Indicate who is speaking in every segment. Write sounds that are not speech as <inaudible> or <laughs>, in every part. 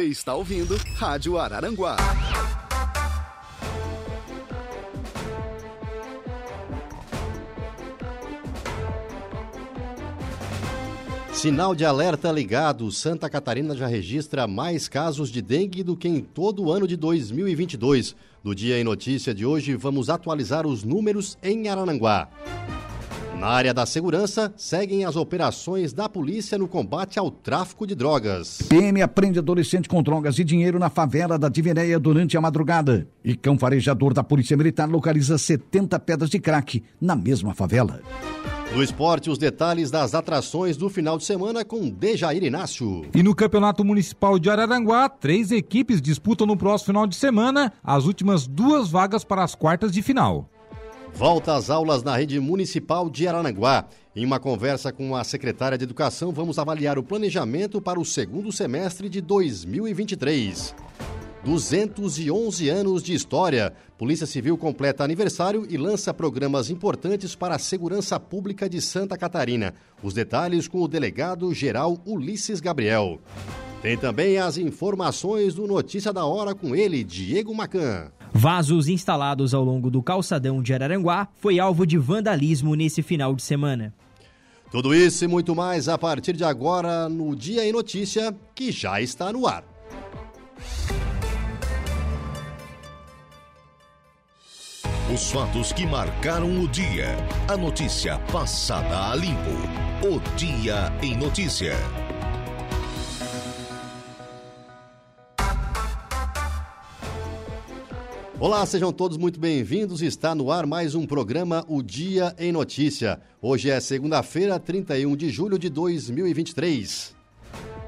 Speaker 1: Está ouvindo Rádio Araranguá.
Speaker 2: Sinal de alerta ligado. Santa Catarina já registra mais casos de dengue do que em todo o ano de 2022. No Dia em Notícia de hoje, vamos atualizar os números em Arananguá. Na área da segurança, seguem as operações da polícia no combate ao tráfico de drogas.
Speaker 3: PM aprende adolescente com drogas e dinheiro na favela da Divinéia durante a madrugada. E cão farejador da Polícia Militar localiza 70 pedras de crack na mesma favela.
Speaker 2: No esporte, os detalhes das atrações do final de semana com Dejair Inácio.
Speaker 4: E no Campeonato Municipal de Araranguá, três equipes disputam no próximo final de semana as últimas duas vagas para as quartas de final.
Speaker 2: Volta às aulas na rede municipal de Aranaguá. Em uma conversa com a secretária de Educação, vamos avaliar o planejamento para o segundo semestre de 2023. 211 anos de história. Polícia Civil completa aniversário e lança programas importantes para a segurança pública de Santa Catarina. Os detalhes com o delegado geral Ulisses Gabriel. Tem também as informações do Notícia da Hora com ele, Diego Macan.
Speaker 5: Vasos instalados ao longo do calçadão de Araranguá foi alvo de vandalismo nesse final de semana.
Speaker 2: Tudo isso e muito mais a partir de agora no Dia em Notícia, que já está no ar.
Speaker 6: Os fatos que marcaram o dia. A notícia passada a limpo. O Dia em Notícia.
Speaker 2: Olá, sejam todos muito bem-vindos. Está no ar mais um programa O Dia em Notícia. Hoje é segunda-feira, 31 de julho de 2023.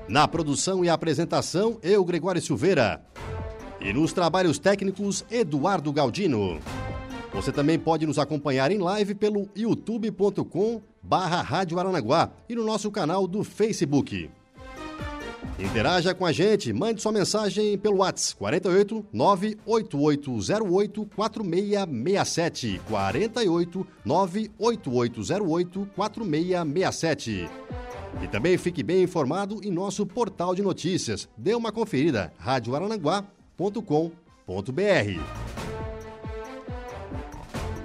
Speaker 2: Na produção e apresentação, eu, Gregório Silveira. E nos trabalhos técnicos, Eduardo Galdino. Você também pode nos acompanhar em live pelo youtube.com barra Rádio Aranaguá e no nosso canal do Facebook. Interaja com a gente, mande sua mensagem pelo WhatsApp 48 98808 4667 48 98808 4667 e também fique bem informado em nosso portal de notícias. Dê uma conferida, radioarananguá.com.br.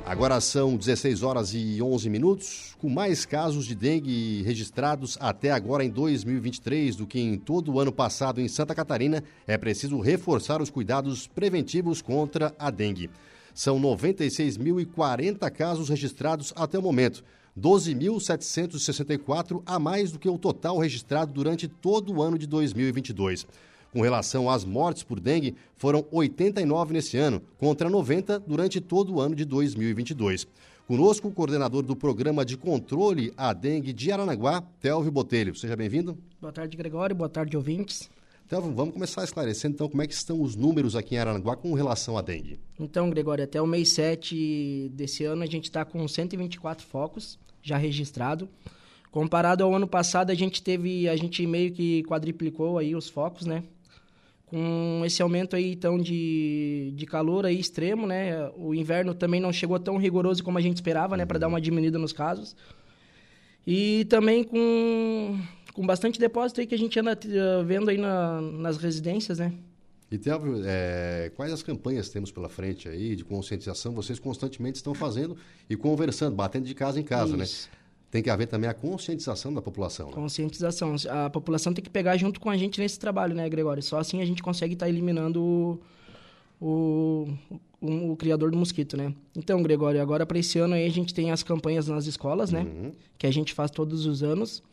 Speaker 2: Agora são 16 horas e 11 minutos, com mais casos de dengue registrados até agora em 2023 do que em todo o ano passado em Santa Catarina, é preciso reforçar os cuidados preventivos contra a dengue. São 96.040 casos registrados até o momento, 12.764 a mais do que o total registrado durante todo o ano de 2022. Com relação às mortes por dengue, foram 89 nesse ano, contra 90 durante todo o ano de 2022. Conosco, o coordenador do Programa de Controle à Dengue de Aranaguá, Telvio Botelho. Seja bem-vindo.
Speaker 7: Boa tarde, Gregório. Boa tarde, ouvintes.
Speaker 2: Telvio, vamos começar esclarecendo então como é que estão os números aqui em Aranaguá com relação à dengue.
Speaker 7: Então, Gregório, até o mês 7 desse ano a gente está com 124 focos já registrados. Comparado ao ano passado, a gente teve, a gente meio que quadriplicou aí os focos, né? Com esse aumento aí então de, de calor aí extremo, né? O inverno também não chegou tão rigoroso como a gente esperava, né, para dar uma diminuída nos casos. E também com com bastante depósito aí que a gente anda uh, vendo aí na, nas residências, né?
Speaker 2: E Telvio, é, quais as campanhas temos pela frente aí de conscientização? Vocês constantemente estão fazendo e conversando, batendo de casa em casa, né? Isso. né? Tem que haver também a conscientização da população. Né?
Speaker 7: Conscientização. A população tem que pegar junto com a gente nesse trabalho, né, Gregório? Só assim a gente consegue estar tá eliminando o, o, o, criador do mosquito, né? Então, Gregório, agora para esse ano aí a gente tem as campanhas nas escolas, né? Uhum. Que a gente faz todos os anos.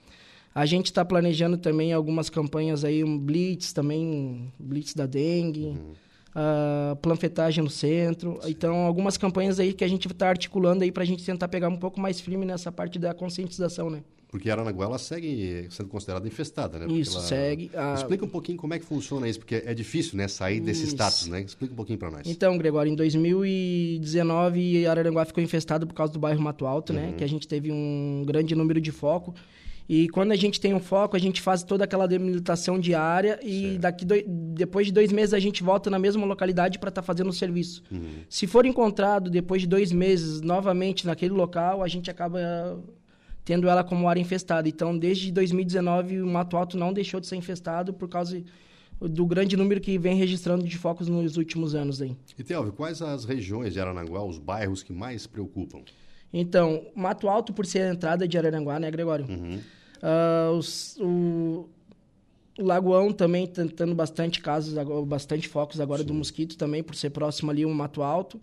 Speaker 7: A gente está planejando também algumas campanhas aí, um blitz também, blitz da dengue. Uhum uh, planfetagem no centro. Então, algumas campanhas aí que a gente está articulando aí para a gente tentar pegar um pouco mais firme nessa parte da conscientização, né?
Speaker 2: Porque a Aranaguá ela segue sendo considerada infestada, né?
Speaker 7: Isso,
Speaker 2: ela...
Speaker 7: segue.
Speaker 2: A... Explica um pouquinho como é que funciona isso, porque é difícil, né, sair desse isso. status, né? Explica um pouquinho para nós.
Speaker 7: Então, Gregório, em 2019 Araranguá ficou infestado por causa do bairro Mato Alto, né? uhum. né? Que a gente teve um grande número de foco. E quando a gente tem um foco, a gente faz toda aquela demilitação diária e daqui do, depois de dois meses a gente volta na mesma localidade para estar tá fazendo o serviço. Uhum. Se for encontrado depois de dois meses novamente naquele local, a gente acaba tendo ela como área infestada. Então, desde 2019, o Mato Alto não deixou de ser infestado por causa do grande número que vem registrando de focos nos últimos anos aí.
Speaker 2: E Telvio, quais as regiões de Aranaguá, os bairros que mais preocupam?
Speaker 7: Então, Mato Alto, por ser a entrada de Araranguá, né, Gregório?
Speaker 2: Uhum.
Speaker 7: Uh, os, o, o Lagoão também tentando bastante casos, bastante focos agora Sim. do mosquito também, por ser próximo ali um Mato Alto.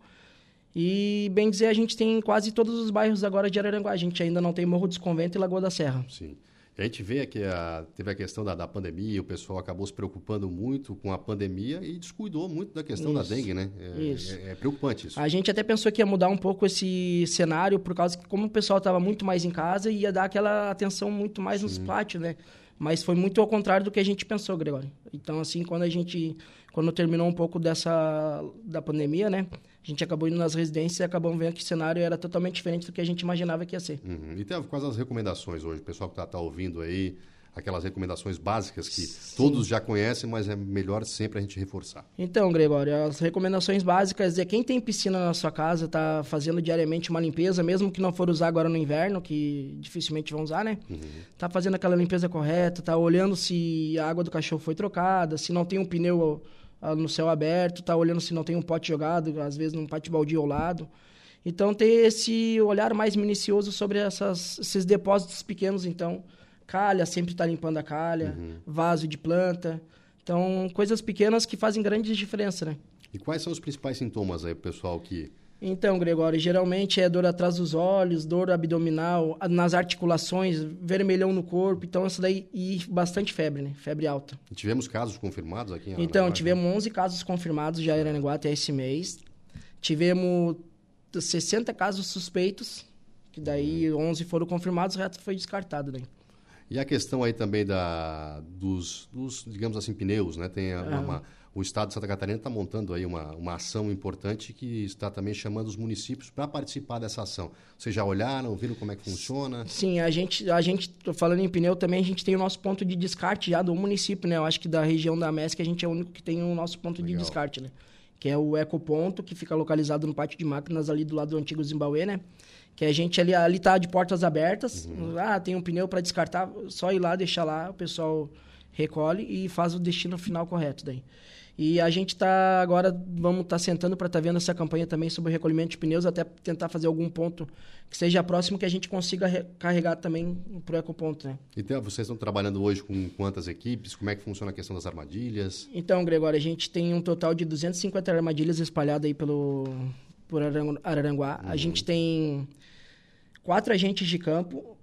Speaker 7: E, bem dizer, a gente tem quase todos os bairros agora de Araranguá. A gente ainda não tem Morro dos Convento e Lagoa da Serra.
Speaker 2: Sim. A gente vê que a, teve a questão da, da, pandemia, o pessoal acabou se preocupando muito com a pandemia e descuidou muito da questão isso, da dengue, né? É, isso. É, é, preocupante isso.
Speaker 7: A gente até pensou que ia mudar um pouco esse cenário, por causa que como o pessoal estava muito mais em casa, ia dar aquela atenção muito mais Sim. nos pátios, né? Mas foi muito ao contrário do que a gente pensou, Gregório. Então, assim, quando a gente... Quando terminou um pouco dessa... da pandemia, né? A gente acabou indo nas residências e acabamos vendo que o cenário era totalmente diferente do que a gente imaginava que ia ser.
Speaker 2: Uhum. E tem quais as recomendações hoje? O pessoal que está tá ouvindo aí, aquelas recomendações básicas que Sim. todos já conhecem, mas é melhor sempre a gente reforçar.
Speaker 7: Então, Gregório, as recomendações básicas é quem tem piscina na sua casa, está fazendo diariamente uma limpeza, mesmo que não for usar agora no inverno, que dificilmente vão usar, né? Uhum. Tá fazendo aquela limpeza correta, tá olhando se a água do cachorro foi trocada, se não tem um pneu no céu aberto, tá olhando se não tem um pote jogado, às vezes num pátio baldio ao lado. Então, ter esse olhar mais minucioso sobre essas, esses depósitos pequenos, então, calha, sempre está limpando a calha, uhum. vaso de planta. Então, coisas pequenas que fazem grande diferença, né?
Speaker 2: E quais são os principais sintomas aí, pessoal, que
Speaker 7: então, Gregório, geralmente é dor atrás dos olhos, dor abdominal, nas articulações, vermelhão no corpo. Então, isso daí e bastante febre, né? Febre alta.
Speaker 2: E tivemos casos confirmados aqui em
Speaker 7: Aranaguá? Então, tivemos 11 casos confirmados já em Aranaguá até esse mês. Tivemos 60 casos suspeitos, que daí hum. 11 foram confirmados, o resto foi descartado daí.
Speaker 2: E a questão aí também da, dos, dos digamos assim, pneus, né? Tem uma, uma o Estado de Santa Catarina está montando aí uma, uma ação importante que está também chamando os municípios para participar dessa ação. Vocês já olharam, viram como é que funciona?
Speaker 7: Sim, a gente, a gente falando em pneu também, a gente tem o nosso ponto de descarte já do município, né? Eu acho que da região da MESC a gente é o único que tem o nosso ponto Legal. de descarte, né? Que é o Ecoponto, que fica localizado no pátio de máquinas ali do lado do antigo Zimbabue, né? Que a gente ali, ali tá de portas abertas. Uhum. Ah, tem um pneu para descartar, só ir lá, deixar lá, o pessoal recolhe e faz o destino final correto daí. E a gente está agora, vamos estar tá sentando para estar tá vendo essa campanha também sobre o recolhimento de pneus, até tentar fazer algum ponto que seja próximo que a gente consiga carregar também para o ecoponto. Né?
Speaker 2: Então, vocês estão trabalhando hoje com quantas equipes? Como é que funciona a questão das armadilhas?
Speaker 7: Então, Gregório, a gente tem um total de 250 armadilhas espalhadas aí pelo por Araranguá. Uhum. A gente tem quatro agentes de campo,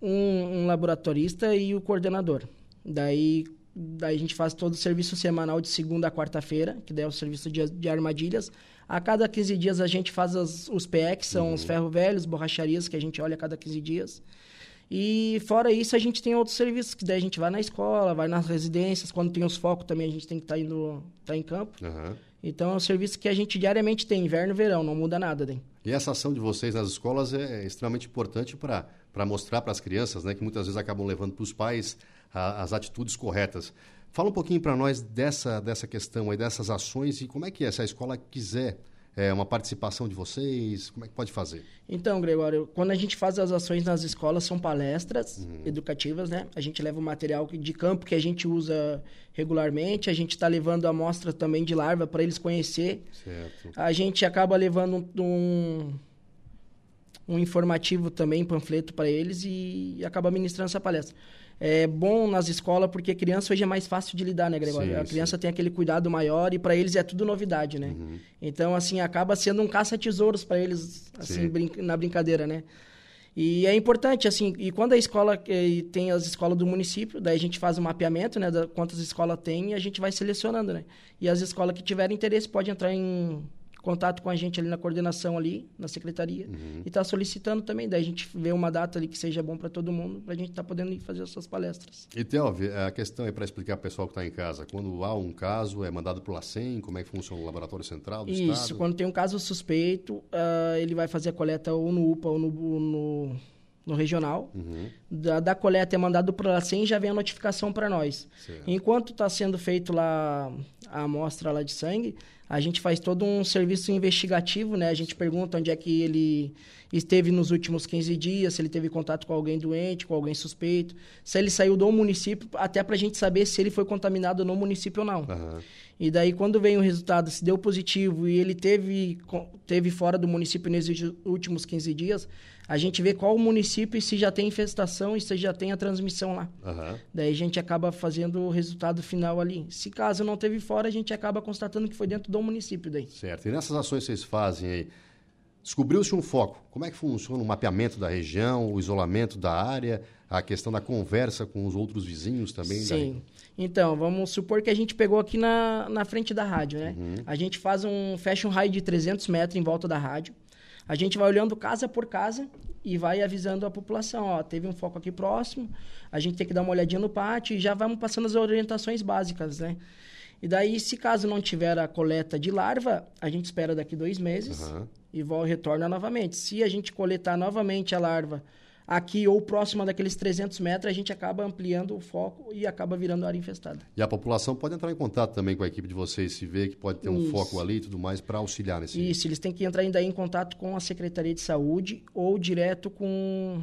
Speaker 7: um, um laboratorista e o coordenador. Daí Daí a gente faz todo o serviço semanal de segunda a quarta-feira, que daí é o serviço de, de armadilhas. A cada 15 dias a gente faz as, os PX, são uhum. os ferro velhos, borracharias, que a gente olha a cada 15 dias. E fora isso, a gente tem outros serviços, que daí a gente vai na escola, vai nas residências, quando tem os focos também a gente tem que estar tá indo tá em campo. Uhum. Então é um serviço que a gente diariamente tem, inverno e verão, não muda nada. Daí.
Speaker 2: E essa ação de vocês nas escolas é extremamente importante para mostrar para as crianças, né, que muitas vezes acabam levando para os pais a, as atitudes corretas. Fala um pouquinho para nós dessa, dessa questão aí, dessas ações e como é que é, se a escola quiser é, uma participação de vocês, como é que pode fazer?
Speaker 7: Então, Gregório, quando a gente faz as ações nas escolas, são palestras uhum. educativas, né? A gente leva o material de campo que a gente usa regularmente, a gente está levando amostra também de larva para eles conhecer. Certo. A gente acaba levando um, um informativo também, panfleto para eles e acaba ministrando essa palestra é bom nas escolas porque criança hoje é mais fácil de lidar, né, Gregório? Sim, a criança sim. tem aquele cuidado maior e para eles é tudo novidade, né? Uhum. Então, assim, acaba sendo um caça-tesouros para eles, assim, brin na brincadeira, né? E é importante, assim, e quando a escola e tem as escolas do município, daí a gente faz o um mapeamento, né, de quantas escolas tem e a gente vai selecionando, né? E as escolas que tiverem interesse podem entrar em contato com a gente ali na coordenação ali, na secretaria, uhum. e está solicitando também. Daí a gente vê uma data ali que seja bom para todo mundo, para a gente estar tá podendo ir fazer as suas palestras.
Speaker 2: E, Theo, a questão é para explicar para o pessoal que está em casa, quando há um caso, é mandado para o LACEN, como é que funciona o Laboratório Central do
Speaker 7: Isso,
Speaker 2: Estado?
Speaker 7: quando tem um caso suspeito, uh, ele vai fazer a coleta ou no UPA ou no, no no regional. Da, da coleta é mandado para a SEM e já vem a notificação para nós.
Speaker 2: Certo.
Speaker 7: Enquanto está sendo feito lá a amostra lá de sangue, a gente faz todo um serviço investigativo, né? A gente pergunta onde é que ele esteve nos últimos 15 dias, se ele teve contato com alguém doente, com alguém suspeito, se ele saiu do município, até para a gente saber se ele foi contaminado no município ou não.
Speaker 2: Aham.
Speaker 7: E daí, quando vem o resultado, se deu positivo e ele teve, teve fora do município nesses últimos 15 dias, a gente vê qual o município e se já tem infestação e se já tem a transmissão lá.
Speaker 2: Aham.
Speaker 7: Daí a gente acaba fazendo o resultado final ali. Se caso não teve fora, a gente acaba constatando que foi dentro do município daí.
Speaker 2: Certo. E nessas ações que vocês fazem aí, descobriu-se um foco. Como é que funciona o mapeamento da região, o isolamento da área, a questão da conversa com os outros vizinhos também?
Speaker 7: Sim. Então, vamos supor que a gente pegou aqui na, na frente da rádio, né? A gente faz um, fecha um raio de 300 metros em volta da rádio. A gente vai olhando casa por casa e vai avisando a população, ó, teve um foco aqui próximo, a gente tem que dar uma olhadinha no pátio e já vamos passando as orientações básicas, né? E daí, se caso não tiver a coleta de larva, a gente espera daqui dois meses
Speaker 2: Aham.
Speaker 7: e vol- retorna novamente. Se a gente coletar novamente a larva aqui ou próxima daqueles 300 metros, a gente acaba ampliando o foco e acaba virando área infestada.
Speaker 2: E a população pode entrar em contato também com a equipe de vocês, se vê que pode ter um
Speaker 7: Isso.
Speaker 2: foco ali e tudo mais, para auxiliar nesse.
Speaker 7: Isso, eles têm que entrar ainda em contato com a Secretaria de Saúde ou direto com...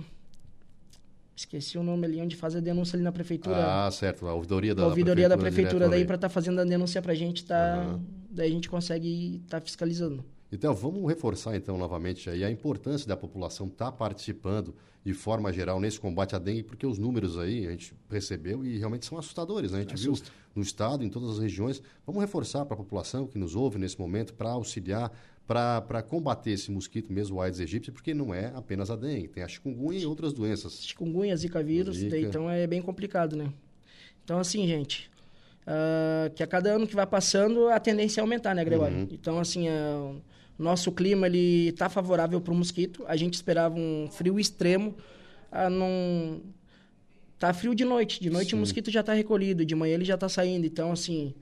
Speaker 7: Esqueci o nome ali, onde faz a denúncia ali na prefeitura.
Speaker 2: Ah, certo. A ouvidoria da
Speaker 7: a ouvidoria da prefeitura
Speaker 2: direto
Speaker 7: daí
Speaker 2: ali.
Speaker 7: para estar fazendo a denúncia pra gente, tá...
Speaker 2: Aham.
Speaker 7: Daí a gente consegue estar fiscalizando.
Speaker 2: Então, vamos reforçar então novamente aí a importância da população estar participando de forma geral nesse combate à dengue, porque os números aí a gente percebeu e realmente são assustadores. Né? A gente
Speaker 7: Assusta.
Speaker 2: viu no estado, em todas as regiões. Vamos reforçar para a população que nos ouve nesse momento para auxiliar, para combater esse mosquito mesmo, o Aedes aegypti, porque não é apenas a dengue, tem a chikungunya e outras doenças.
Speaker 7: chikungunya, zika vírus,
Speaker 2: Zika.
Speaker 7: daí, então é bem complicado, né? Então, assim, gente, ah, que a cada ano que vai passando, a tendência é aumentar, né, Gregório?
Speaker 2: Uhum.
Speaker 7: Então, assim, o nosso clima, ele tá favorável para o mosquito. A gente esperava um frio extremo, ah, não... Tá frio de noite, de noite
Speaker 2: Sim.
Speaker 7: o mosquito já tá recolhido, de manhã ele já tá saindo, então, assim...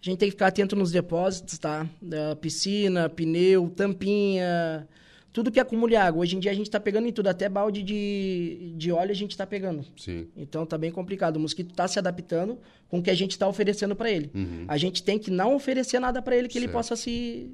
Speaker 7: A gente tem que ficar atento nos depósitos, tá? Da piscina, pneu, tampinha, tudo que acumule água. Hoje em dia a gente tá pegando em tudo, até balde de, de óleo a gente tá pegando.
Speaker 2: Sim.
Speaker 7: Então tá bem complicado. O mosquito tá se adaptando com o que a gente tá oferecendo para ele.
Speaker 2: Uhum.
Speaker 7: A gente tem que não oferecer nada para ele que ele
Speaker 2: Certo.
Speaker 7: possa se,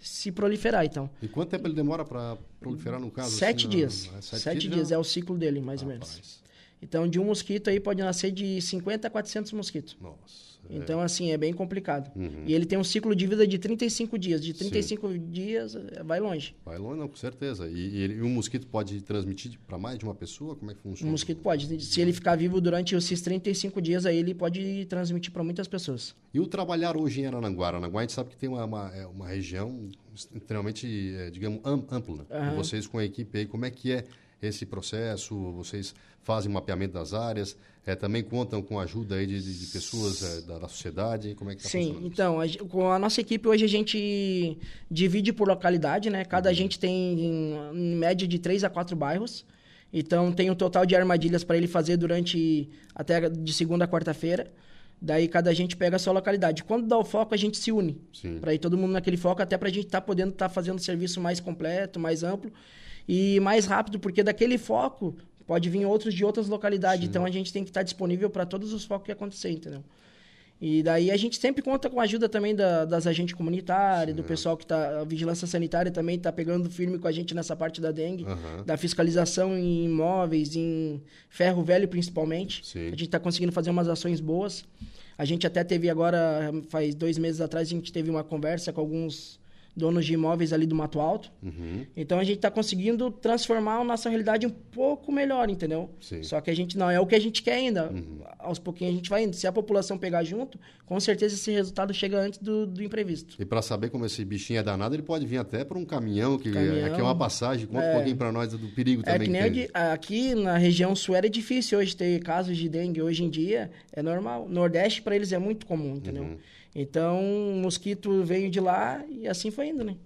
Speaker 7: se proliferar, então.
Speaker 2: E quanto tempo ele demora para proliferar no caso?
Speaker 7: sete
Speaker 2: assim,
Speaker 7: dias.
Speaker 2: na-
Speaker 7: Sete,
Speaker 2: já-
Speaker 7: dias é o ciclo dele, mais ou menos. Então, de um mosquito aí pode nascer de 50 a 400 mosquitos.
Speaker 2: Nossa.
Speaker 7: Então, assim, é bem complicado.
Speaker 2: Uhum.
Speaker 7: E ele tem um ciclo de vida de 35 dias. De 35 dias, eh, vai longe.
Speaker 2: Vai longe, não, com certeza. E, e e um mosquito pode transmitir para mais de uma pessoa? Como é que funciona?
Speaker 7: mosquito pode. Se ele ficar vivo durante esses 35 dias, aí ele pode transmitir para muitas pessoas.
Speaker 2: E o trabalhar hoje em Arananguá? Arananguá a gente sabe que tem uma, uma, é uma região extremamente, é, digamos, am- ampla.
Speaker 7: Aham.
Speaker 2: vocês com a equipe aí, como é que é esse processo? Vocês fazem mapeamento das áreas? É, também contam com a ajuda aí de, de- de pessoas é, da, da sociedade? Como é que está
Speaker 7: Sim, então, a com a nossa equipe hoje a gente divide por localidade, né? Cada agente tem em, em média de três a quatro bairros. Então tem um total de armadilhas para ele fazer durante até de segunda a quarta-feira. Daí cada agente pega a sua localidade. Quando dá o foco, a gente se une. Para ir todo mundo naquele foco, até para a gente estar podendo estar fazendo serviço mais completo, mais amplo e mais rápido, porque daquele foco pode vir outros de outras localidades. Então a gente tem que estar disponível para todos os focos que acontecer, entendeu? E daí a gente sempre conta com a ajuda também da- das agentes comunitárias, do pessoal que está. A vigilância sanitária também está pegando firme com a gente nessa parte da dengue,
Speaker 2: Aham.
Speaker 7: da fiscalização em imóveis, em ferro velho principalmente.
Speaker 2: Sim.
Speaker 7: A gente está conseguindo fazer umas ações boas. A gente até teve agora, faz dois meses atrás, a gente teve uma conversa com alguns donos de imóveis ali do Mato Alto.
Speaker 2: Uhum.
Speaker 7: Então a gente está conseguindo transformar a nossa realidade um pouco melhor, entendeu?
Speaker 2: Sim. Uhum.
Speaker 7: Só que a gente não é o que a gente quer ainda. Aos pouquinhos a gente vai indo. Se a população pegar junto, com certeza esse resultado chega antes do, do imprevisto.
Speaker 2: E para saber como esse bichinho é danado, ele pode vir até por um caminhão, que
Speaker 7: Caminhão.
Speaker 2: aqui é uma passagem. Conta um
Speaker 7: É.
Speaker 2: pouquinho para nós do perigo
Speaker 7: É
Speaker 2: também
Speaker 7: que nem di- aqui na região sul era difícil hoje ter casos de dengue. Hoje em dia é normal. Nordeste para eles é muito comum, entendeu?
Speaker 2: Uhum.
Speaker 7: Então o mosquito veio de lá e assim foi indo, né?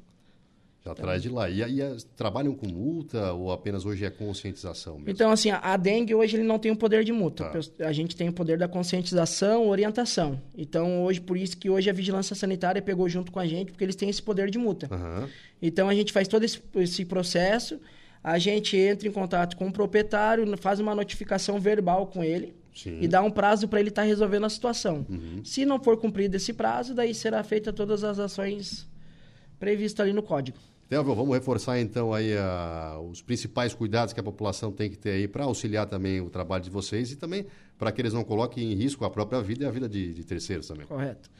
Speaker 2: Já traz de lá. E, e as- trabalham com multa ou apenas hoje é conscientização mesmo?
Speaker 7: Então, assim, a, dengue hoje ele não tem o poder de multa.
Speaker 2: Tá.
Speaker 7: A gente tem o poder da conscientização, orientação. Então, hoje, por isso que hoje a vigilância sanitária pegou junto com a gente, porque eles têm esse poder de multa.
Speaker 2: Aham.
Speaker 7: Então, a gente faz todo esse, esse processo. a gente entra em contato com o proprietário, faz uma notificação verbal com ele Sim. e dá um prazo para ele estar tá resolvendo a situação. Uhum. Se não for cumprido esse prazo, daí será feita todas as ações previstas ali no código.
Speaker 2: Telvio, vamos reforçar então aí a, os principais cuidados que a população tem que ter aí para auxiliar também o trabalho de vocês e também para que eles não coloquem em risco a própria vida e a vida de, de terceiros também.
Speaker 7: Correto.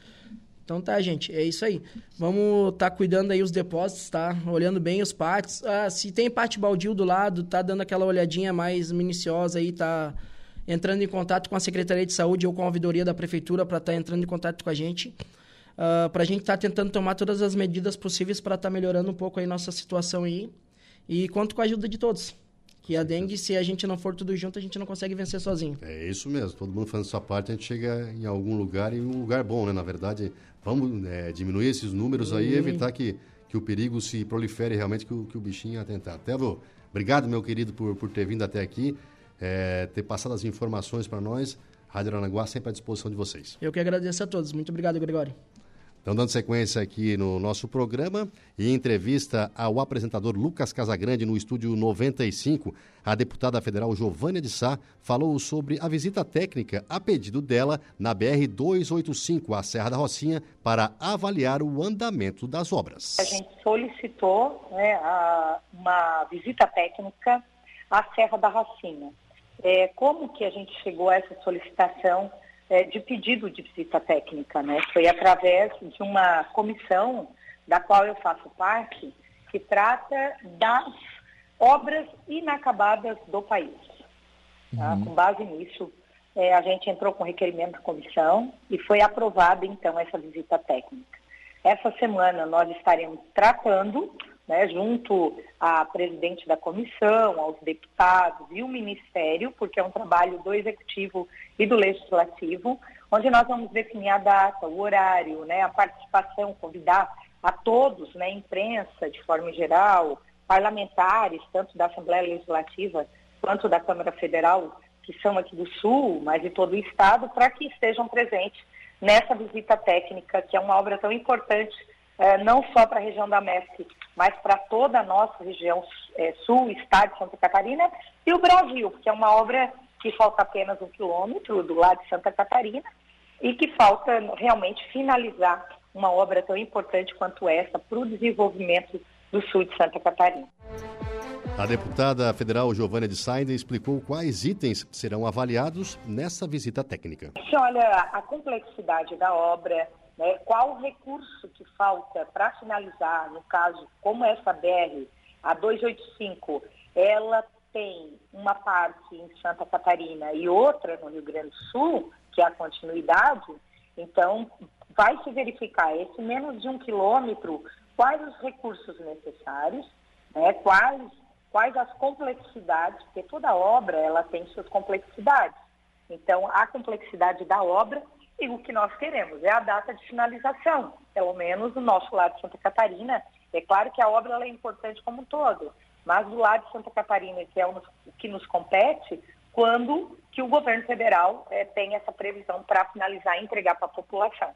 Speaker 7: Então tá, gente, é isso aí. Vamos estar tá cuidando aí os depósitos, tá? Olhando bem os pátios. Ah, se tem pátio baldio do lado, tá dando aquela olhadinha mais minuciosa aí, tá entrando em contato com a Secretaria de Saúde ou com a ouvidoria da Prefeitura para estar tá entrando em contato com a gente uh, ah, para a gente estar tá tentando tomar todas as medidas possíveis para estar tá melhorando um pouco aí nossa situação aí. E conto com a ajuda de todos. Que a dengue, se a gente não for tudo junto, a gente não consegue vencer sozinho.
Speaker 2: É isso mesmo. Todo mundo fazendo sua parte, a gente chega em algum lugar e um lugar bom, né? Na verdade, vamos é, diminuir esses números aí e evitar que, que o perigo se prolifere realmente, que o, que o bichinho atentar. Tevô, obrigado, meu querido, por, por ter vindo até aqui, é, ter passado as informações para nós. Rádio Aranaguá sempre à disposição de vocês.
Speaker 7: Eu que agradeço a todos. Muito obrigado, Gregório.
Speaker 2: Então, dando sequência aqui no nosso programa, em entrevista ao apresentador Lucas Casagrande no estúdio 95, a deputada federal Giovânia de Sá falou sobre a visita técnica a pedido dela na BR-285, a Serra da Rocinha, para avaliar o andamento das obras.
Speaker 8: A gente solicitou né, a, uma visita técnica à Serra da Rocinha. É, como que a gente chegou a essa solicitação? é, de pedido de visita técnica, né? Foi através de uma comissão da qual eu faço parte, que trata das obras inacabadas do país. Tá? Uhum. Com base nisso, é, a gente entrou com requerimento da comissão e foi aprovada, então, essa visita técnica. Essa semana nós estaremos tratando né, junto à presidente da comissão, aos deputados e o ministério, porque é um trabalho do executivo e do legislativo, onde nós vamos definir a data, o horário, né, a participação, convidar a todos, né, imprensa de forma geral, parlamentares, tanto da Assembleia Legislativa quanto da Câmara Federal, que são aqui do Sul, mas de todo o Estado, para que estejam presentes nessa visita técnica, que é uma obra tão importante é, não só para a região da MESC, mas para toda a nossa região é, sul, estado de Santa Catarina e o Brasil, porque é uma obra que falta apenas um quilômetro do lado de Santa Catarina e que falta realmente finalizar uma obra tão importante quanto essa para o desenvolvimento do sul de Santa Catarina.
Speaker 2: A deputada federal Giovânia de Sainz explicou quais itens serão avaliados nessa visita técnica.
Speaker 8: Olha, a complexidade da obra, né? Qual o recurso que falta para finalizar, no caso, como essa BR, a 285, ela tem uma parte em Santa Catarina e outra no Rio Grande do Sul, que é a continuidade, então vai se verificar esse menos de um quilômetro, quais os recursos necessários, né? quais, quais as complexidades, porque toda obra ela tem suas complexidades. Então, a complexidade da obra e o que nós queremos é a data de finalização, pelo menos do nosso lado de Santa Catarina. É claro que a obra é importante como um todo, mas do lado de Santa Catarina, que é o que nos compete, quando que o governo federal é, tem essa previsão para finalizar e entregar para a população.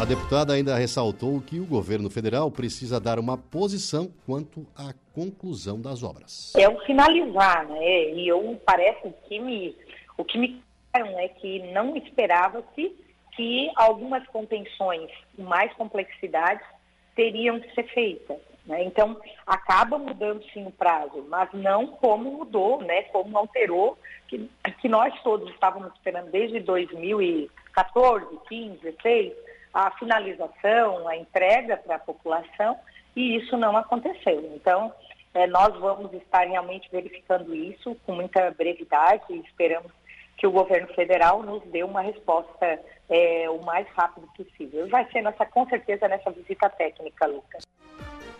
Speaker 2: A deputada ainda ressaltou que o governo federal precisa dar uma posição quanto à conclusão das obras.
Speaker 8: É o finalizar, né? E eu parece que me, o que me é que não esperava-se que algumas contenções mais complexidades teriam que ser feitas. Né? Então, acaba mudando sim o prazo, mas não como mudou, né? como alterou, que, que nós todos estávamos esperando desde 2014, 15, 16, a finalização, a entrega para a população, e isso não aconteceu. Então, é, nós vamos estar realmente verificando isso com muita brevidade e esperamos que o governo federal nos dê uma resposta é, o mais rápido possível. Vai ser nessa, com certeza nessa visita técnica, Lucas.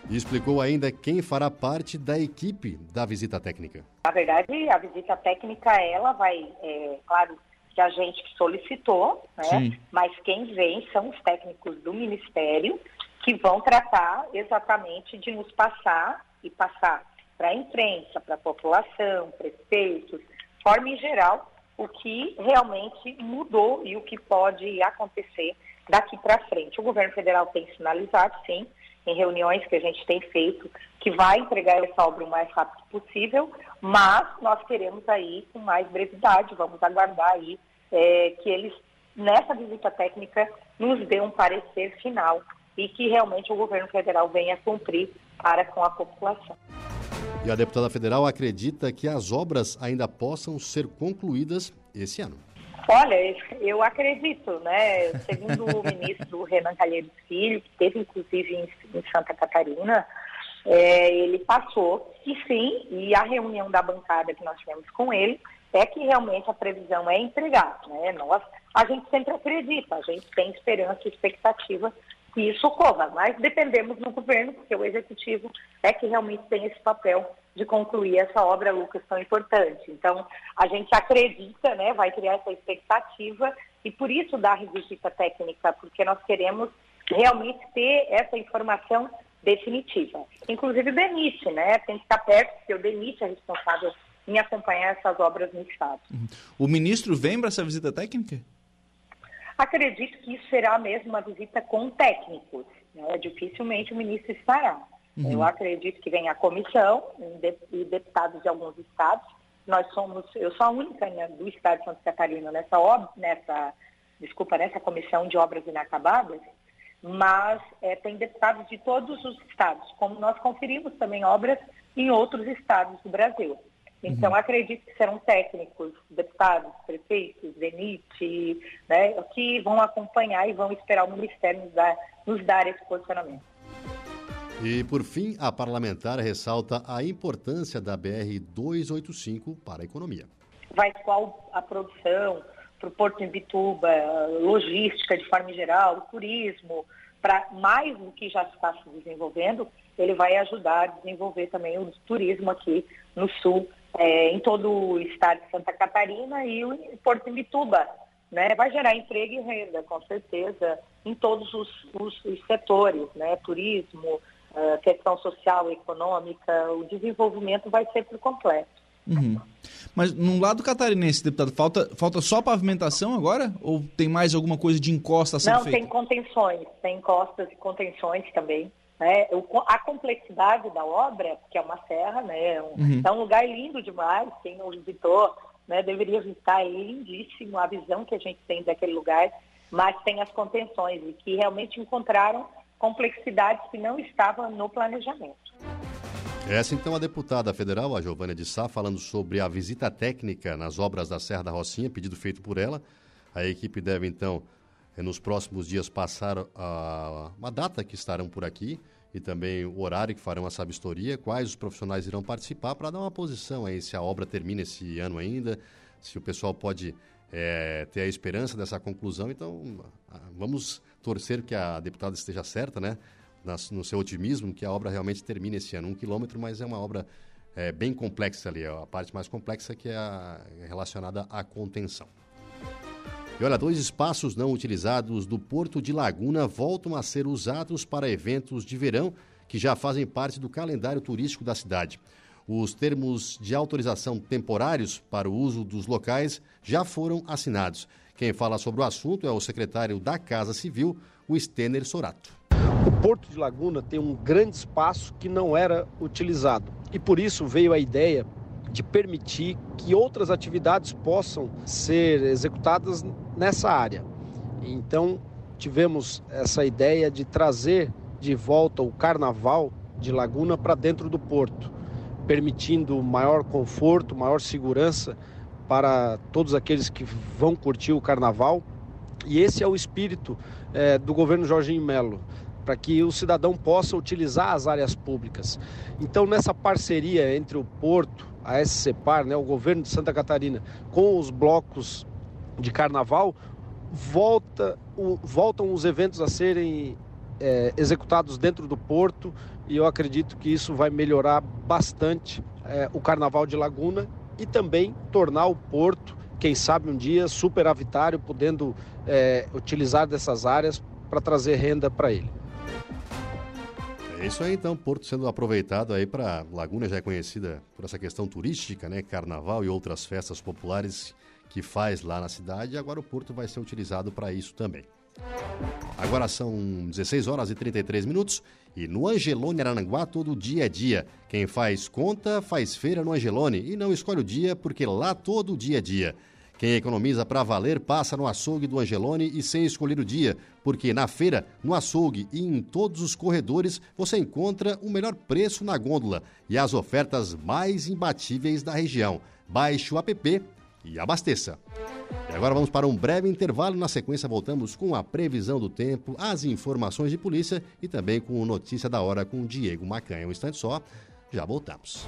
Speaker 2: E explicou ainda quem fará parte da equipe da visita técnica.
Speaker 8: Na verdade, a visita técnica, ela vai, é, claro, que a gente solicitou, né? mas quem vem são os técnicos do Ministério que vão tratar exatamente de nos passar e passar para a imprensa, para a população, prefeitos, forma em geral, o que realmente mudou e o que pode acontecer daqui para frente. O governo federal tem sinalizado, sim, em reuniões que a gente tem feito, que vai entregar essa obra o mais rápido possível, mas nós queremos aí com mais brevidade, vamos aguardar aí é, que eles, nessa visita técnica, nos dê um parecer final e que realmente o governo federal venha cumprir para com a população.
Speaker 2: E a deputada federal acredita que as obras ainda possam ser concluídas esse ano.
Speaker 8: Olha, eu acredito, né? Segundo o <laughs> ministro Renan Calheiros Filho, que esteve inclusive em, em Santa Catarina, é, ele passou que sim, e a reunião da bancada que nós tivemos com ele é que realmente a previsão é entregar. Né? Nós, a gente sempre acredita, a gente tem esperança e expectativa que isso ocorra, mas dependemos do governo, porque o executivo é que realmente tem esse papel de concluir essa obra, Lucas, tão importante. Então, a gente acredita, né, vai criar essa expectativa e por isso dá revisita técnica, porque nós queremos realmente ter essa informação definitiva. Inclusive DENIT, né, tem que estar perto, porque o DENIT é responsável em acompanhar essas obras no Estado.
Speaker 9: Uhum. O ministro vem para essa visita técnica?
Speaker 8: Acredito que isso será mesmo uma visita com técnicos. Né? Dificilmente o ministro estará. Uhum. Eu acredito que vem a comissão e deputados de alguns estados. Nós somos, eu sou a única né, do estado de Santa Catarina nessa, nessa, desculpa, nessa comissão de obras inacabadas, mas é, tem deputados de todos os estados, como nós conferimos também obras em outros estados do Brasil. Então, uhum. acredito que serão técnicos, deputados, prefeitos, DENIT, né, que vão acompanhar e vão esperar o Ministério nos dar, nos dar esse posicionamento.
Speaker 2: E, por fim, a parlamentar ressalta a importância da BR-285 para a economia.
Speaker 8: Vai qual a produção para o Porto de Bituba, logística de forma geral, turismo, para mais do que já está se desenvolvendo, ele vai ajudar a desenvolver também o turismo aqui no sul é, em todo o estado de Santa Catarina e o Porto de Bituba. Né? Vai gerar emprego e renda, com certeza, em todos os, os, os setores, né? turismo, uh, questão social, econômica, o desenvolvimento vai ser por completo.
Speaker 9: Uhum. Mas no lado catarinense, deputado, falta, falta só pavimentação agora? Ou tem mais alguma coisa de encosta a ser
Speaker 8: Não,
Speaker 9: feita?
Speaker 8: tem contenções, tem encostas e contenções também. Né? A complexidade da obra, que é uma serra, né? É uhum. é um lugar lindo demais, quem não visitou né, deveria visitar, é lindíssimo a visão que a gente tem daquele lugar, mas tem as contenções e que realmente encontraram complexidades que não estavam no planejamento.
Speaker 2: Essa então a deputada federal, a Giovânia de Sá, falando sobre a visita técnica nas obras da Serra da Rocinha, pedido feito por ela. A equipe deve então nos próximos dias passar a, uma data que estarão por aqui e também o horário que farão essa vistoria, quais os profissionais irão participar para dar uma posição aí se a obra termina esse ano ainda, se o pessoal pode é, ter a esperança dessa conclusão. Então, vamos torcer que a deputada esteja certa, né? no seu otimismo, que a obra realmente termine esse ano. Um quilômetro, mas é uma obra é, bem complexa ali. A parte mais complexa que é relacionada à contenção. E olha, dois espaços não utilizados do Porto de Laguna voltam a ser usados para eventos de verão que já fazem parte do calendário turístico da cidade. Os termos de autorização temporários para o uso dos locais já foram assinados. Quem fala sobre o assunto é o secretário da Casa Civil, o Stener Sorato.
Speaker 10: O Porto de Laguna tem um grande espaço que não era utilizado e por isso veio a ideia de permitir que outras atividades possam ser executadas nessa área. Então, tivemos essa ideia de trazer de volta o carnaval de Laguna para dentro do porto, permitindo maior conforto, maior segurança para todos aqueles que vão curtir o carnaval. E esse é o espírito é, do governo Jorginho Melo, para que o cidadão possa utilizar as áreas públicas. Então, nessa parceria entre o Porto, a SCPAR, né, o governo de Santa Catarina, com os blocos de carnaval, volta, o, voltam os eventos a serem é, executados dentro do porto e eu acredito que isso vai melhorar bastante é, o carnaval de Laguna e também tornar o porto, quem sabe um dia, superavitário, podendo é, utilizar dessas áreas para trazer renda para ele.
Speaker 2: É isso aí então, Porto sendo aproveitado aí para Laguna já é conhecida por essa questão turística, né, carnaval e outras festas populares que faz lá na cidade, agora o Porto vai ser utilizado para isso também. Agora são 16 horas e 33 minutos e no Angelone Arananguá todo dia é dia. Quem faz conta faz feira no Angelone e não escolhe o dia porque lá todo dia é dia. Quem economiza para valer passa no açougue do Angelone e sem escolher o dia, porque na feira, no açougue e em todos os corredores você encontra o melhor preço na gôndola e as ofertas mais imbatíveis da região. Baixe o app e abasteça. E agora vamos para um breve intervalo. Na sequência, voltamos com a previsão do tempo, as informações de polícia e também com notícia da hora com o Diego Macanha. Um instante só, já voltamos.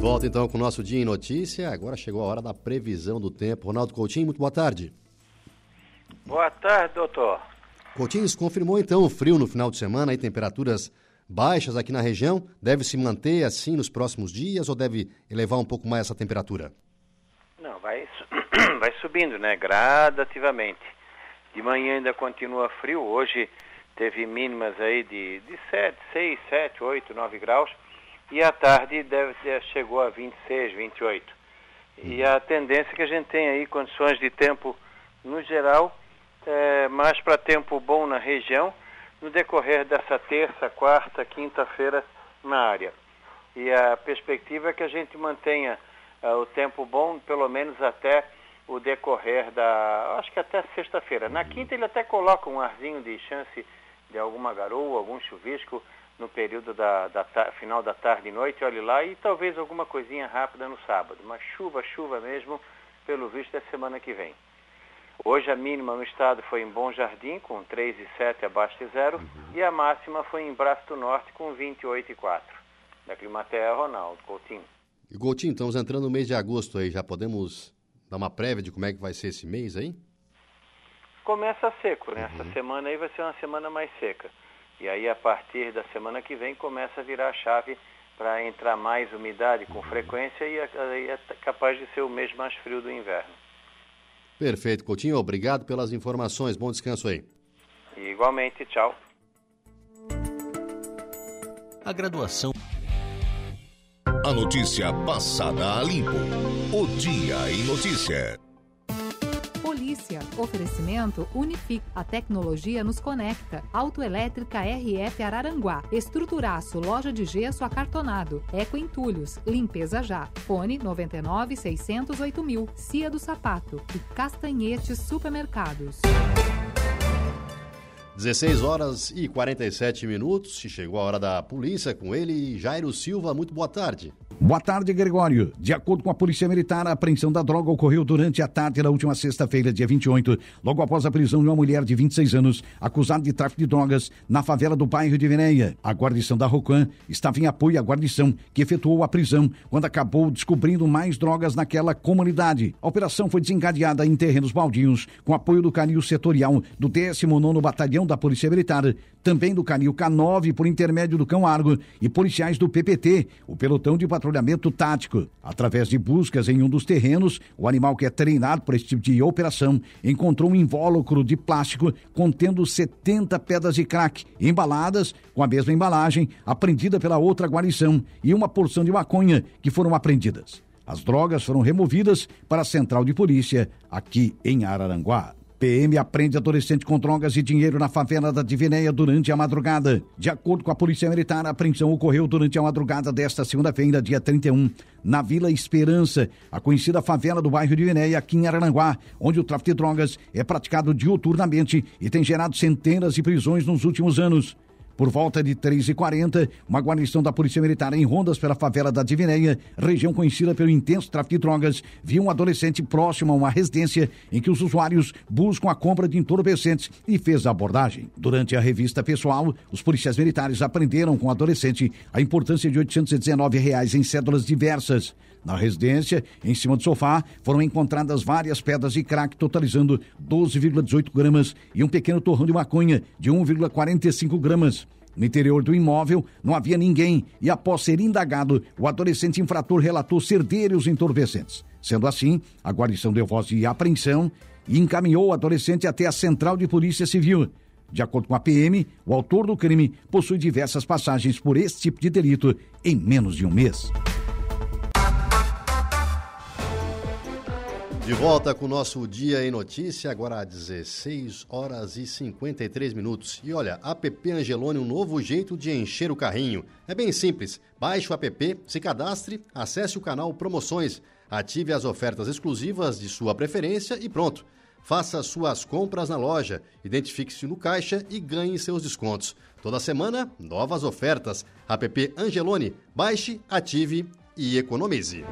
Speaker 2: Volta então com o nosso Dia em Notícia. Agora chegou a hora da previsão do tempo. Ronaldo Coutinho, muito boa tarde.
Speaker 11: Boa tarde, doutor.
Speaker 2: Coutinho, confirmou então o frio no final de semana e temperaturas baixas aqui na região. Deve se manter assim nos próximos dias ou deve elevar um pouco mais essa temperatura?
Speaker 11: Não, vai, <clears throat> vai subindo, né? Gradativamente. De manhã ainda continua frio. Hoje teve mínimas aí de, de 7, 6, 7, 8, 9 graus e à tarde deve chegou a 26, 28. E a tendência que a gente tem aí, condições de tempo no geral, é, mais para tempo bom na região, no decorrer dessa terça, quarta, quinta-feira na área. E a perspectiva é que a gente mantenha uh, o tempo bom, pelo menos até o decorrer da. acho que até sexta-feira. Na quinta ele até coloca um arzinho de chance de alguma garoa, algum chuvisco no período da, da final da tarde e noite, olhe lá, e talvez alguma coisinha rápida no sábado. Mas chuva, chuva mesmo, pelo visto, é semana que vem. Hoje a mínima no estado foi em Bom Jardim, com 3,7 abaixo de zero, uhum. e a máxima foi em Braço do Norte, com 28,4. Da Climatea, Ronaldo Coutinho.
Speaker 2: E Coutinho, estamos entrando no mês de agosto aí, já podemos dar uma prévia de como é que vai ser esse mês aí?
Speaker 11: Começa seco, né? Uhum. Essa semana aí vai ser uma semana mais seca. E aí, a partir da semana que vem, começa a virar a chave para entrar mais umidade com frequência e é capaz de ser o mês mais frio do inverno.
Speaker 2: Perfeito, Coutinho. Obrigado pelas informações. Bom descanso aí.
Speaker 11: E igualmente, tchau.
Speaker 6: A graduação. A notícia passada a limpo. O Dia em Notícia.
Speaker 12: Polícia. Oferecimento Unific. A tecnologia nos conecta. Autoelétrica RF Araranguá. Estruturaço. Loja de gesso acartonado. Eco Entulhos. Limpeza já. Fone 99 608 mil. Cia do Sapato. E Castanhetes Supermercados.
Speaker 2: 16 horas e 47 minutos. Chegou a hora da polícia com ele, Jairo Silva. Muito boa tarde.
Speaker 3: Boa tarde, Gregório. De acordo com a Polícia Militar, a apreensão da droga ocorreu durante a tarde da última sexta-feira, dia 28, logo após a prisão de uma mulher de 26 anos, acusada de tráfico de drogas, na favela do bairro de Veneia. A guarnição da Rocan estava em apoio à guarnição, que efetuou a prisão quando acabou descobrindo mais drogas naquela comunidade. A operação foi desencadeada em terrenos baldios, com apoio do canil setorial do 19º Batalhão da Polícia Militar, também do canil K9 por intermédio do Cão Argo e policiais do PPT, o pelotão de patrulhamento tático. Através de buscas em um dos terrenos, o animal que é treinado para esse tipo de operação encontrou um invólucro de plástico contendo 70 pedras de crack, embaladas com a mesma embalagem apreendida pela outra guarnição e uma porção de maconha que foram apreendidas. As drogas foram removidas para a central de polícia aqui em Araranguá. PM aprende adolescente com drogas e dinheiro na favela da Divinéia durante a madrugada. De acordo com a Polícia Militar, a apreensão ocorreu durante a madrugada desta segunda-feira, dia 31, na Vila Esperança, a conhecida favela do bairro Divinéia, aqui em Arananguá, onde o tráfico de drogas é praticado diuturnamente e tem gerado centenas de prisões nos últimos anos. Por volta de 3h40, uma guarnição da Polícia Militar em rondas pela favela da Divinéia, região conhecida pelo intenso tráfico de drogas, viu um adolescente próximo a uma residência em que os usuários buscam a compra de entorpecentes e fez a abordagem. Durante a revista pessoal, os policiais militares aprenderam com o adolescente a importância de 819 reais em cédulas diversas. Na residência, em cima do sofá, foram encontradas várias pedras de crack, totalizando 12,18 gramas e um pequeno torrão de maconha de 1,45 gramas. No interior do imóvel não havia ninguém e, após ser indagado, o adolescente infrator relatou dele os entorpecentes. Sendo assim, a guarnição deu voz de apreensão e encaminhou o adolescente até a Central de Polícia Civil. De acordo com a PM, o autor do crime possui diversas passagens por esse tipo de delito em menos de um mês.
Speaker 2: De volta com o nosso Dia em Notícia, agora às 16 horas e 53 minutos. E olha, app Angelone, um novo jeito de encher o carrinho. É bem simples. Baixe o app, se cadastre, acesse o canal Promoções, ative as ofertas exclusivas de sua preferência e pronto. Faça suas compras na loja, identifique-se no caixa e ganhe seus descontos. Toda semana, novas ofertas. App Angelone, baixe, ative e economize.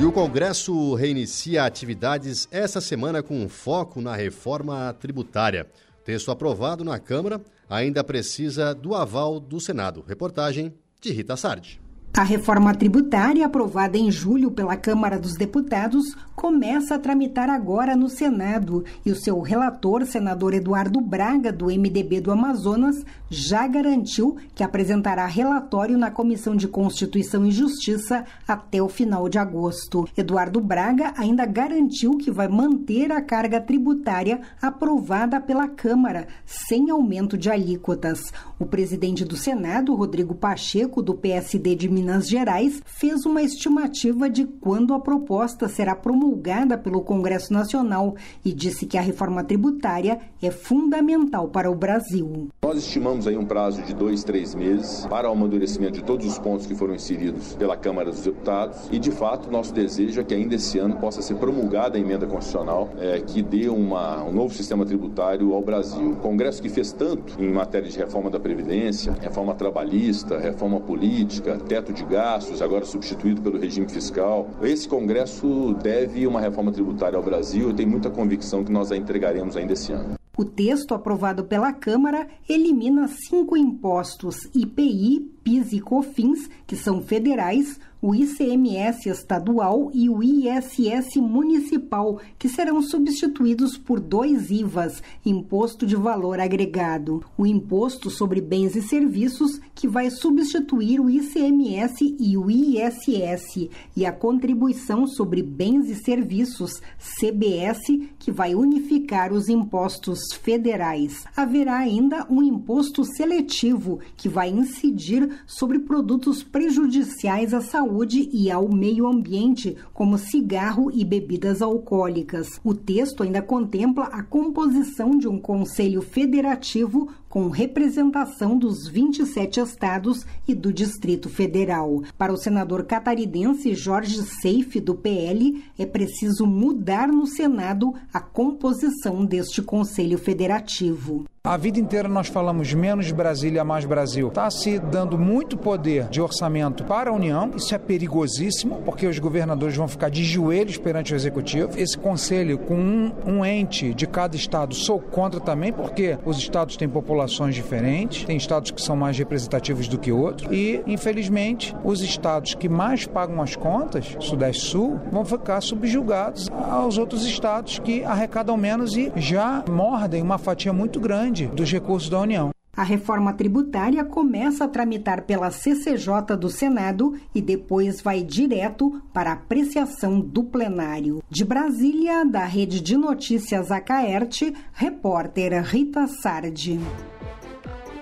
Speaker 2: E o Congresso reinicia atividades essa semana com foco na reforma tributária. Texto aprovado na Câmara ainda precisa do aval do Senado. Reportagem de Rita Sardi.
Speaker 13: A reforma tributária, aprovada em julho pela Câmara dos Deputados, começa a tramitar agora no Senado e o seu relator, senador Eduardo Braga, do MDB do Amazonas, já garantiu que apresentará relatório na Comissão de Constituição e Justiça até o final de agosto. Eduardo Braga ainda garantiu que vai manter a carga tributária aprovada pela Câmara, sem aumento de alíquotas. O presidente do Senado, Rodrigo Pacheco, do PSD de Minas Gerais, fez uma estimativa de quando a proposta será promulgada promulgada pelo Congresso Nacional e disse que a reforma tributária é fundamental para o Brasil.
Speaker 14: Nós estimamos aí um prazo de dois, três meses para o amadurecimento de todos os pontos que foram inseridos pela Câmara dos Deputados e, de fato, nosso desejo é que ainda esse ano possa ser promulgada a emenda constitucional é, que dê uma, um novo sistema tributário ao Brasil. O Congresso que fez tanto em matéria de reforma da Previdência, reforma trabalhista, reforma política, teto de gastos, agora substituído pelo regime fiscal. Esse Congresso deve uma reforma tributária ao Brasil. Eu tenho muita convicção que nós a entregaremos ainda esse ano.
Speaker 13: O texto aprovado pela Câmara elimina cinco impostos: IPI, PIS e COFINS, que são federais, o ICMS estadual e o ISS municipal, que serão substituídos por dois IVAs, Imposto de Valor Agregado. O Imposto sobre Bens e Serviços, que vai substituir o ICMS e o ISS, e a Contribuição sobre Bens e Serviços, CBS, que vai unificar os impostos federais. Haverá ainda um imposto seletivo, que vai incidir sobre produtos prejudiciais à saúde e ao meio ambiente, como cigarro e bebidas alcoólicas. O texto ainda contempla a composição de um conselho federativo com representação dos 27 estados e do Distrito Federal. Para o senador catarinense Jorge Seife, do PL, é preciso mudar no Senado a composição deste Conselho Federativo.
Speaker 15: A vida inteira nós falamos menos Brasília, mais Brasil. Está se dando muito poder de orçamento para a União. Isso é perigosíssimo, porque os governadores vão ficar de joelhos perante o executivo. Esse conselho, com um, um ente de cada estado, sou contra também, porque os estados têm populações diferentes, tem estados que são mais representativos do que outros. E, infelizmente, os estados que mais pagam as contas, Sudeste Sul, vão ficar subjugados aos outros estados que arrecadam menos e já mordem uma fatia muito grande dos recursos da União.
Speaker 13: A reforma tributária começa a tramitar pela CCJ do Senado e depois vai direto para apreciação do plenário. De Brasília, da Rede de Notícias Acaerte, repórter Rita Sardi.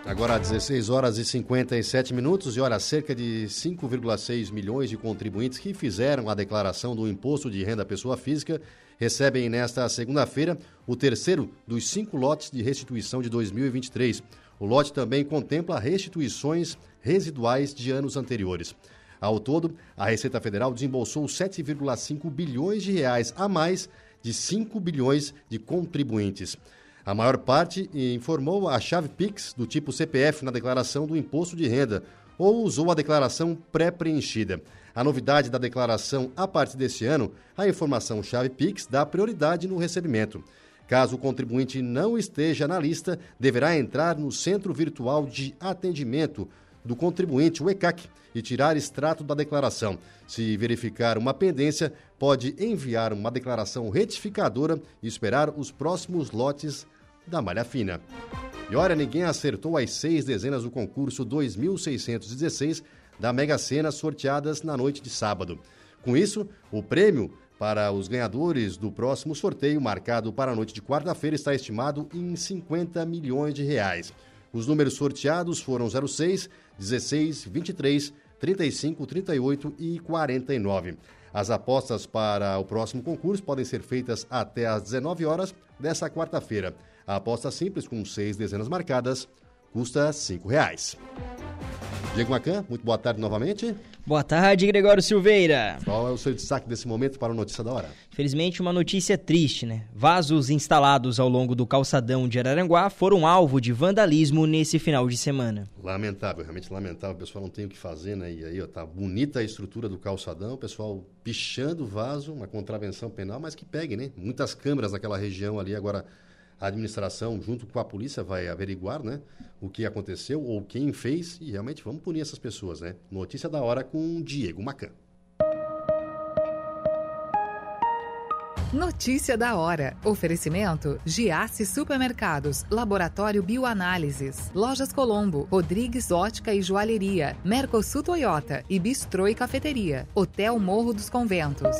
Speaker 2: Agora 16 horas e 57 minutos e olha, cerca de 5,6 milhões de contribuintes que fizeram a declaração do imposto de renda pessoa física recebem nesta segunda-feira o terceiro dos cinco lotes de restituição de 2023. O lote também contempla restituições residuais de anos anteriores. Ao todo, a Receita Federal desembolsou 7,5 bilhões de reais a mais de 5 bilhões de contribuintes. A maior parte informou a chave Pix do tipo CPF na declaração do imposto de renda ou usou a declaração pré-preenchida. A novidade da declaração a partir deste ano, a informação chave Pix dá prioridade no recebimento. Caso o contribuinte não esteja na lista, deverá entrar no Centro Virtual de Atendimento do contribuinte, o ECAC, e tirar extrato da declaração. Se verificar uma pendência, pode enviar uma declaração retificadora e esperar os próximos lotes da malha fina. E olha, ninguém acertou as seis dezenas do concurso 2616 da Mega Sena sorteadas na noite de sábado. Com isso, o prêmio para os ganhadores do próximo sorteio, marcado para a noite de quarta-feira, está estimado em 50 milhões de reais. Os números sorteados foram 06, 16, 23, 35, 38 e 49. As apostas para o próximo concurso podem ser feitas até às 19 horas dessa quarta-feira. A aposta simples, com seis dezenas marcadas, custa R$ 5,00. Diego Macan, muito boa tarde novamente.
Speaker 5: Boa tarde, Gregório Silveira.
Speaker 2: Qual é o seu destaque desse momento para a notícia da hora?
Speaker 5: Felizmente, uma notícia triste, né? Vasos instalados ao longo do calçadão de Araranguá foram alvo de vandalismo nesse final de semana.
Speaker 2: Lamentável, realmente lamentável. O pessoal não tem o que fazer, né? E aí, ó, tá bonita a estrutura do calçadão, o pessoal pichando o vaso, uma contravenção penal, mas que pegue, né? Muitas câmeras naquela região ali agora a administração, junto com a polícia, vai averiguar né, o que aconteceu ou quem fez e realmente vamos punir essas pessoas. Né? Notícia da hora com Diego Macan.
Speaker 12: Notícia da hora. Oferecimento: Giasse Supermercados, Laboratório Bioanálises, Lojas Colombo, Rodrigues Ótica e Joalheria, Mercosul Toyota e Bistrô e Cafeteria, Hotel Morro dos Conventos.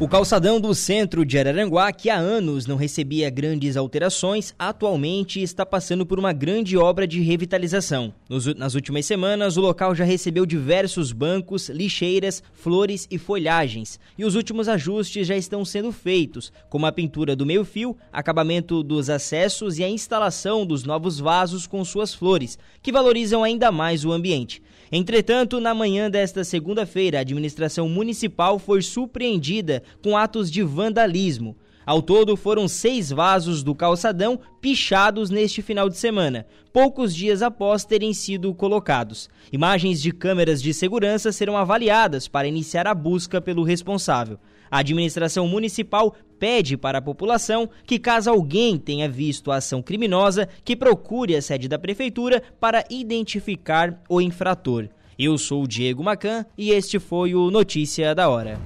Speaker 5: O calçadão do centro de Araranguá, que há anos não recebia grandes alterações, atualmente está passando por uma grande obra de revitalização. Nos, nas últimas semanas, o local já recebeu diversos bancos, lixeiras, flores e folhagens, e os últimos ajustes já estão sendo feitos, como a pintura do meio-fio, acabamento dos acessos e a instalação dos novos vasos com suas flores, que valorizam ainda mais o ambiente. Entretanto, na manhã desta segunda-feira, a administração municipal foi surpreendida com atos de vandalismo. Ao todo, foram seis vasos do calçadão pichados neste final de semana, poucos dias após terem sido colocados. Imagens de câmeras de segurança serão avaliadas para iniciar a busca pelo responsável. A administração municipal pede para a população que, caso alguém tenha visto a ação criminosa, que procure a sede da prefeitura para identificar o infrator. Eu sou o Diego Macan e este foi o Notícia da Hora.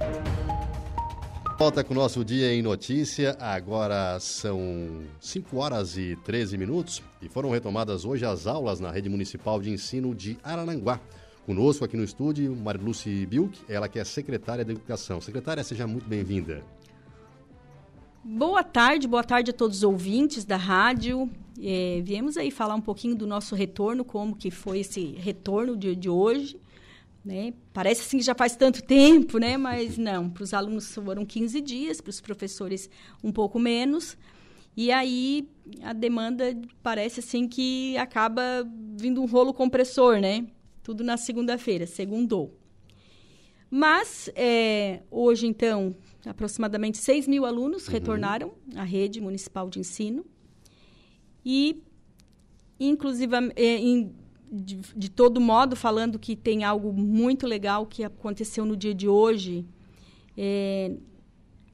Speaker 2: Volta com o nosso Dia em Notícia. Agora são 5 horas e 13 minutos e foram retomadas hoje as aulas na Rede Municipal de Ensino de Arananguá. Conosco aqui no estúdio, Mariluce Bilk, ela que é secretária da Educação. Secretária, seja muito bem-vinda.
Speaker 16: Boa tarde, boa tarde a todos os ouvintes da rádio. É, viemos aí falar um pouquinho do nosso retorno, como que foi esse retorno de, de hoje. Né? Parece assim que já faz tanto tempo, né? mas não, para os alunos foram 15 dias, para os professores um pouco menos. E aí a demanda parece assim que acaba vindo um rolo compressor, né? Tudo na segunda-feira, segundou. Mas é, hoje, então, aproximadamente 6 mil alunos uhum. retornaram à rede municipal de ensino. E, inclusive, é, em, de, de, todo modo, falando que tem algo muito legal que aconteceu no dia de hoje. É,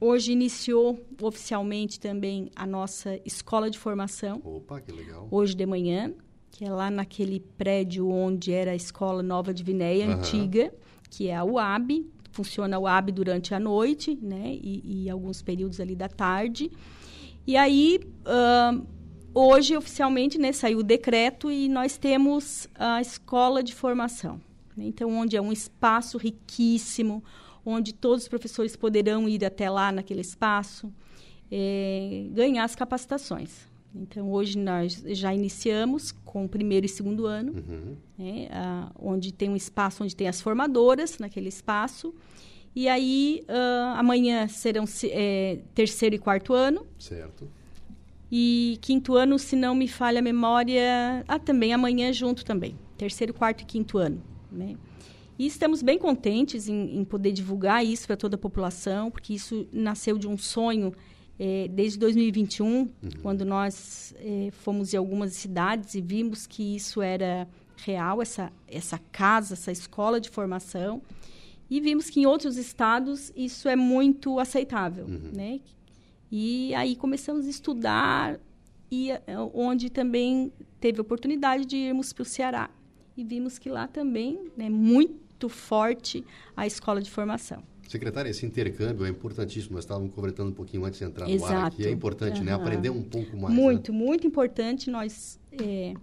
Speaker 16: hoje iniciou oficialmente também a nossa escola de formação.
Speaker 2: Opa, que legal.
Speaker 16: Hoje de manhã, que é lá naquele prédio onde era a escola Nova de Vinéia, uhum. antiga, que é a UAB. Funciona a UAB durante a noite, né? E, e alguns períodos ali da tarde. E aí, uh, hoje, oficialmente, né, saiu o decreto e nós temos a escola de formação. Né? Então, onde é um espaço riquíssimo, onde todos os professores poderão ir até lá naquele espaço, é, ganhar as capacitações. Então, hoje nós já iniciamos com o primeiro e segundo ano, uhum. né, a, onde tem um espaço onde tem as formadoras naquele espaço. E aí, uh, amanhã serão é, terceiro e quarto ano.
Speaker 2: Certo.
Speaker 16: E quinto ano, se não me falha a memória, ah, também amanhã junto também. Terceiro, quarto e quinto ano, né? E estamos bem contentes em, em poder divulgar isso para toda a população, porque isso nasceu de um sonho é, desde 2021, uhum. quando nós é, fomos em algumas cidades e vimos que isso era real, essa, essa casa, essa escola de formação, e vimos que em outros estados isso é muito aceitável, uhum. né? E aí começamos a estudar e eh, onde também teve oportunidade de irmos para o Ceará. E vimos que lá também é né, muito forte a escola de formação.
Speaker 2: Secretária, esse intercâmbio é importantíssimo. Nós estávamos conversando um pouquinho antes de entrar Exato. no ar aqui. É importante, uhum. né? Aprender um pouco mais.
Speaker 16: Muito,
Speaker 2: né?
Speaker 16: muito importante. Nós é,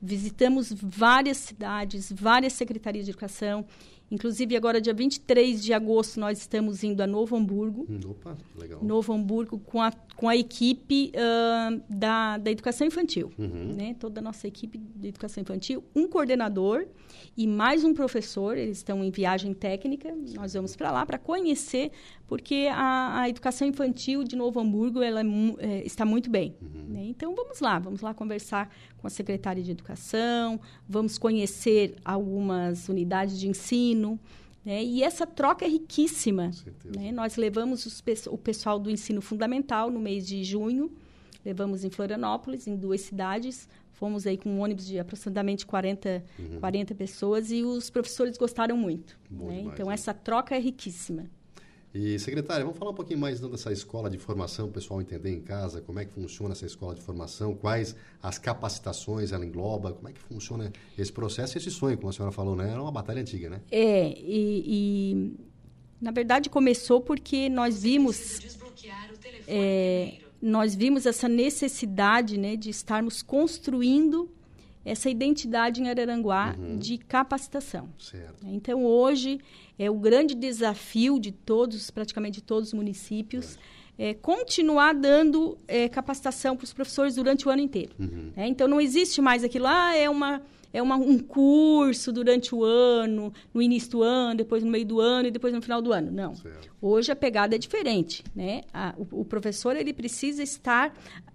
Speaker 16: visitamos várias cidades, várias secretarias de educação Inclusive, agora, dia 23 de agosto, nós estamos indo a Novo Hamburgo.
Speaker 2: Hum, opa, legal.
Speaker 16: Novo Hamburgo, com a, com a equipe uh, da, da educação infantil. Uhum. Né? Toda a nossa equipe de educação infantil. Um coordenador e mais um professor. Eles estão em viagem técnica. Nós vamos para lá para conhecer, porque a, a, educação infantil de Novo Hamburgo ela é, é, está muito bem. Uhum. Né? Então, vamos lá. Vamos lá conversar com a secretária de educação. Vamos conhecer algumas unidades de ensino né? E essa troca é riquíssima. Né? Nós levamos os, o pessoal do ensino fundamental no mês de junho, levamos em Florianópolis, em duas cidades, fomos aí com um ônibus de aproximadamente 40, uhum. 40 pessoas e os professores gostaram muito. Né? Demais, então, né? essa troca é riquíssima.
Speaker 2: E, secretária, vamos falar um pouquinho mais então, dessa escola de formação, o pessoal entender em casa como é que funciona essa escola de formação, quais as capacitações ela engloba, como é que funciona esse processo e esse sonho, como a senhora falou, né? Era uma batalha antiga, né?
Speaker 16: É, e, e na verdade começou porque nós vimos... É, nós vimos essa necessidade né, de estarmos construindo essa identidade em Araranguá uhum. de capacitação.
Speaker 2: Certo.
Speaker 16: Então, hoje, é o grande desafio de todos, praticamente de todos os municípios, é, continuar dando é, capacitação para os professores durante o ano inteiro. Uhum. É, então, não existe mais aquilo, ah, é, uma, é uma, um curso durante o ano, no início do ano, depois no meio do ano e depois no final do ano. Não. Certo. Hoje a pegada é diferente. Né? A, o, o, professor ele precisa estar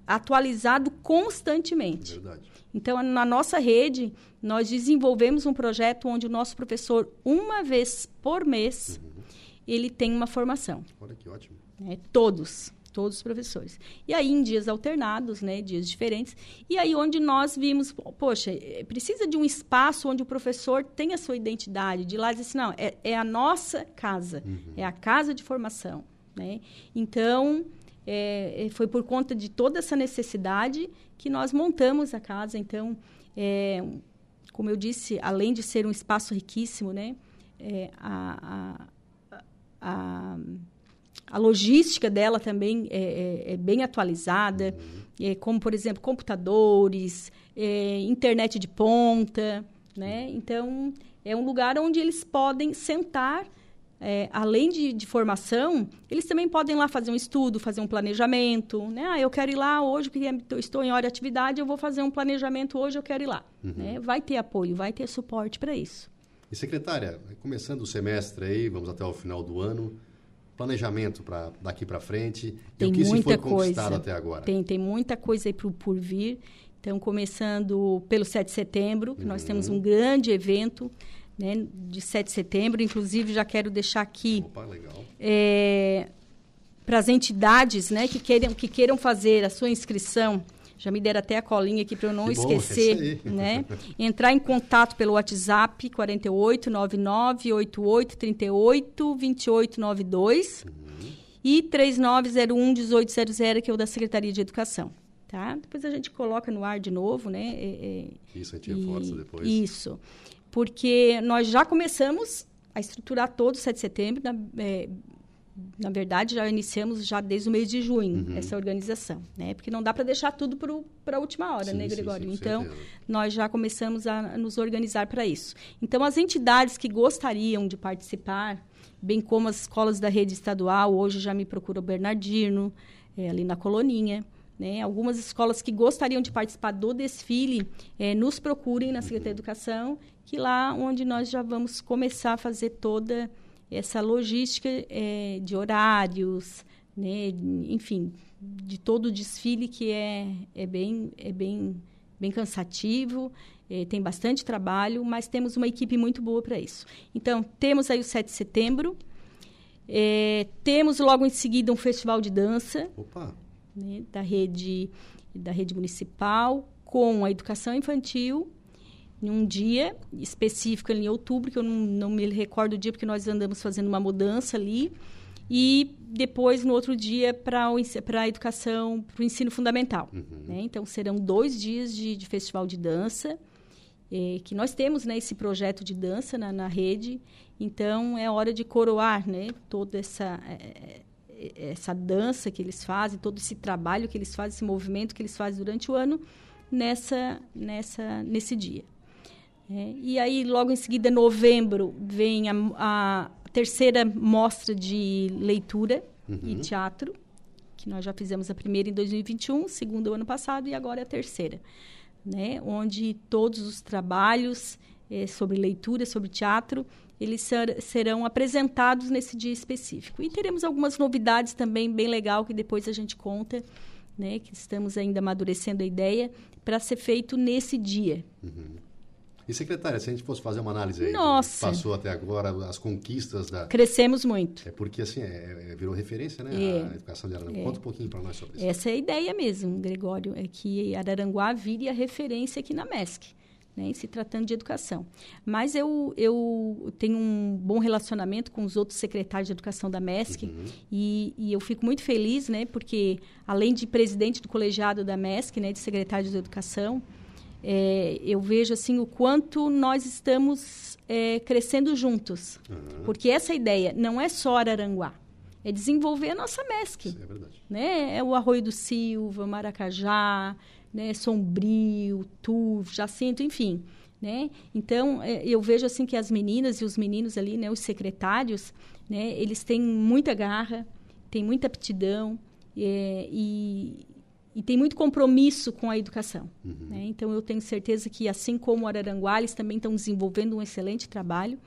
Speaker 16: atualizado constantemente. Verdade. Então, na nossa rede, nós desenvolvemos um projeto onde o nosso professor, uma vez por mês, uhum. ele tem uma formação.
Speaker 2: Olha que ótimo.
Speaker 16: É, todos, todos os professores. E aí, em dias alternados, né, dias diferentes, e aí onde nós vimos, poxa, é, precisa de um espaço onde o professor tenha a sua identidade, de lá dizer assim, não, é, é a nossa casa, uhum. é a casa de formação. Né? Então, é, é, foi por conta de toda essa necessidade que nós montamos a casa. Então, é, como eu disse, além de ser um espaço riquíssimo, né, é, a, a, a, a, logística dela também é, é, é bem atualizada, uhum. como, por exemplo, computadores, internet de ponta. Né? Então, é um lugar onde eles podem sentar é, além de, de, formação, eles também podem lá fazer um estudo, fazer um planejamento. Né? Ah, eu quero ir lá hoje, porque estou em hora de atividade, eu vou fazer um planejamento hoje, eu quero ir lá. Uhum. Né? Vai ter apoio, vai ter suporte para isso.
Speaker 2: E secretária, começando o semestre aí, vamos até o final do ano, planejamento para daqui para frente,
Speaker 16: tem
Speaker 2: e o que
Speaker 16: muita
Speaker 2: se foi
Speaker 16: coisa.
Speaker 2: conquistado até agora?
Speaker 16: Tem, tem muita coisa aí por, por vir. Então, começando pelo 7 de setembro, que uhum. nós temos um grande evento né, de 7 de setembro. Inclusive, já quero deixar aqui é, para as entidades né, que, queiram, que queiram fazer a sua inscrição. Já me deram até a colinha aqui para eu não que esquecer. Bom, né? <laughs> Entrar em contato pelo WhatsApp 48 99 88 38 28 92 uhum. e 3901 1800, que é o da Secretaria de Educação. Tá? Depois a gente coloca no ar de novo, né? É,
Speaker 2: é, isso, a gente reforça depois.
Speaker 16: Isso porque nós já começamos a estruturar todo o 7 de setembro, na, é, na verdade, já iniciamos já desde o mês de junho uhum. essa organização, né? Porque não dá para deixar tudo para a última hora, sim, né, Gregório? Sim, sim, então, certeza. nós já começamos a nos organizar para isso. Então, as entidades que gostariam de participar, bem como as escolas da rede estadual, hoje já me procura o Bernardino, é, ali na Coloninha, né? Algumas escolas que gostariam de participar do desfile, é, nos procurem na Secretaria de Educação que lá onde nós já vamos começar a fazer toda essa logística é, de horários, né, enfim, de todo o desfile que é, é bem é bem bem cansativo, é, tem bastante trabalho, mas temos uma equipe muito boa para isso. Então, temos aí o 7 de setembro, é, temos logo em seguida um festival de dança né, da rede da rede municipal com a educação infantil em um dia específico em outubro, que eu não, não me recordo o dia, porque nós andamos fazendo uma mudança ali. e depois, no outro dia, para a educação, para o ensino fundamental. Uhum. Né? Então, serão dois dias de, de festival de dança, eh, que nós temos né, esse projeto de dança na, na, rede. Então, é hora de coroar né, toda essa, eh, essa dança que eles fazem, todo esse trabalho que eles fazem, esse movimento que eles fazem durante o ano, nessa, nessa, nesse dia. É, e aí, logo em seguida, novembro, vem a, a terceira mostra de leitura uhum. e teatro, que nós já fizemos a primeira em 2021, segunda o ano passado e agora é a terceira, né? Onde todos os trabalhos é, sobre leitura, sobre teatro, eles ser, serão apresentados nesse dia específico. E teremos algumas novidades também bem legal que depois a gente conta, né? Que estamos ainda amadurecendo a ideia para ser feito nesse dia.
Speaker 2: Uhum. E, secretária, se a gente fosse fazer uma análise aí,
Speaker 16: Nossa.
Speaker 2: passou até agora, as conquistas da...
Speaker 16: Crescemos muito.
Speaker 2: É porque, assim, é, é, virou referência, né? É. A educação de Araranguá. É. Conta um pouquinho para nós sobre isso.
Speaker 16: Essa é a ideia mesmo, Gregório, é que Araranguá vire a referência aqui na MESC. Né, se tratando de educação. Mas eu, eu tenho um bom relacionamento com os outros secretários de educação da MESC uhum. e, e, eu fico muito feliz, né, porque além de presidente do colegiado da MESC, né, de secretários de educação, é, eu vejo assim o quanto nós estamos é, crescendo juntos. Uhum. Porque essa ideia não é só Araranguá, é desenvolver a nossa MESC.
Speaker 2: é verdade.
Speaker 16: Né? É o Arroio do Silva, Maracajá, né? Sombrio, Turvo, Jacinto, enfim. Né? Então, é, eu vejo assim que as meninas e os meninos ali, né, os secretários, né, eles têm muita garra, têm muita aptidão é, e, e tem muito compromisso com a educação. Uhum. Né? Então, eu tenho certeza que, assim como Araranguá, eles também estão desenvolvendo um excelente trabalho.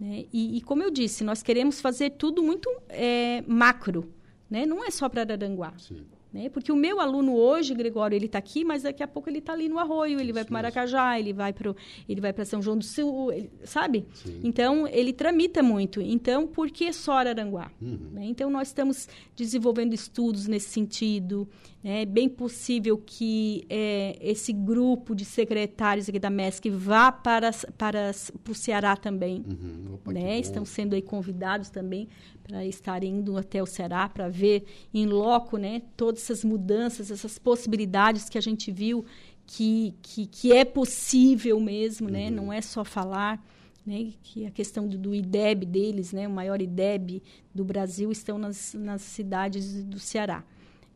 Speaker 16: Né? E, e, como eu disse, nós queremos fazer tudo muito é, macro. Né? Não é só para Araranguá. Sim. Né? Porque o meu aluno hoje, Gregório, ele está aqui, mas daqui a pouco ele está ali no Arroio, ele vai para Maracajá, ele vai para ele vai para São João do Sul, ele, sabe? Sim. Então ele tramita muito. Então por que só Araranguá? Uhum. Né? Então nós estamos desenvolvendo estudos nesse sentido. É bem possível que é, esse grupo de secretários aqui da MESC vá para, para, para o Ceará também. Uhum. Opa, né? Estão sendo aí convidados também para estar indo até o Ceará para ver em loco né, todas essas mudanças, essas possibilidades que a gente viu que, que, que é possível mesmo, né? uhum. né? não é só falar. Né, que a questão do, do, IDEB deles, né, o maior IDEB do Brasil, estão nas, nas cidades do Ceará.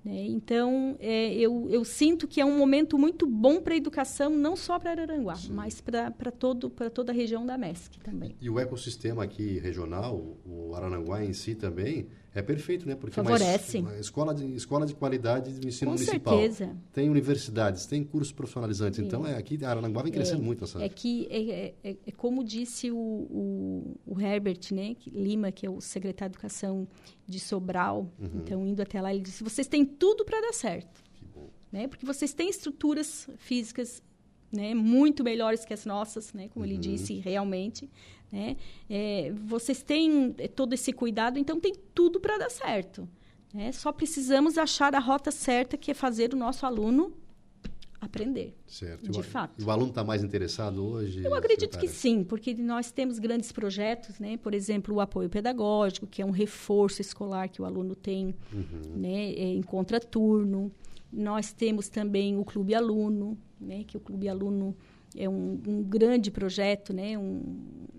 Speaker 16: Né? Então, é, eu, eu sinto que é um momento muito bom para a educação, não só para Araranguá, Sim. mas para toda a região da MESC também.
Speaker 2: E o ecossistema aqui regional, o Araranguá em si também, é perfeito, né? Porque
Speaker 16: Favorece.
Speaker 2: É uma, escola, de, escola de qualidade de ensino Com municipal.
Speaker 16: certeza.
Speaker 2: Tem universidades, tem cursos profissionalizantes. É. Então, é, aqui Araranguá vem crescendo
Speaker 16: é,
Speaker 2: muito essa
Speaker 16: É que, é, é, é como disse o, o, o, Herbert né, Lima, que é o secretário de Educação de Sobral, uhum. então, indo até lá, ele disse, vocês têm tudo para dar certo. Né? Porque vocês têm estruturas físicas né, muito melhores que as nossas, né, como uhum. ele disse, realmente. Né? É, vocês têm é, todo esse cuidado, então tem tudo para dar certo. Né? Só precisamos achar a rota certa, que é fazer o nosso aluno aprender.
Speaker 2: Certo.
Speaker 16: De fato.
Speaker 2: E o aluno está mais interessado hoje?
Speaker 16: Eu acredito que sim, porque nós temos grandes projetos, né? Por exemplo, o apoio pedagógico, que é um reforço escolar que o aluno tem, uhum. né? É, em contraturno. Nós temos também o Clube Aluno, né? Que o Clube Aluno é um, um grande projeto, né? Um,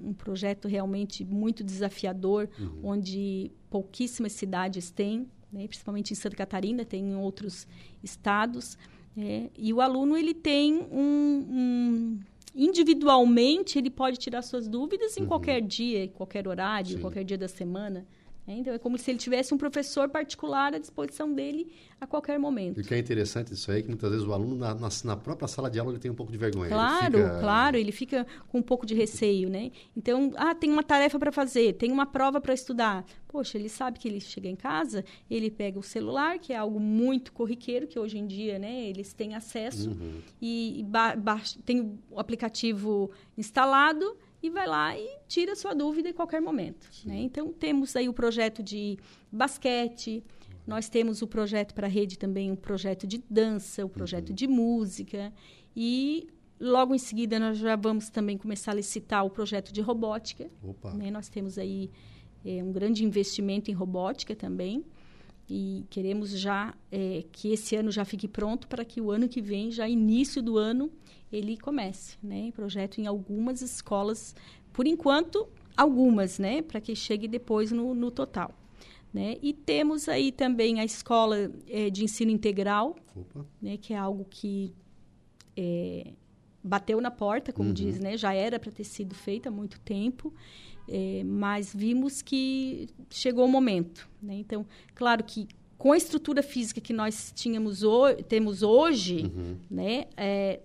Speaker 16: um, projeto realmente muito desafiador, uhum. onde pouquíssimas cidades têm, né? principalmente em Santa Catarina, tem em outros estados. Né? E o aluno ele tem um, um, individualmente ele pode tirar suas dúvidas em uhum. qualquer dia, em qualquer horário, em qualquer dia da semana. Né? Então, é como se ele tivesse um professor particular à disposição dele a qualquer momento.
Speaker 2: E o que é interessante disso aí é que muitas vezes o aluno, na, na, na própria sala de aula, ele tem um pouco de vergonha.
Speaker 16: Claro, ele fica... claro, ele fica com um pouco de receio, né? Então, ah, tem uma tarefa para fazer, tem uma prova para estudar. Poxa, ele sabe que ele chega em casa, ele pega o celular, que é algo muito corriqueiro, que hoje em dia, né, eles têm acesso, uhum. e, e tem o aplicativo instalado, e vai lá e tira sua dúvida em qualquer momento. Né? Então, temos aí o projeto de basquete, nós temos o projeto para a rede também, um projeto de dança, o um projeto uhum. de música, e logo em seguida nós já vamos também começar a licitar o projeto de robótica. Né? Nós temos aí é, um grande investimento em robótica também. E queremos já é, que esse ano já fique pronto para que o ano que vem, já início do ano, ele comece. Né? Projeto em algumas escolas, por enquanto, algumas, né? para que chegue depois no, no total. Né? E temos aí também a escola é, de ensino integral, né? que é algo que é, bateu na porta, como uhum. diz, né? já era para ter sido feita há muito tempo. É, mas vimos que chegou o momento. Né? Então, claro que com a estrutura física que nós tínhamos ho temos hoje, uhum. né, é,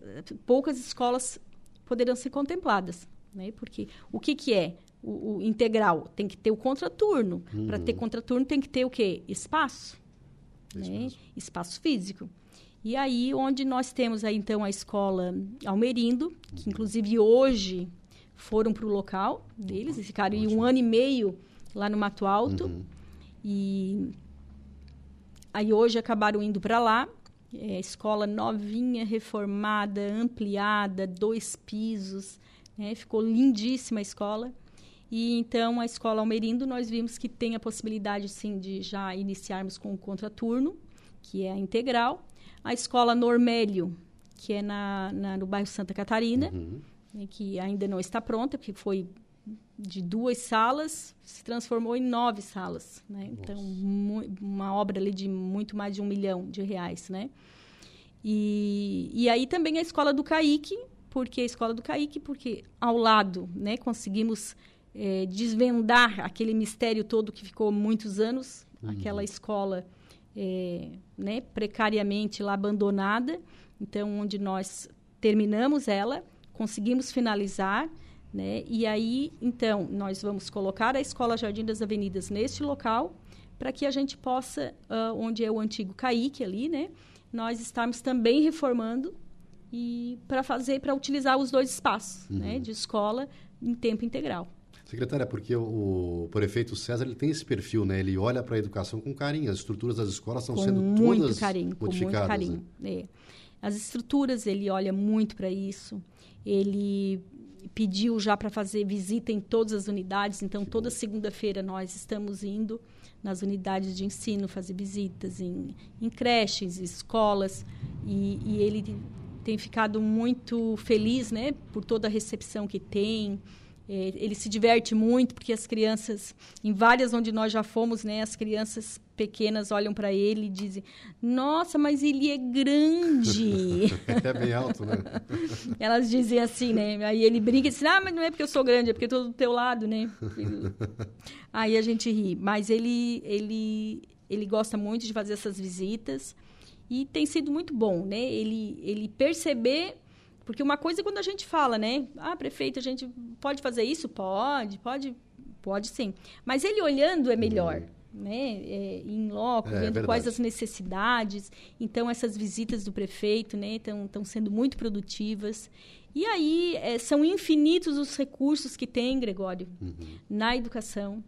Speaker 16: poucas escolas poderão ser contempladas. Né? Porque o que, que é o, o integral? Tem que ter o contraturno. Uhum. Para ter contraturno tem que ter o quê? Espaço. Né? Espaço físico. E aí, onde nós temos aí, então, a escola Almerindo, que uhum. inclusive hoje foram para o local deles, e ficaram um ano e meio lá no Mato Alto. Uhum. E aí hoje acabaram indo para lá. É, escola novinha, reformada, ampliada, dois pisos. Né? Ficou lindíssima a escola. E então a escola Almerindo nós vimos que tem a possibilidade sim de já iniciarmos com o contraturno, que é a integral. A escola Normélio, que é na, na no bairro Santa Catarina, uhum né, que ainda não está pronta, porque foi de duas salas, se transformou em nove salas. Né? Então, uma obra ali de muito mais de um milhão de reais. Né? E, e aí também a Escola do Caíque, porque a Escola do Caíque, porque ao lado né, conseguimos é, desvendar aquele mistério todo que ficou muitos anos, uhum. aquela escola é, né, precariamente lá abandonada, então onde nós terminamos ela conseguimos finalizar, né? E aí, então, nós vamos colocar a Escola Jardim das Avenidas neste local para que a gente possa, uh, onde é o antigo CAIC ali, né? Nós estamos também reformando e para fazer, para utilizar os dois espaços, uhum. né? De escola em tempo integral.
Speaker 2: Secretária, porque o, o prefeito César ele tem esse perfil, né? Ele olha para a educação com carinho. As estruturas das escolas estão
Speaker 16: com
Speaker 2: sendo
Speaker 16: muito
Speaker 2: todas
Speaker 16: carinho,
Speaker 2: modificadas.
Speaker 16: Com muito carinho, né? é. As estruturas ele olha muito para isso. Ele pediu já para fazer visita em todas as unidades, então toda segunda-feira nós estamos indo nas unidades de ensino fazer visitas em, em creches, escolas, e, e ele tem ficado muito feliz, né, por toda a recepção que tem, é, ele se diverte muito porque as crianças, em várias onde nós já fomos, né, as crianças pequenas olham para ele e dizem: Nossa, mas ele é grande. <laughs>
Speaker 2: é bem alto, né? <laughs>
Speaker 16: Elas dizem assim, né? Aí ele brinca e diz: Ah, mas não é porque eu sou grande, é porque eu estou do teu lado, né? <laughs> Aí a gente ri. Mas ele, ele, ele gosta muito de fazer essas visitas e tem sido muito bom, né? Ele, ele perceber porque uma coisa é quando a gente fala, né? Ah, prefeito, a gente pode fazer isso? Pode, pode, pode sim. Mas ele olhando é melhor. Uhum. Né, é, em loco, é, vendo é quais as necessidades. Então, essas visitas do prefeito estão né, sendo muito produtivas. E aí, é, são infinitos os recursos que tem, Gregório, uhum. na educação.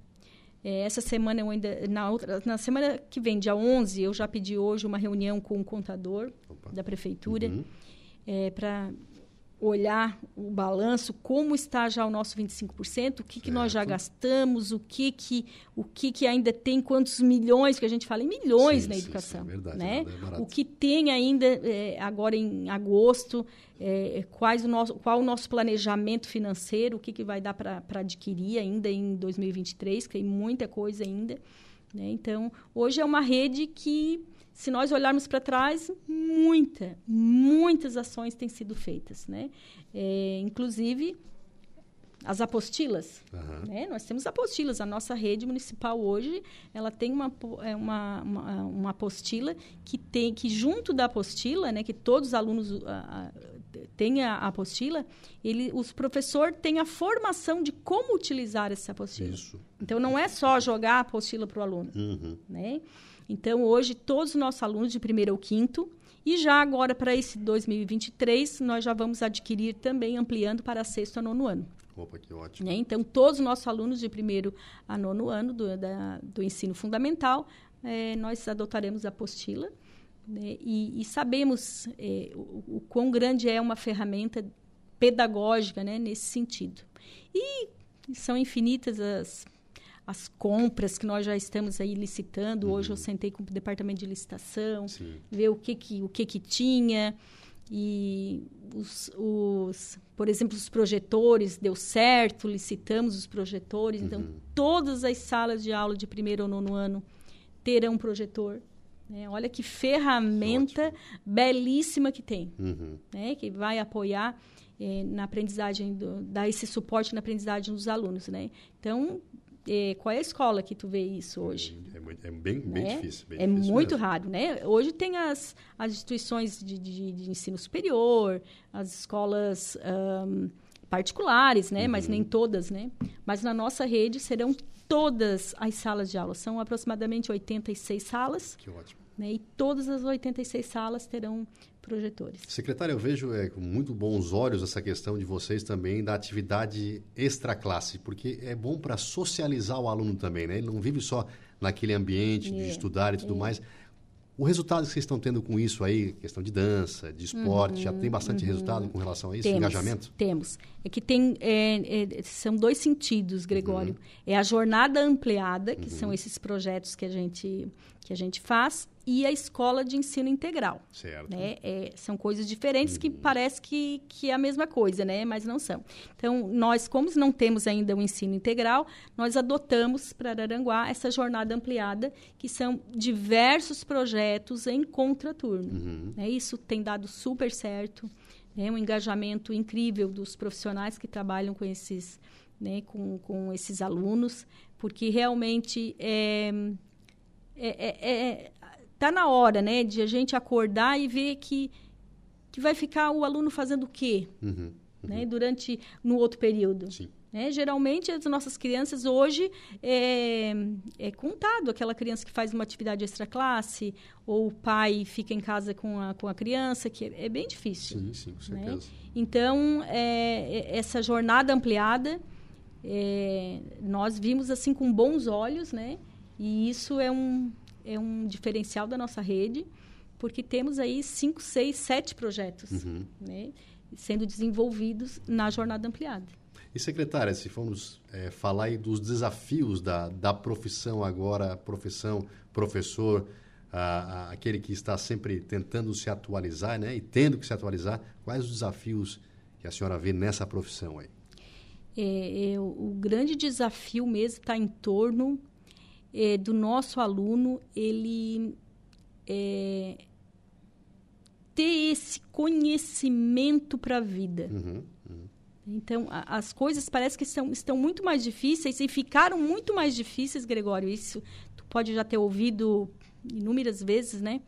Speaker 16: É, essa semana, eu ainda, na, outra, na semana que vem, dia 11, eu já pedi hoje uma reunião com o contador Opa. da prefeitura uhum. é, para olhar o balanço, como está já o nosso 25%, o que, que nós já gastamos, o que que, o que que ainda tem, quantos milhões, que a gente fala em milhões sim, na educação. Sim, é verdade, né? É o que tem ainda é, agora em agosto, é, quais o nosso, qual o nosso planejamento financeiro, o que, que vai dar para adquirir ainda em 2023, que tem muita coisa ainda. Né? Então, hoje é uma rede que se nós olharmos para trás, muita, muitas ações têm sido feitas, né? É, inclusive as apostilas, uhum. né? Nós temos apostilas. A nossa rede municipal hoje, ela tem uma, é uma, uma, uma apostila que tem que junto da apostila, né? Que todos os alunos uh, têm a apostila, ele, os professor tem a formação de como utilizar essa apostila. Isso. Então não é só jogar a apostila para o aluno, uhum. né? Então, hoje, todos os nossos alunos de primeiro ao quinto, e já agora para esse 2023, nós já vamos adquirir também, ampliando para sexto a nono ano.
Speaker 2: Opa, que ótimo.
Speaker 16: Né? Então, todos os nossos alunos de primeiro a nono ano do, da, do ensino fundamental, é, nós adotaremos a apostila né? e, e, sabemos é, o, o quão grande é uma ferramenta pedagógica né? nesse sentido. E são infinitas as as compras que nós já estamos aí licitando. Hoje eu sentei com o departamento de licitação, ver o que que, o que, que tinha. E os, os, por exemplo, os projetores, deu certo, licitamos os projetores. Então, todas as salas de aula de primeiro ou nono ano terão um projetor. Né? Olha que ferramenta belíssima que tem,
Speaker 2: Uhum.
Speaker 16: né? que vai apoiar eh, na aprendizagem, do, dar esse suporte na aprendizagem dos alunos. Né? Então, eh, qual é a escola que tu vê isso hoje?
Speaker 2: É, muito- é bem, bem
Speaker 16: né?
Speaker 2: difícil. bem
Speaker 16: é
Speaker 2: difícil
Speaker 16: muito
Speaker 2: mesmo.
Speaker 16: raro, né? Hoje tem as, as instituições de, de, de ensino superior, as escolas ãh, particulares, né? Mas
Speaker 2: Uhum.
Speaker 16: nem todas, né? Mas na nossa rede serão todas as salas de aula. São aproximadamente 86 salas.
Speaker 2: Que ótimo.
Speaker 16: Né? E todas as 86 salas terão projetores.
Speaker 2: Secretário, eu vejo é, com muito bons olhos essa questão de vocês também da atividade extra classe, porque é bom para socializar o aluno também, né? Ele não vive só naquele ambiente de
Speaker 16: É,
Speaker 2: estudar e tudo
Speaker 16: é.
Speaker 2: mais. O resultado que vocês estão tendo com isso aí, questão de dança, de esporte, já
Speaker 16: Uhum,
Speaker 2: tem bastante
Speaker 16: uhum.
Speaker 2: resultado com relação a isso,
Speaker 16: Temos,
Speaker 2: engajamento?
Speaker 16: Temos. É que tem. é, é, são dois sentidos, Gregório.
Speaker 2: Uhum.
Speaker 16: É a jornada ampliada, que são esses projetos que a gente, que a gente faz, e a escola de ensino integral.
Speaker 2: Certo.
Speaker 16: Né? É, são coisas diferentes que parece que, que é a mesma coisa, né? mas não são. Então, nós, como não temos ainda o ensino integral, nós adotamos para Araranguá essa jornada ampliada, que são diversos projetos em contraturno.
Speaker 2: Uhum.
Speaker 16: Né? Isso tem dado super certo, né? um engajamento incrível dos profissionais que trabalham com esses, né? com, com esses alunos, porque realmente é, é, é, é- tá na hora, né, de a gente acordar e ver que que vai ficar o aluno fazendo o quê,
Speaker 2: Uhum.
Speaker 16: né, durante no outro período. Né? Geralmente as nossas crianças hoje é, é contado aquela criança que faz uma atividade extra classe ou o pai fica em casa com a, com a criança que é, é bem difícil.
Speaker 2: Sim, sim, com
Speaker 16: né?
Speaker 2: certeza.
Speaker 16: Então é, é- essa jornada ampliada é, nós vimos assim com bons olhos, né? E isso é um é um diferencial da nossa rede porque temos aí cinco, seis, sete projetos,
Speaker 2: Uhum.
Speaker 16: né? Sendo desenvolvidos na jornada ampliada.
Speaker 2: E secretária, se formos é, falar aí dos desafios da, da profissão agora, profissão, professor, a- a- aquele que está sempre tentando se atualizar, né? E tendo que se atualizar, quais os desafios que a senhora vê nessa profissão aí?
Speaker 16: É, é, o, o grande desafio mesmo está em torno é, do nosso aluno ele é, ter esse conhecimento para a vida.
Speaker 2: Uhum, uhum.
Speaker 16: Então, a- as coisas parece que estão, estão muito mais difíceis e ficaram muito mais difíceis, Gregório. Isso tu pode já ter ouvido inúmeras vezes, né?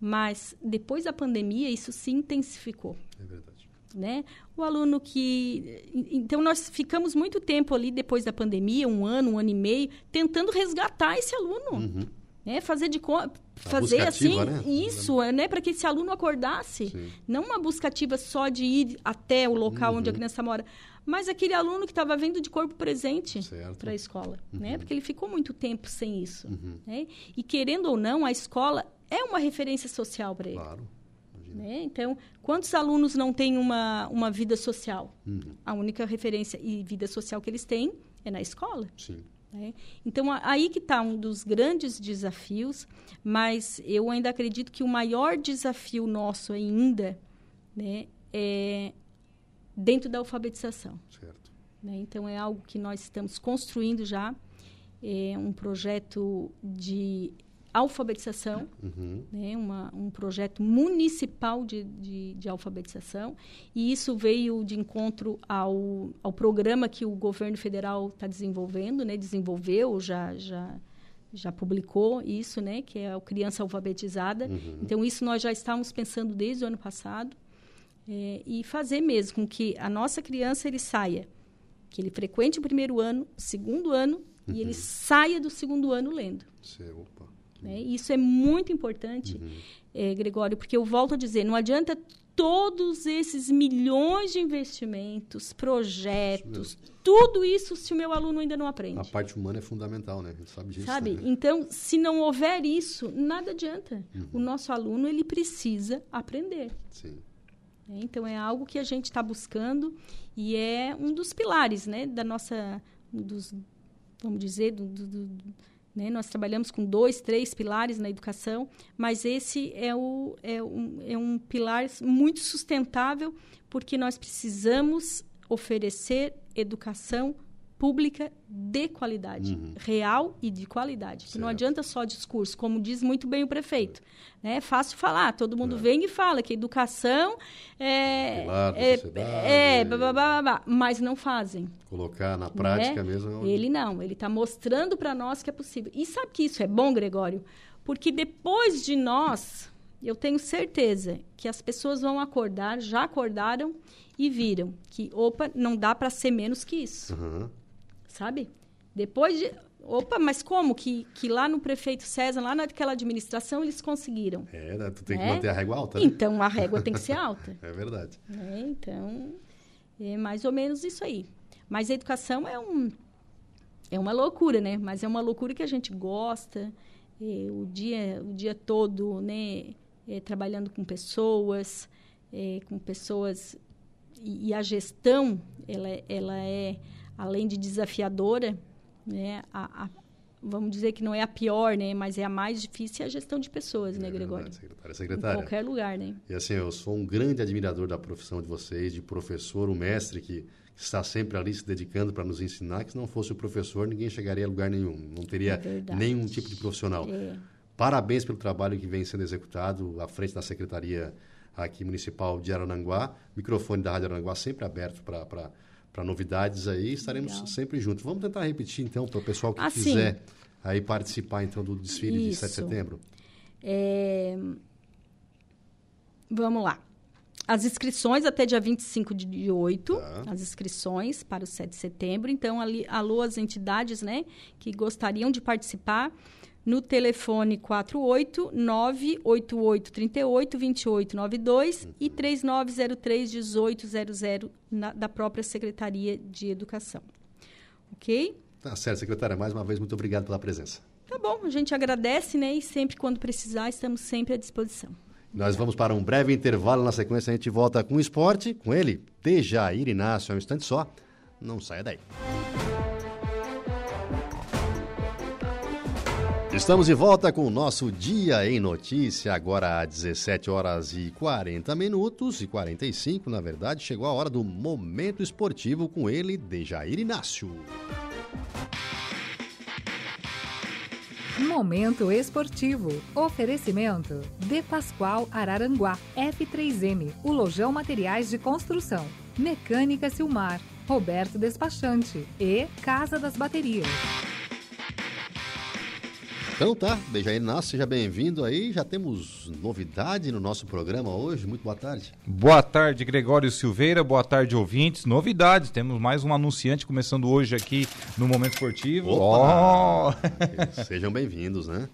Speaker 16: Mas depois da pandemia, isso se intensificou
Speaker 2: É verdade.
Speaker 16: Né? O aluno que... Então, nós ficamos muito tempo ali, depois da pandemia, um ano, um ano e meio, tentando resgatar esse aluno. Né? Fazer de... co- Fazer assim,
Speaker 2: ativa, né?
Speaker 16: isso, é, né? Para que esse aluno acordasse. Não uma busca ativa só de ir até o local onde a
Speaker 2: Uhum.
Speaker 16: criança mora, mas aquele aluno que estava vindo de corpo presente para a escola,
Speaker 2: Uhum.
Speaker 16: né? Porque ele ficou muito tempo sem isso,
Speaker 2: Uhum.
Speaker 16: né? E querendo ou não, a escola é uma referência social para ele.
Speaker 2: Claro.
Speaker 16: Né? Então, quantos alunos não têm uma, uma vida social?
Speaker 2: Uhum.
Speaker 16: A única referência e vida social que eles têm é na escola.
Speaker 2: Sim.
Speaker 16: né? Então, a- aí que está um dos grandes desafios, mas eu ainda acredito que o maior desafio nosso ainda né, é dentro da alfabetização.
Speaker 2: Certo.
Speaker 16: né? Então, é algo que nós estamos construindo já, é um projeto de alfabetização,
Speaker 2: Uhum.
Speaker 16: né, uma, um projeto municipal de, de, de alfabetização, e isso veio de encontro ao, ao programa que o governo federal está desenvolvendo, né, desenvolveu, já, já, já publicou isso, né, que é o Criança Alfabetizada.
Speaker 17: Uhum.
Speaker 16: Então, isso nós já estávamos pensando desde o ano passado, é, e fazer mesmo com que a nossa criança ele saia, que ele frequente o primeiro ano, segundo ano, e ele saia do segundo ano lendo.
Speaker 2: Opa.
Speaker 16: Né? Isso é muito importante, eh, Gregório, porque eu volto a dizer, não adianta todos esses milhões de investimentos, projetos, tudo isso se o meu aluno ainda não aprende.
Speaker 2: A parte humana é fundamental, né? Gente sabe disso.
Speaker 16: Sabe? Então, se não houver isso, nada adianta.
Speaker 2: Uhum.
Speaker 16: O nosso aluno, ele precisa aprender.
Speaker 2: Sim.
Speaker 16: né? Então, é algo que a gente está buscando e é um dos pilares, né, da nossa... Um dos, vamos dizer, do, do, do né? Nós trabalhamos com dois, três pilares na educação, mas esse é, o, é, um, é um pilar muito sustentável, porque nós precisamos oferecer educação pública de qualidade, uhum. real e de qualidade. Que não adianta só discurso, como diz muito bem o prefeito. Né? É fácil falar, todo mundo é. vem e fala que educação é. é, é, blá, blá, blá, blá, mas não fazem.
Speaker 2: Colocar na prática
Speaker 16: né?
Speaker 2: mesmo.
Speaker 16: Onde... Ele não, ele está mostrando para nós que é possível. E sabe que isso é bom, Gregório? Porque depois de nós, eu tenho certeza que as pessoas vão acordar, já acordaram e viram que, opa, não dá para ser menos que isso. Uhum sabe? Depois de. Opa, mas como que, que lá no prefeito César, lá naquela administração, eles conseguiram?
Speaker 2: É, né? tu tem que é? manter a régua alta.
Speaker 16: Né? Então, a régua tem que ser <laughs> alta.
Speaker 2: é verdade.
Speaker 16: É, então, é mais ou menos isso aí. Mas a educação é um é uma loucura, né? Mas é uma loucura que a gente gosta. É, o dia o dia todo, né? É, trabalhando com pessoas, é, com pessoas e, e, a gestão ela ela é além de desafiadora, né, a, a, vamos dizer que não é a pior, né, mas é a mais difícil é a gestão de pessoas, né, é Gregório?
Speaker 2: Secretária, secretária.
Speaker 16: Em qualquer lugar, né?
Speaker 2: E assim, eu sou um grande admirador da profissão de vocês, de professor, o mestre que está sempre ali se dedicando para nos ensinar, que se não fosse o professor, ninguém chegaria a lugar nenhum, não teria é nenhum tipo de profissional. É. Parabéns pelo trabalho que vem sendo executado à frente da Secretaria aqui municipal de Arananguá. Microfone da Rádio Arananguá sempre aberto para para novidades aí, estaremos Legal. sempre juntos. Vamos tentar repetir então para o pessoal que ah, quiser aí participar então do desfile Isso. de 7 de setembro.
Speaker 16: É... Vamos lá. As inscrições até dia 25 de 8, tá. as inscrições para o 7 de setembro. Então, ali, alô as entidades né, que gostariam de participar no telefone 48 988 38 2892 uhum. e 3903 1800 na, da própria Secretaria de Educação. Ok?
Speaker 2: Tá certo, secretária. Mais uma vez, muito obrigado pela presença.
Speaker 16: Tá bom, a gente agradece, né? E sempre quando precisar, estamos sempre à disposição.
Speaker 2: Nós vamos para um breve intervalo. Na sequência, a gente volta com o esporte, com ele, Dejair Inácio. É um instante só. Não saia daí. Estamos de volta com o nosso Dia em Notícia, agora às 17 horas e 40 minutos, e 45 na verdade, chegou a hora do Momento Esportivo com ele, Dejair Inácio.
Speaker 12: Momento Esportivo. Oferecimento. De Pascoal Araranguá. F3M. O Lojão Materiais de Construção. Mecânica Silmar. Roberto Despachante. E Casa das Baterias.
Speaker 2: Então tá, Dejair Inácio, seja bem-vindo aí. Já temos novidade no nosso programa hoje. Muito boa tarde.
Speaker 4: Boa tarde, Gregório Silveira. Boa tarde, ouvintes. Novidades. Temos mais um anunciante começando hoje aqui no Momento Esportivo.
Speaker 2: Opa! Oh! Sejam bem-vindos, né?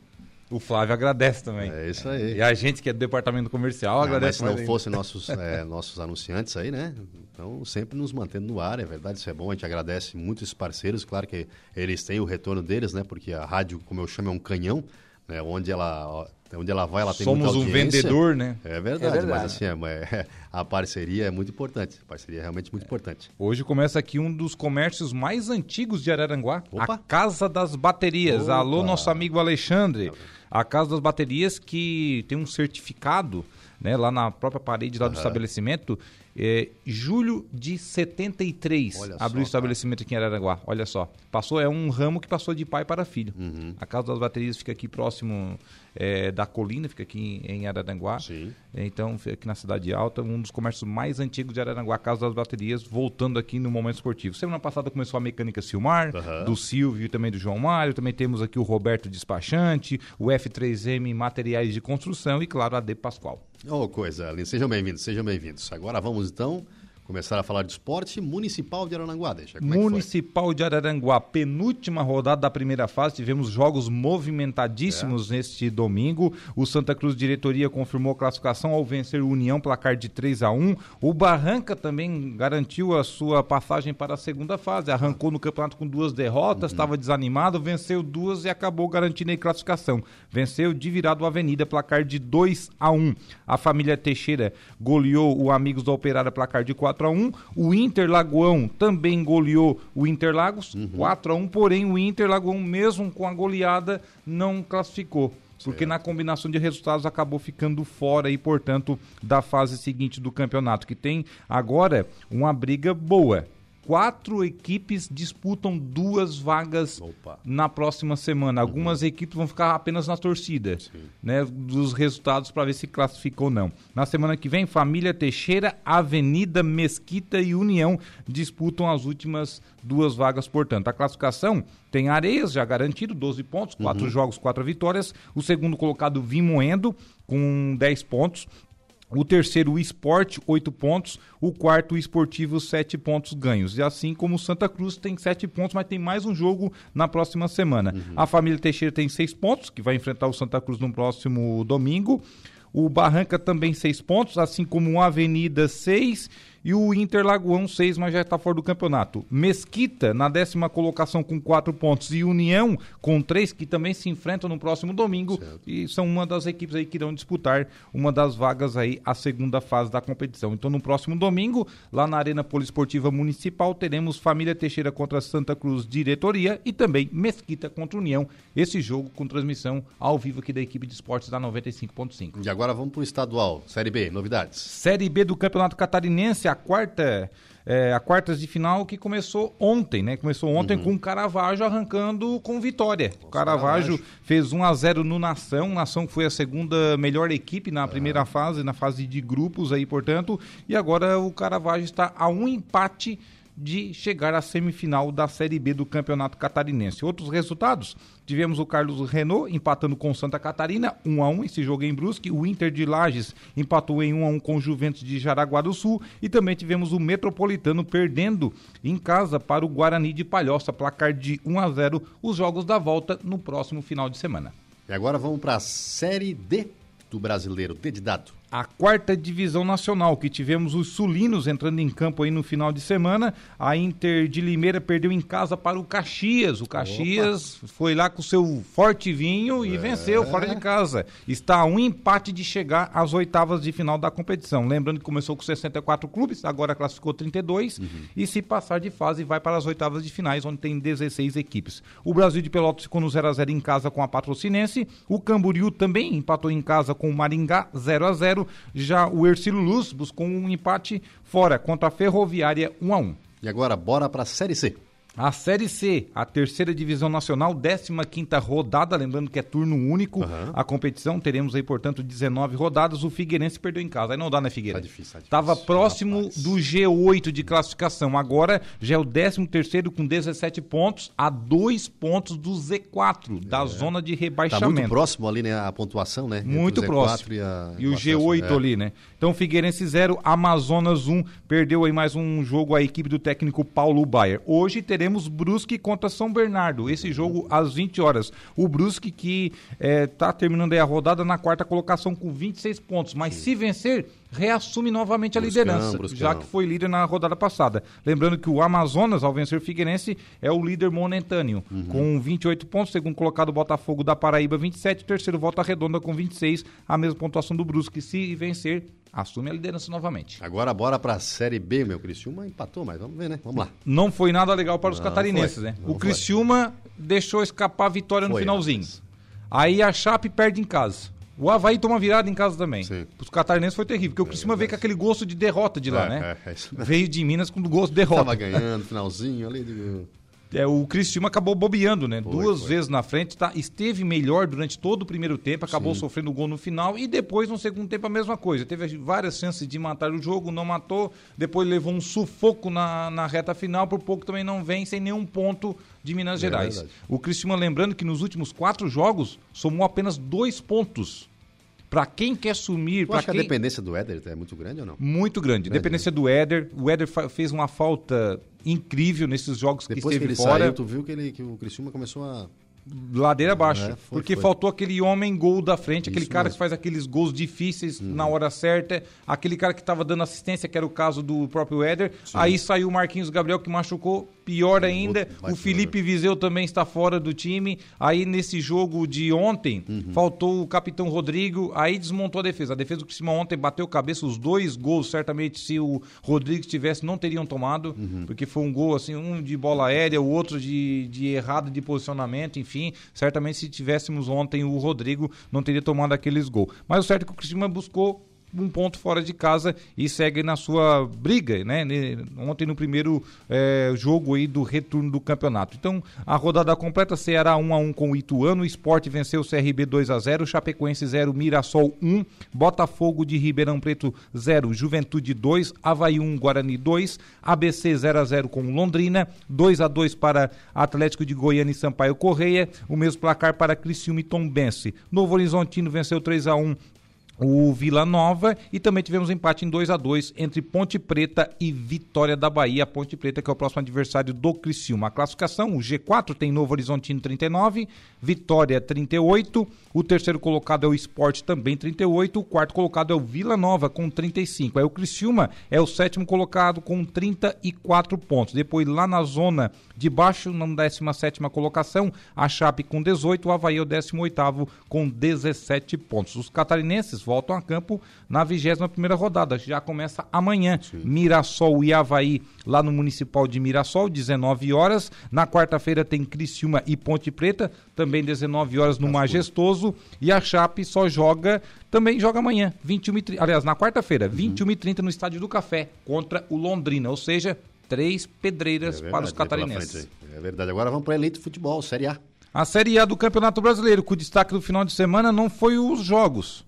Speaker 4: O Flávio agradece também.
Speaker 2: É isso aí.
Speaker 4: E a gente que é do departamento comercial não, agradece.
Speaker 2: Mas se não fossem nossos, <laughs> é, nossos anunciantes aí, né? Então, sempre nos mantendo no ar, é verdade, isso é bom. A gente agradece muito esses parceiros. Claro que eles têm o retorno deles, né? Porque a rádio, como eu chamo, é um canhão, né? Onde ela, onde ela vai, ela tem
Speaker 4: Somos
Speaker 2: muita
Speaker 4: um vendedor, né?
Speaker 2: É verdade, é verdade. mas assim, é, <laughs> a parceria é muito importante. A parceria é realmente muito importante.
Speaker 4: Hoje começa aqui um dos comércios mais antigos de Araranguá, Opa. a Casa das Baterias. Opa. Alô, nosso amigo Alexandre. A Casa das Baterias que tem um certificado né, lá na própria parede lá uhum. do estabelecimento, é, julho de 73 Olha abriu o estabelecimento cara. aqui em Araranguá. Olha só. Passou, é um ramo que passou de pai para filho. Uhum. A Casa das Baterias fica aqui próximo é, da colina, fica aqui em Araranguá. Sim. Então, aqui na Cidade Alta, um dos comércios mais antigos de Araranguá, a Casa das Baterias, voltando aqui no momento esportivo. Semana passada começou a mecânica Silmar, uhum. do Silvio e também do João Mário. Também temos aqui o Roberto Despachante, o F3M Materiais de Construção e, claro, a D Pascoal.
Speaker 2: Oh, coisa linda. Sejam bem-vindos, sejam bem-vindos. Agora vamos então começar a falar de esporte municipal de Araranguá. Deixa, como
Speaker 4: municipal é de Araranguá, penúltima rodada da primeira fase. Tivemos jogos movimentadíssimos é. neste domingo. O Santa Cruz Diretoria confirmou a classificação ao vencer o União placar de 3 a 1. O Barranca também garantiu a sua passagem para a segunda fase. Arrancou no campeonato com duas derrotas, estava uhum. desanimado, venceu duas e acabou garantindo a classificação. Venceu de virado a Avenida placar de 2 a 1. A família Teixeira goleou o Amigos do Operário placar de 4 4 a 1 O Inter Lagoão também goleou o Interlagos,
Speaker 2: Uhum.
Speaker 4: 4 a 1 porém o Inter Lagoão, mesmo com a goleada, não classificou. Porque na combinação de resultados acabou ficando fora e, portanto, da fase seguinte do campeonato, que tem agora uma briga boa. Quatro equipes disputam duas vagas na próxima semana. Algumas equipes vão ficar apenas na torcida, né, dos resultados para ver se classificou ou não. Na semana que vem, Família Teixeira, Avenida Mesquita e União disputam as últimas duas vagas, portanto. A classificação tem Areias já garantido, 12 pontos, quatro
Speaker 2: Uhum.
Speaker 4: jogos, quatro vitórias. O segundo colocado, Vimoendo, com 10 pontos. O terceiro, o Esporte, 8 pontos. O quarto, o Esportivo, 7 pontos ganhos. E assim como o Santa Cruz tem 7 pontos, mas tem mais um jogo na próxima semana. A família Teixeira tem 6 pontos, que vai enfrentar o Santa Cruz no próximo domingo. O Barranca também 6 pontos, assim como o Avenida 6 e o Interlagoão 6, mas já está fora do campeonato. Mesquita na décima colocação com 4 pontos e União com 3, que também se enfrentam no próximo domingo e são uma das equipes aí que irão disputar uma das vagas aí a segunda fase da competição. Então no próximo domingo, lá na Arena Poliesportiva Municipal, teremos Família Teixeira contra Santa Cruz Diretoria e também Mesquita contra União. Esse jogo com transmissão ao vivo aqui da equipe de esportes da 95.5.
Speaker 2: E agora vamos para o estadual, Série B, novidades.
Speaker 4: Série B do Campeonato Catarinense, a quarta, é, a quartas de final que começou ontem, né? Começou ontem com o Caravaggio arrancando com vitória. o Caravaggio fez 1 a 0 no Nação. Nação foi a segunda melhor equipe na primeira fase, na fase de grupos aí, portanto. E agora o Caravaggio está a um empate de chegar à semifinal da Série B do Campeonato Catarinense. Outros resultados? Tivemos o Carlos Renault empatando com Santa Catarina, 1 a 1 esse jogo em Brusque. O Inter de Lages empatou em 1 a 1 com o Juventus de Jaraguá do Sul. E também tivemos o Metropolitano perdendo em casa para o Guarani de Palhoça, placar de 1 a 0 os jogos da volta no próximo final de semana.
Speaker 2: E agora vamos para a Série D do Brasileiro, D de dado.
Speaker 4: A quarta divisão nacional, que tivemos os sulinos entrando em campo aí no final de semana. A Inter de Limeira perdeu em casa para o Caxias. O Caxias foi lá com seu forte vinho e venceu fora de casa. Está a um empate de chegar às oitavas de final da competição. Lembrando que começou com 64 clubes, agora classificou 32 e se passar de fase vai para as oitavas de finais, onde tem 16 equipes. O Brasil de Pelotas ficou no 0 a 0 em casa com a Patrocinense. O Camboriú também empatou em casa com o Maringá 0 a 0. Já o Ercílio Luz buscou um empate fora contra a Ferroviária 1 a 1.
Speaker 2: E agora bora para a Série C.
Speaker 4: A Série C, a terceira divisão nacional, 15ª rodada, lembrando que é turno único a competição, teremos aí, portanto, 19 rodadas, o Figueirense perdeu em casa, aí não dá, né, Figueirense?
Speaker 2: Tá difícil, tá difícil.
Speaker 4: Estava próximo do G8 de classificação, agora já é o 13º com 17 pontos, a dois pontos do Z4, da zona de
Speaker 2: Tá
Speaker 4: rebaixamento.
Speaker 2: muito próximo ali, né, a pontuação, né?
Speaker 4: Muito
Speaker 2: o Z4
Speaker 4: próximo.
Speaker 2: E, a-
Speaker 4: E o
Speaker 2: o
Speaker 4: G8
Speaker 2: acesso, é.
Speaker 4: ali, né? Então, Figueirense 0, Amazonas 1. Perdeu aí mais um jogo a equipe do técnico Paulo Baier. Hoje teremos Brusque contra São Bernardo. Esse jogo às 20 horas. O Brusque que está terminando aí a rodada na quarta colocação com 26 pontos. Mas se vencer, reassume novamente a
Speaker 2: Bruscão,
Speaker 4: liderança.
Speaker 2: Bruscão.
Speaker 4: Já que foi líder na rodada passada. Lembrando que o Amazonas, ao vencer o Figueirense, é o líder momentâneo,
Speaker 2: Uhum.
Speaker 4: com 28 pontos, segundo colocado o Botafogo da Paraíba, 27, terceiro Volta Redonda com 26, a mesma pontuação do Brusque. Se vencer, assume a liderança novamente.
Speaker 2: Agora bora para a Série B, meu Criciúma empatou, mas vamos ver, né? Vamos lá.
Speaker 4: Não foi nada legal para os
Speaker 2: Não
Speaker 4: catarinenses,
Speaker 2: foi,
Speaker 4: né? o
Speaker 2: foi.
Speaker 4: Criciúma deixou escapar a vitória no
Speaker 2: Foi,
Speaker 4: finalzinho. Aí a Chape perde em casa. O Havaí toma virada em casa também. Os catarinenses foi terrível, porque o Criciúma veio com aquele gosto de derrota de lá,
Speaker 2: É,
Speaker 4: né?
Speaker 2: é, é.
Speaker 4: Veio de Minas com gosto de derrota.
Speaker 2: Tava ganhando, finalzinho ali. digo,
Speaker 4: É, o Criciúma acabou bobeando, né? Duas vezes na frente, tá? esteve melhor durante todo o primeiro tempo, acabou
Speaker 2: Sim.
Speaker 4: sofrendo gol no final e depois no segundo tempo a mesma coisa. Teve várias chances de matar o jogo, não matou, depois levou um sufoco na, na reta final, por pouco também não vem sem nenhum ponto de Minas
Speaker 2: É
Speaker 4: Gerais.
Speaker 2: verdade.
Speaker 4: o Criciúma, lembrando que nos últimos quatro jogos, somou apenas dois pontos. Para quem quer sumir, para
Speaker 2: acha que
Speaker 4: quem...
Speaker 2: a dependência do Éder é muito grande ou não?
Speaker 4: Muito grande.
Speaker 2: Grande,
Speaker 4: Dependência do Éder. O Éder fez uma falta incrível nesses jogos que
Speaker 2: Depois que
Speaker 4: esteve
Speaker 2: ele
Speaker 4: fora.
Speaker 2: saiu, tu viu que, ele, que o Criciúma começou a...
Speaker 4: Ladeira abaixo.
Speaker 2: É,
Speaker 4: porque
Speaker 2: foi.
Speaker 4: faltou aquele homem gol da frente, aquele
Speaker 2: Isso
Speaker 4: cara
Speaker 2: mesmo.
Speaker 4: que faz aqueles gols difíceis na hora certa, aquele cara que estava dando assistência, que era o caso do próprio Éder. Aí saiu o Marquinhos Gabriel que machucou pior ainda. O Felipe Viseu também está fora do time. Aí nesse jogo de ontem,
Speaker 2: Uhum.
Speaker 4: faltou o capitão Rodrigo, aí desmontou a defesa. A defesa do Criciúma ontem bateu cabeça, os dois gols, certamente, se o Rodrigo estivesse, não teriam tomado,
Speaker 2: Uhum.
Speaker 4: porque foi um gol, assim, um de bola aérea, o outro de, de errado de posicionamento, enfim. Certamente, se tivéssemos ontem o Rodrigo, não teria tomado aqueles gols. Mas o certo é que o Criciúma buscou um ponto fora de casa e segue na sua briga, né? Ontem no primeiro eh, jogo aí do retorno do campeonato. Então, a rodada completa, Ceará 1 a 1 com o Ituano, o Sport venceu o CRB 2 a 0, Chapecoense 0, Mirassol 1, Botafogo de Ribeirão Preto 0, Juventude 2, Havaí 1, Guarani 2, ABC 0 a 0 com Londrina, 2 a 2 para Atlético de Goiânia e Sampaio Correia, o mesmo placar para Criciúma e Tombense. Novo Horizontino venceu 3 a 1 o Vila Nova e também tivemos empate em 2 a 2 entre Ponte Preta e Vitória da Bahia. Ponte Preta que é o próximo adversário do Criciúma. A classificação, o G4 tem Novo Horizontino 39, Vitória 38, o terceiro colocado é o Sport também 38, o quarto colocado é o Vila Nova com 35. Aí o Criciúma é o sétimo colocado com 34 pontos. Depois lá na zona de baixo, na 17ª colocação, a Chape com 18, o Havaí é o 18º com 17 pontos. Os catarinenses voltam a campo na 21ª rodada, já começa amanhã. Mirassol e Havaí lá no Municipal de Mirassol, 19 horas. Na quarta-feira tem Criciúma e Ponte Preta, também 19 horas no Majestoso. E a Chape só joga, também joga amanhã, 21 e 30, aliás, na quarta-feira, 21 e 30 no Estádio do Café, contra o Londrina, ou seja, três pedreiras
Speaker 2: É
Speaker 4: para os
Speaker 2: verdade,
Speaker 4: catarinenses.
Speaker 2: É verdade. Agora vamos para eleito futebol, Série A.
Speaker 4: A Série A do Campeonato Brasileiro, com o destaque do final de semana, não foi os jogos.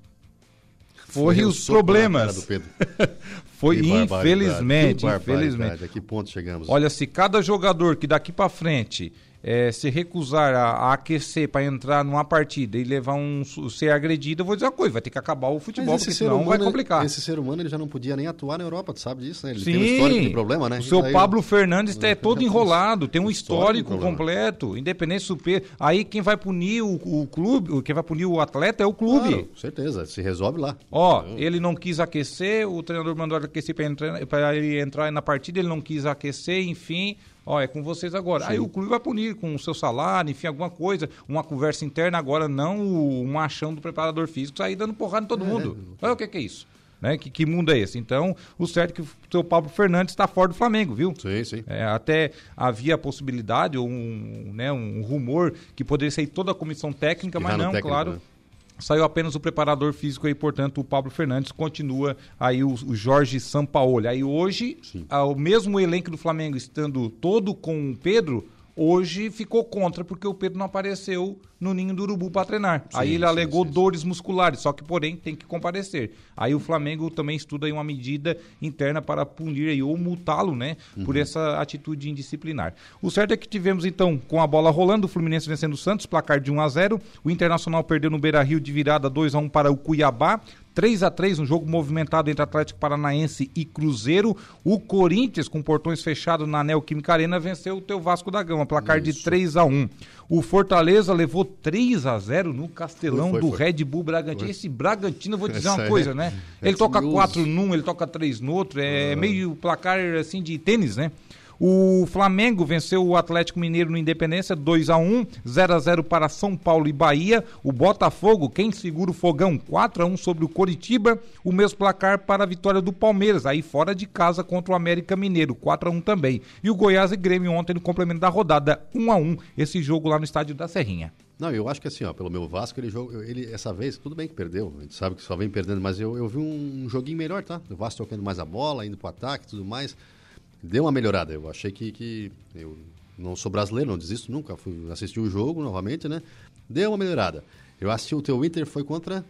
Speaker 4: Foi,
Speaker 2: o
Speaker 4: os problemas. <laughs> Foi,
Speaker 2: Que barbaridade,
Speaker 4: infelizmente,
Speaker 2: barbaridade.
Speaker 4: infelizmente.
Speaker 2: A que ponto chegamos?
Speaker 4: Olha, se cada jogador que daqui para frente eh, se recusar a, a aquecer para entrar numa partida e levar um ser agredido, eu vou dizer uma coisa, vai ter que acabar o futebol, porque senão vai
Speaker 2: humano,
Speaker 4: complicar.
Speaker 2: Esse ser humano ele já não podia nem atuar na Europa, tu sabe disso, né? Ele
Speaker 4: Sim,
Speaker 2: tem um histórico de problema, né?
Speaker 4: o seu
Speaker 2: aí-
Speaker 4: Pablo Fernandes é todo enrolado, tem um
Speaker 2: histórico
Speaker 4: histórico completo, independente super. Aí quem vai punir o, o clube, quem vai punir o atleta é o clube.
Speaker 2: Claro, certeza, se resolve lá.
Speaker 4: Ó, ele não quis aquecer, o treinador mandou aquecer para entrar, pra ele entrar na partida, ele não quis aquecer, enfim. Ó, é com vocês agora. Aí o clube vai punir com o seu salário, enfim, alguma coisa, uma conversa interna agora, não o um machão do preparador físico sair dando porrada em todo mundo. Olha o que, que é isso. Né? Que, que mundo é esse? Então, o certo é que o seu Pablo Fernandes está fora do Flamengo, viu?
Speaker 2: Sim, sim.
Speaker 4: É, até havia a possibilidade, ou um, né, um rumor, que poderia sair toda a comissão técnica, mas não,
Speaker 2: técnico,
Speaker 4: claro.
Speaker 2: né?
Speaker 4: Saiu apenas o preparador físico aí, portanto, o Pablo Fernandes continua aí o, o Jorge Sampaoli. Aí hoje, ah, o mesmo elenco do Flamengo estando todo com o Pedro, hoje ficou contra, porque o Pedro não apareceu no ninho do urubu para treinar. aí ele
Speaker 2: sim,
Speaker 4: alegou dores musculares, só que porém tem que comparecer. Aí o Flamengo também estuda uma medida interna para punir aí, ou multá-lo, né, por
Speaker 2: Uhum.
Speaker 4: essa atitude indisciplinar. O certo é que tivemos então com a bola rolando, o Fluminense vencendo o Santos, placar de 1 a 0. O Internacional perdeu no Beira-Rio de virada 2 a 1 para o Cuiabá. 3 a 3 um jogo movimentado entre Atlético Paranaense e Cruzeiro. O Corinthians, com portões fechados na Neoquímica Arena, venceu o teu Vasco da Gama, placar de 3 a 1 O Fortaleza levou 3 a 0 no Castelão
Speaker 2: Foi, foi,
Speaker 4: do
Speaker 2: foi.
Speaker 4: Red Bull Bragantino. Esse Bragantino, eu vou <laughs> dizer
Speaker 2: Essa
Speaker 4: uma
Speaker 2: é-
Speaker 4: coisa, né? <laughs>
Speaker 2: é
Speaker 4: Ele toca
Speaker 2: curioso.
Speaker 4: 4 num, ele toca 3 no outro. É
Speaker 2: Ah.
Speaker 4: meio placar assim de tênis, né? O Flamengo venceu o Atlético Mineiro no Independência 2 a 1, 0 a 0 para São Paulo e Bahia. O Botafogo, quem segura o fogão, 4 a 1 sobre o Coritiba. O mesmo placar para a vitória do Palmeiras, aí fora de casa contra o América Mineiro, 4 a 1 também. E o Goiás e Grêmio ontem no complemento da rodada, 1 a 1, esse jogo lá no estádio da Serrinha.
Speaker 2: Não, eu acho que assim, ó, pelo meu Vasco, ele, jogou, ele essa vez, tudo bem que perdeu, a gente sabe que só vem perdendo, mas eu, eu vi um joguinho melhor, tá? O Vasco tocando mais a bola, indo pro ataque tudo mais. Deu uma melhorada, eu achei que, que eu não sou brasileiro, não desisto nunca, fui assistir o jogo novamente, né? Deu uma melhorada. Eu assisti o teu Inter, foi contra...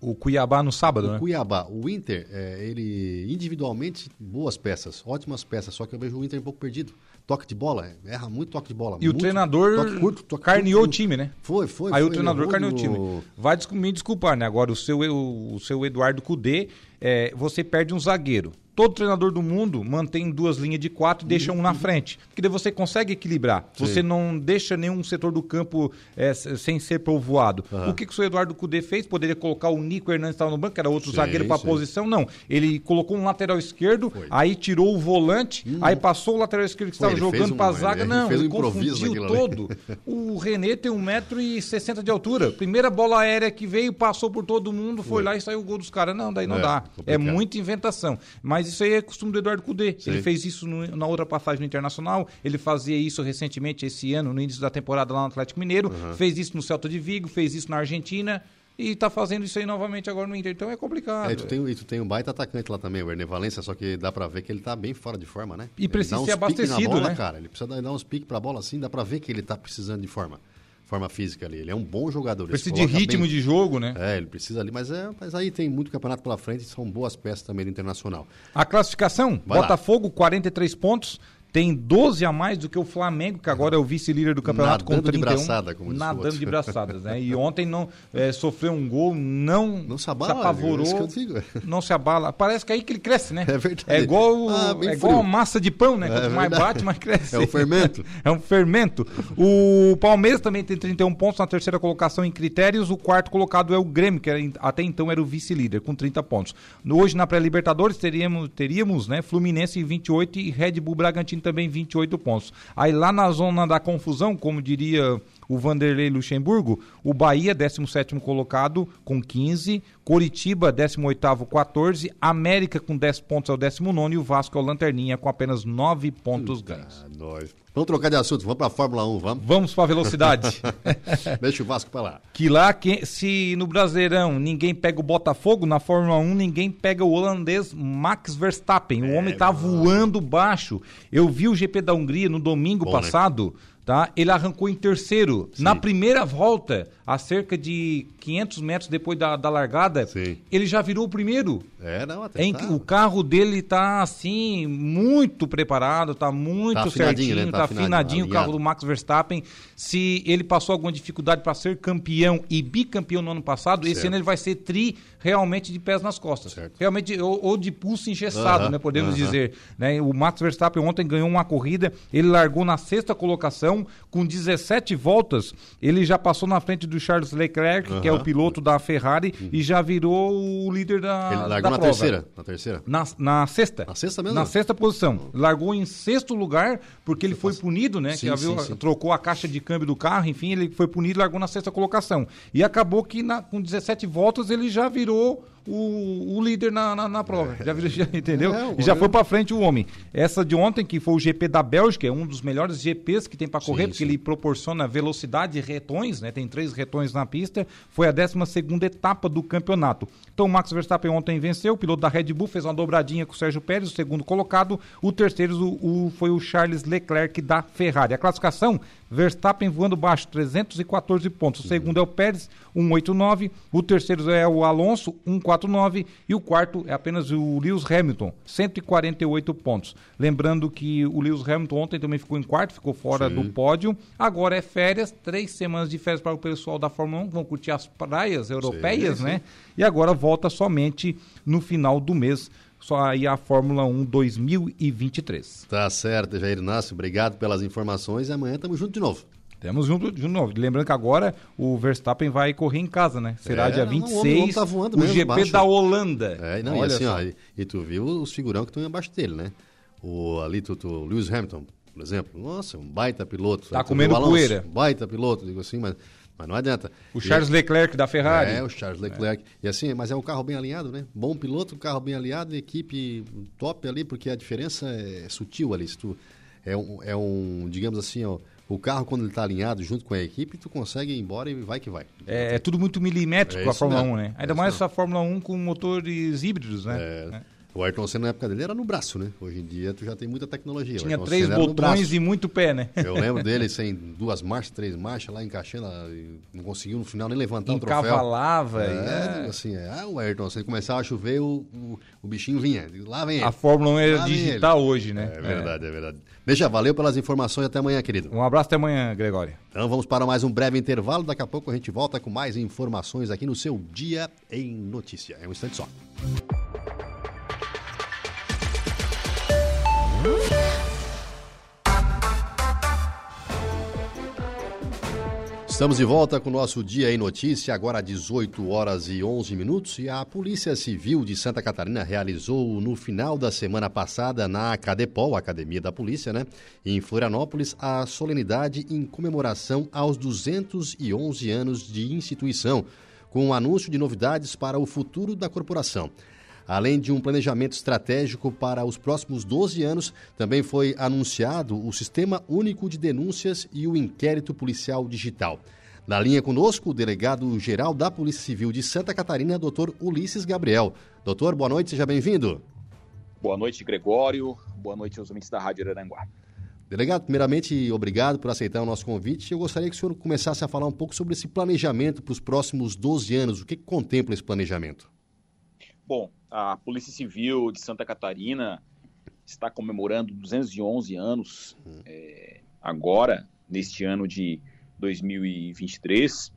Speaker 4: O Cuiabá no sábado,
Speaker 2: o
Speaker 4: né?
Speaker 2: Cuiabá. O Inter, é, ele individualmente, boas peças, ótimas peças, só que eu vejo o Inter um pouco perdido. Toque de bola, erra muito toque de bola.
Speaker 4: E o
Speaker 2: muito
Speaker 4: treinador
Speaker 2: toque curto, toque
Speaker 4: carneou
Speaker 2: curto.
Speaker 4: o time, né?
Speaker 2: Foi, foi.
Speaker 4: Aí o
Speaker 2: foi,
Speaker 4: treinador
Speaker 2: ele
Speaker 4: carneou o
Speaker 2: errou
Speaker 4: time.
Speaker 2: no-
Speaker 4: Vai me desculpar, né? Agora, o seu, o seu Eduardo Cudê, é, você perde um zagueiro. Todo treinador do mundo mantém duas linhas de quatro e deixa um na frente. Porque daí você consegue equilibrar.
Speaker 2: Sim.
Speaker 4: Você não deixa nenhum setor do campo é, sem ser povoado. O que, que o Eduardo Cudê fez? Poderia colocar o Nico Hernandes estava no banco, que era outro
Speaker 2: Sim,
Speaker 4: zagueiro para a posição. Não. Ele colocou um lateral esquerdo, aí tirou o volante, aí passou o lateral esquerdo que estava jogando para a zaga.
Speaker 2: ele
Speaker 4: Não,
Speaker 2: fez um
Speaker 4: ele confundiu todo. O René tem 1,60m de altura. Primeira bola aérea que veio, passou por todo mundo, foi,
Speaker 2: Foi.
Speaker 4: lá e saiu o gol dos caras. Não, daí não
Speaker 2: É,
Speaker 4: dá. É muita inventação. Mas isso aí é costume do Eduardo Cudê.
Speaker 2: Sim.
Speaker 4: Ele fez isso no- na outra passagem no Internacional, ele fazia isso recentemente esse ano, no início da temporada lá no Atlético Mineiro, fez isso no Celta de Vigo, fez isso na Argentina e tá fazendo isso aí novamente agora no Inter. Então é complicado.
Speaker 2: É, e tu tem, e tu tem um baita atacante lá também, o Erné Valência, só que dá pra ver que ele tá bem fora de forma, né?
Speaker 4: E
Speaker 2: Ele
Speaker 4: precisa ser abastecido,
Speaker 2: na bola,
Speaker 4: né?
Speaker 2: cara. Ele precisa dar, dar uns piques pra bola assim, dá pra ver que ele tá precisando de forma. Forma física ali. Ele é um bom jogador.
Speaker 4: Precisa de ritmo
Speaker 2: bem.
Speaker 4: de jogo, né?
Speaker 2: É, ele precisa ali, mas, é, mas aí tem muito campeonato pela frente, são boas peças também do Internacional.
Speaker 4: A classificação,
Speaker 2: Vai lá.
Speaker 4: Botafogo 43 pontos, tem 12 a mais do que o Flamengo, que agora é o vice-líder do campeonato com
Speaker 2: Nadando de
Speaker 4: 31.
Speaker 2: braçada, como
Speaker 4: Nadando
Speaker 2: outro.
Speaker 4: de braçadas, né? E <laughs> ontem não é, sofreu um gol, não,
Speaker 2: Não se abala,
Speaker 4: apavorou,
Speaker 2: é <laughs>
Speaker 4: não se abala. Parece que é aí que ele cresce, né?
Speaker 2: É verdade.
Speaker 4: É igual,
Speaker 2: Ah,
Speaker 4: é igual massa de pão, né?
Speaker 2: É
Speaker 4: Quanto mais bate, mais cresce. <laughs>
Speaker 2: É o fermento.
Speaker 4: é um fermento. O Palmeiras também tem 31 pontos na terceira colocação em critérios. O quarto colocado é o Grêmio, que era, até então era o vice-líder, com 30 pontos. Hoje, na pré-Libertadores, teríamos, teríamos né, Fluminense em 28 e Red Bull Bragantino também 28 pontos. Aí lá na zona da confusão, como diria o Vanderlei Luxemburgo, o Bahia, 17º colocado, com 15, Coritiba, 18º, 14, América com 10 pontos é o 19 e o Vasco é o Lanterninha com apenas 9 pontos ganhos.
Speaker 2: Ah, nós. Vamos trocar de assunto, vamos pra Fórmula 1, vamos?
Speaker 4: Vamos pra velocidade. <laughs>
Speaker 2: Deixa o Vasco pra lá.
Speaker 4: que lá, que- se no Brasileirão ninguém pega o Botafogo, na Fórmula 1 ninguém pega o holandês Max Verstappen. O homem tá voando baixo. Eu vi o GP da Hungria no domingo
Speaker 2: Bom, né?
Speaker 4: Tá? Ele arrancou em terceiro. Na primeira volta, a cerca de 500 metros depois da, da largada, ele já virou o primeiro.
Speaker 2: É, não, até
Speaker 4: É inc- O carro dele tá assim, muito preparado, tá muito
Speaker 2: Tá afinadinho,
Speaker 4: certinho,
Speaker 2: né? Tá
Speaker 4: tá,
Speaker 2: afinadinho,
Speaker 4: afinadinho o carro do Max Verstappen. Se ele passou alguma dificuldade para ser campeão e bicampeão no ano passado, esse
Speaker 2: Certo.
Speaker 4: ano ele vai ser tri realmente de pés nas costas. Realmente, ou, ou de pulso engessado,
Speaker 2: Aham,
Speaker 4: né? Podemos
Speaker 2: aham.
Speaker 4: dizer. Né? O Max Verstappen ontem ganhou uma corrida, ele largou na sexta colocação, com 17 voltas, ele já passou na frente do Charles Leclerc, que é o piloto da Ferrari, e já virou o líder da,
Speaker 2: Ele
Speaker 4: da
Speaker 2: largou na
Speaker 4: prova.
Speaker 2: terceira? Na terceira?
Speaker 4: Na, na sexta.
Speaker 2: Na sexta mesmo?
Speaker 4: Na sexta posição. Largou em sexto lugar, porque ele foi punido, né?
Speaker 2: Sim,
Speaker 4: que havia-
Speaker 2: sim, sim.
Speaker 4: trocou a caixa de câmbio do carro, enfim, ele foi punido e largou na sexta colocação. E acabou que na- com 17 voltas ele já virou 시도 o, o líder na, na, na prova. Já virou, já, entendeu?
Speaker 2: É,
Speaker 4: e já foi pra frente o homem. Essa de ontem, que foi o GP da Bélgica, é um dos melhores GPs que tem pra correr,
Speaker 2: Sim,
Speaker 4: porque
Speaker 2: sim.
Speaker 4: ele proporciona velocidade e retões, né? Tem três retões na pista. Foi a 12 segunda etapa do campeonato. Então o Max Verstappen ontem venceu, o piloto da Red Bull fez uma dobradinha com o Sérgio Pérez, o segundo colocado. O terceiro o, o- foi o Charles Leclerc da Ferrari. A classificação, Verstappen voando baixo, 314 pontos. O segundo é o Pérez, 189. O terceiro é o Alonso, 149. E o quarto é apenas o Lewis Hamilton, 148 pontos. Lembrando que o Lewis Hamilton ontem também ficou em quarto, ficou fora
Speaker 2: Sim.
Speaker 4: do pódio. Agora é férias, três semanas de férias para o pessoal da Fórmula 1, vão curtir as praias europeias,
Speaker 2: sim.
Speaker 4: né? E agora volta somente no final do mês, só aí a Fórmula 1 2023.
Speaker 2: Tá certo, Jair Inácio, obrigado pelas informações e amanhã estamos juntos de novo.
Speaker 4: Temos junto de novo. Lembrando que agora o Verstappen vai correr em casa, né? Será
Speaker 2: É,
Speaker 4: dia
Speaker 2: não, o homem-
Speaker 4: 26,
Speaker 2: o homem tá
Speaker 4: o GP
Speaker 2: baixo.
Speaker 4: da Holanda.
Speaker 2: É, não, e
Speaker 4: Olha
Speaker 2: assim,
Speaker 4: só.
Speaker 2: ó, e, e tu viu os figurão que estão abaixo dele, né? O ali, tu, tu, Lewis Hamilton, por exemplo, nossa, um baita piloto.
Speaker 4: Tá
Speaker 2: tu
Speaker 4: comendo
Speaker 2: Alonso,
Speaker 4: poeira.
Speaker 2: Um baita piloto, digo assim, mas, mas não adianta.
Speaker 4: O
Speaker 2: E
Speaker 4: Charles
Speaker 2: é-
Speaker 4: Leclerc da Ferrari.
Speaker 2: É, o Charles Leclerc. E assim, mas é um carro bem alinhado, né? Bom piloto, carro bem alinhado, equipe top ali, porque a diferença é sutil ali. Se tu, é, um, é um, digamos assim, ó, o carro quando ele está alinhado junto com a equipe, tu consegue ir embora e vai que vai.
Speaker 4: É, é tudo muito milimétrico
Speaker 2: É
Speaker 4: a
Speaker 2: isso
Speaker 4: Fórmula
Speaker 2: mesmo.
Speaker 4: 1, né?
Speaker 2: É
Speaker 4: Ainda
Speaker 2: isso
Speaker 4: mais
Speaker 2: mesmo.
Speaker 4: a Fórmula 1 com motores híbridos, né?
Speaker 2: É. O Ayrton Senna na época dele era no braço, né? Hoje em dia tu já tem muita tecnologia.
Speaker 4: Tinha três
Speaker 2: Senna
Speaker 4: botões e muito pé, né?
Speaker 2: Eu lembro <laughs> dele sem duas marchas, três marchas lá encaixando, e não conseguiu no final nem levantar o troféu.
Speaker 4: Encavalava,
Speaker 2: É,
Speaker 4: é.
Speaker 2: assim, é, ah, o Ayrton, se começava a chover, o, o, o bichinho vinha. Lá vem ele.
Speaker 4: A Fórmula 1 é digital hoje, né?
Speaker 2: É verdade, é verdade. Deixa, valeu pelas informações até amanhã, querido.
Speaker 4: Um abraço até amanhã, Gregório.
Speaker 2: Então vamos para mais um breve intervalo. Daqui a pouco a gente volta com mais informações aqui no seu Dia em Notícia. É um instante só. Estamos de volta com o nosso Dia em Notícia, agora 18 horas e 11 minutos. E a Polícia Civil de Santa Catarina realizou no final da semana passada na Cadepol, Academia da Polícia, né, em Florianópolis, a solenidade em comemoração aos 211 anos de instituição, com o um anúncio de novidades para o futuro da corporação. Além de um planejamento estratégico para os próximos 12 anos, também foi anunciado o Sistema Único de Denúncias e o Inquérito Policial Digital. Na linha conosco, o delegado-geral da Polícia Civil de Santa Catarina, doutor Ulisses Gabriel. Doutor, boa noite, seja bem-vindo.
Speaker 17: Boa noite, Gregório. Boa noite aos ouvintes da Rádio Araranguá.
Speaker 2: Delegado, primeiramente, obrigado por aceitar o nosso convite. Eu gostaria que o senhor começasse a falar um pouco sobre esse planejamento para os próximos 12 anos. O que, que contempla esse planejamento?
Speaker 17: Bom, a Polícia Civil de Santa Catarina está comemorando 211 anos uhum. é, agora, neste ano de 2023,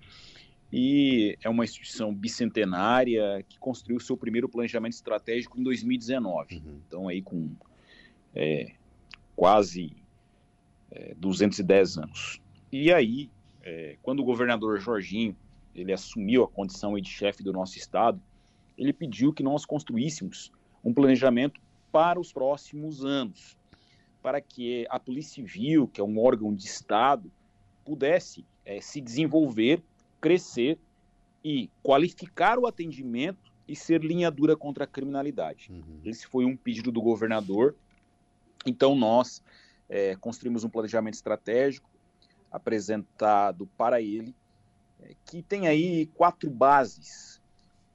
Speaker 17: e é uma instituição bicentenária que construiu seu primeiro planejamento estratégico em 2019. Uhum. Então, aí com é, quase é, 210 anos. E aí, é, quando o governador Jorginho ele assumiu a condição de chefe do nosso estado, ele pediu que nós construíssemos um planejamento para os próximos anos, para que a Polícia Civil, que é um órgão de Estado, pudesse é, se desenvolver, crescer e qualificar o atendimento e ser linha dura contra a criminalidade. Uhum. Esse foi um pedido do governador. Então, nós é, construímos um planejamento estratégico apresentado para ele, é, que tem aí quatro bases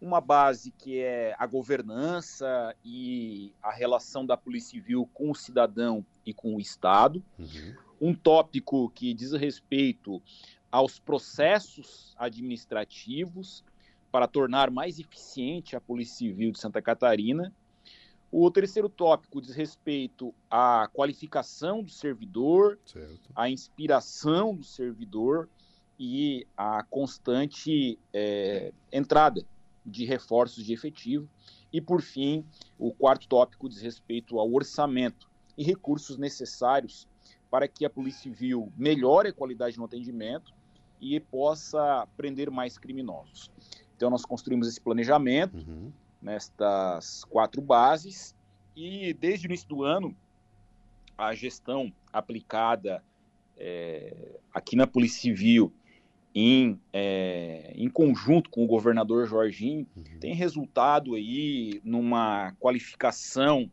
Speaker 17: uma base que é a governança e a relação da Polícia Civil com o cidadão e com o Estado. Uhum. Um tópico que diz respeito aos processos administrativos para tornar mais eficiente a Polícia Civil de Santa Catarina. O terceiro tópico diz respeito à qualificação do servidor, certo. à inspiração do servidor e à constante é, entrada de reforços de efetivo. E, por fim, o quarto tópico diz respeito ao orçamento e recursos necessários para que a Polícia Civil melhore a qualidade no atendimento e possa prender mais criminosos. Então, nós construímos esse planejamento uhum. nestas quatro bases e, desde o início do ano, a gestão aplicada é, aqui na Polícia Civil em, é, em conjunto com o governador Jorginho, uhum. tem resultado aí numa qualificação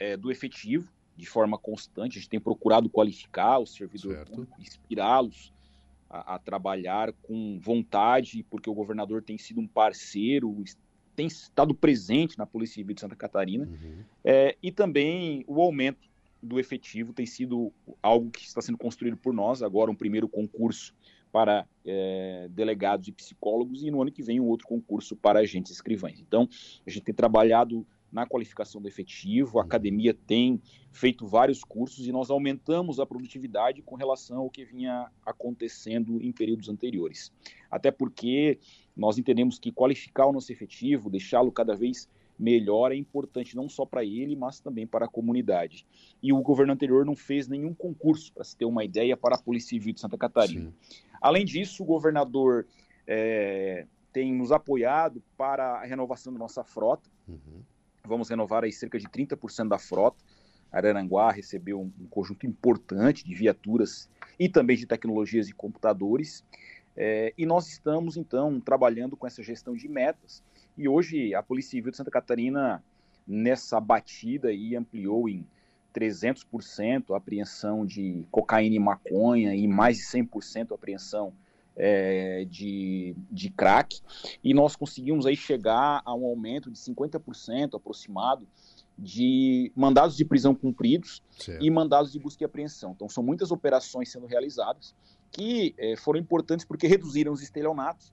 Speaker 17: é, do efetivo de forma constante. A gente tem procurado qualificar o servidor inspirá-los a, a, trabalhar com vontade, porque o governador tem sido um parceiro, tem estado presente na Polícia Civil de Santa Catarina, uhum. é, e também o aumento do efetivo tem sido algo que está sendo construído por nós. Agora, um primeiro concurso para é, delegados e psicólogos e no ano que vem um outro concurso para agentes escrivães. Então, a gente tem trabalhado na qualificação do efetivo, a academia tem feito vários cursos e nós aumentamos a produtividade com relação ao que vinha acontecendo em períodos anteriores. Até porque nós entendemos que qualificar o nosso efetivo, deixá-lo cada vez melhor é importante não só para ele, mas também para a comunidade. E o governo anterior não fez nenhum concurso, para se ter uma ideia, para a Polícia Civil de Santa Catarina. Sim. Além disso, o governador é, tem nos apoiado para a renovação da nossa frota. Uhum. Vamos renovar aí cerca de 30% da frota. Araranguá recebeu um, conjunto importante de viaturas e também de tecnologias e computadores. É, e nós estamos, então, trabalhando com essa gestão de metas. E hoje a Polícia Civil de Santa Catarina, nessa batida, aí, ampliou em 300% a apreensão de cocaína e maconha e mais de 100% a apreensão é, de, de crack. E nós conseguimos aí chegar a um aumento de 50% aproximado de mandados de prisão cumpridos certo. e mandados de busca e apreensão. Então são muitas operações sendo realizadas que é, foram importantes porque reduziram os estelionatos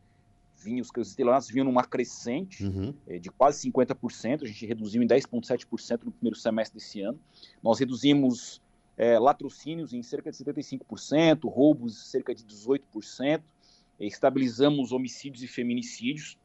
Speaker 17: vinha, os estelionatos vinham numa crescente uhum. é, de quase 50%, a gente reduziu em 10,7% no primeiro semestre desse ano. Nós reduzimos é, latrocínios em cerca de 75%, roubos em cerca de 18%, é, estabilizamos homicídios e feminicídios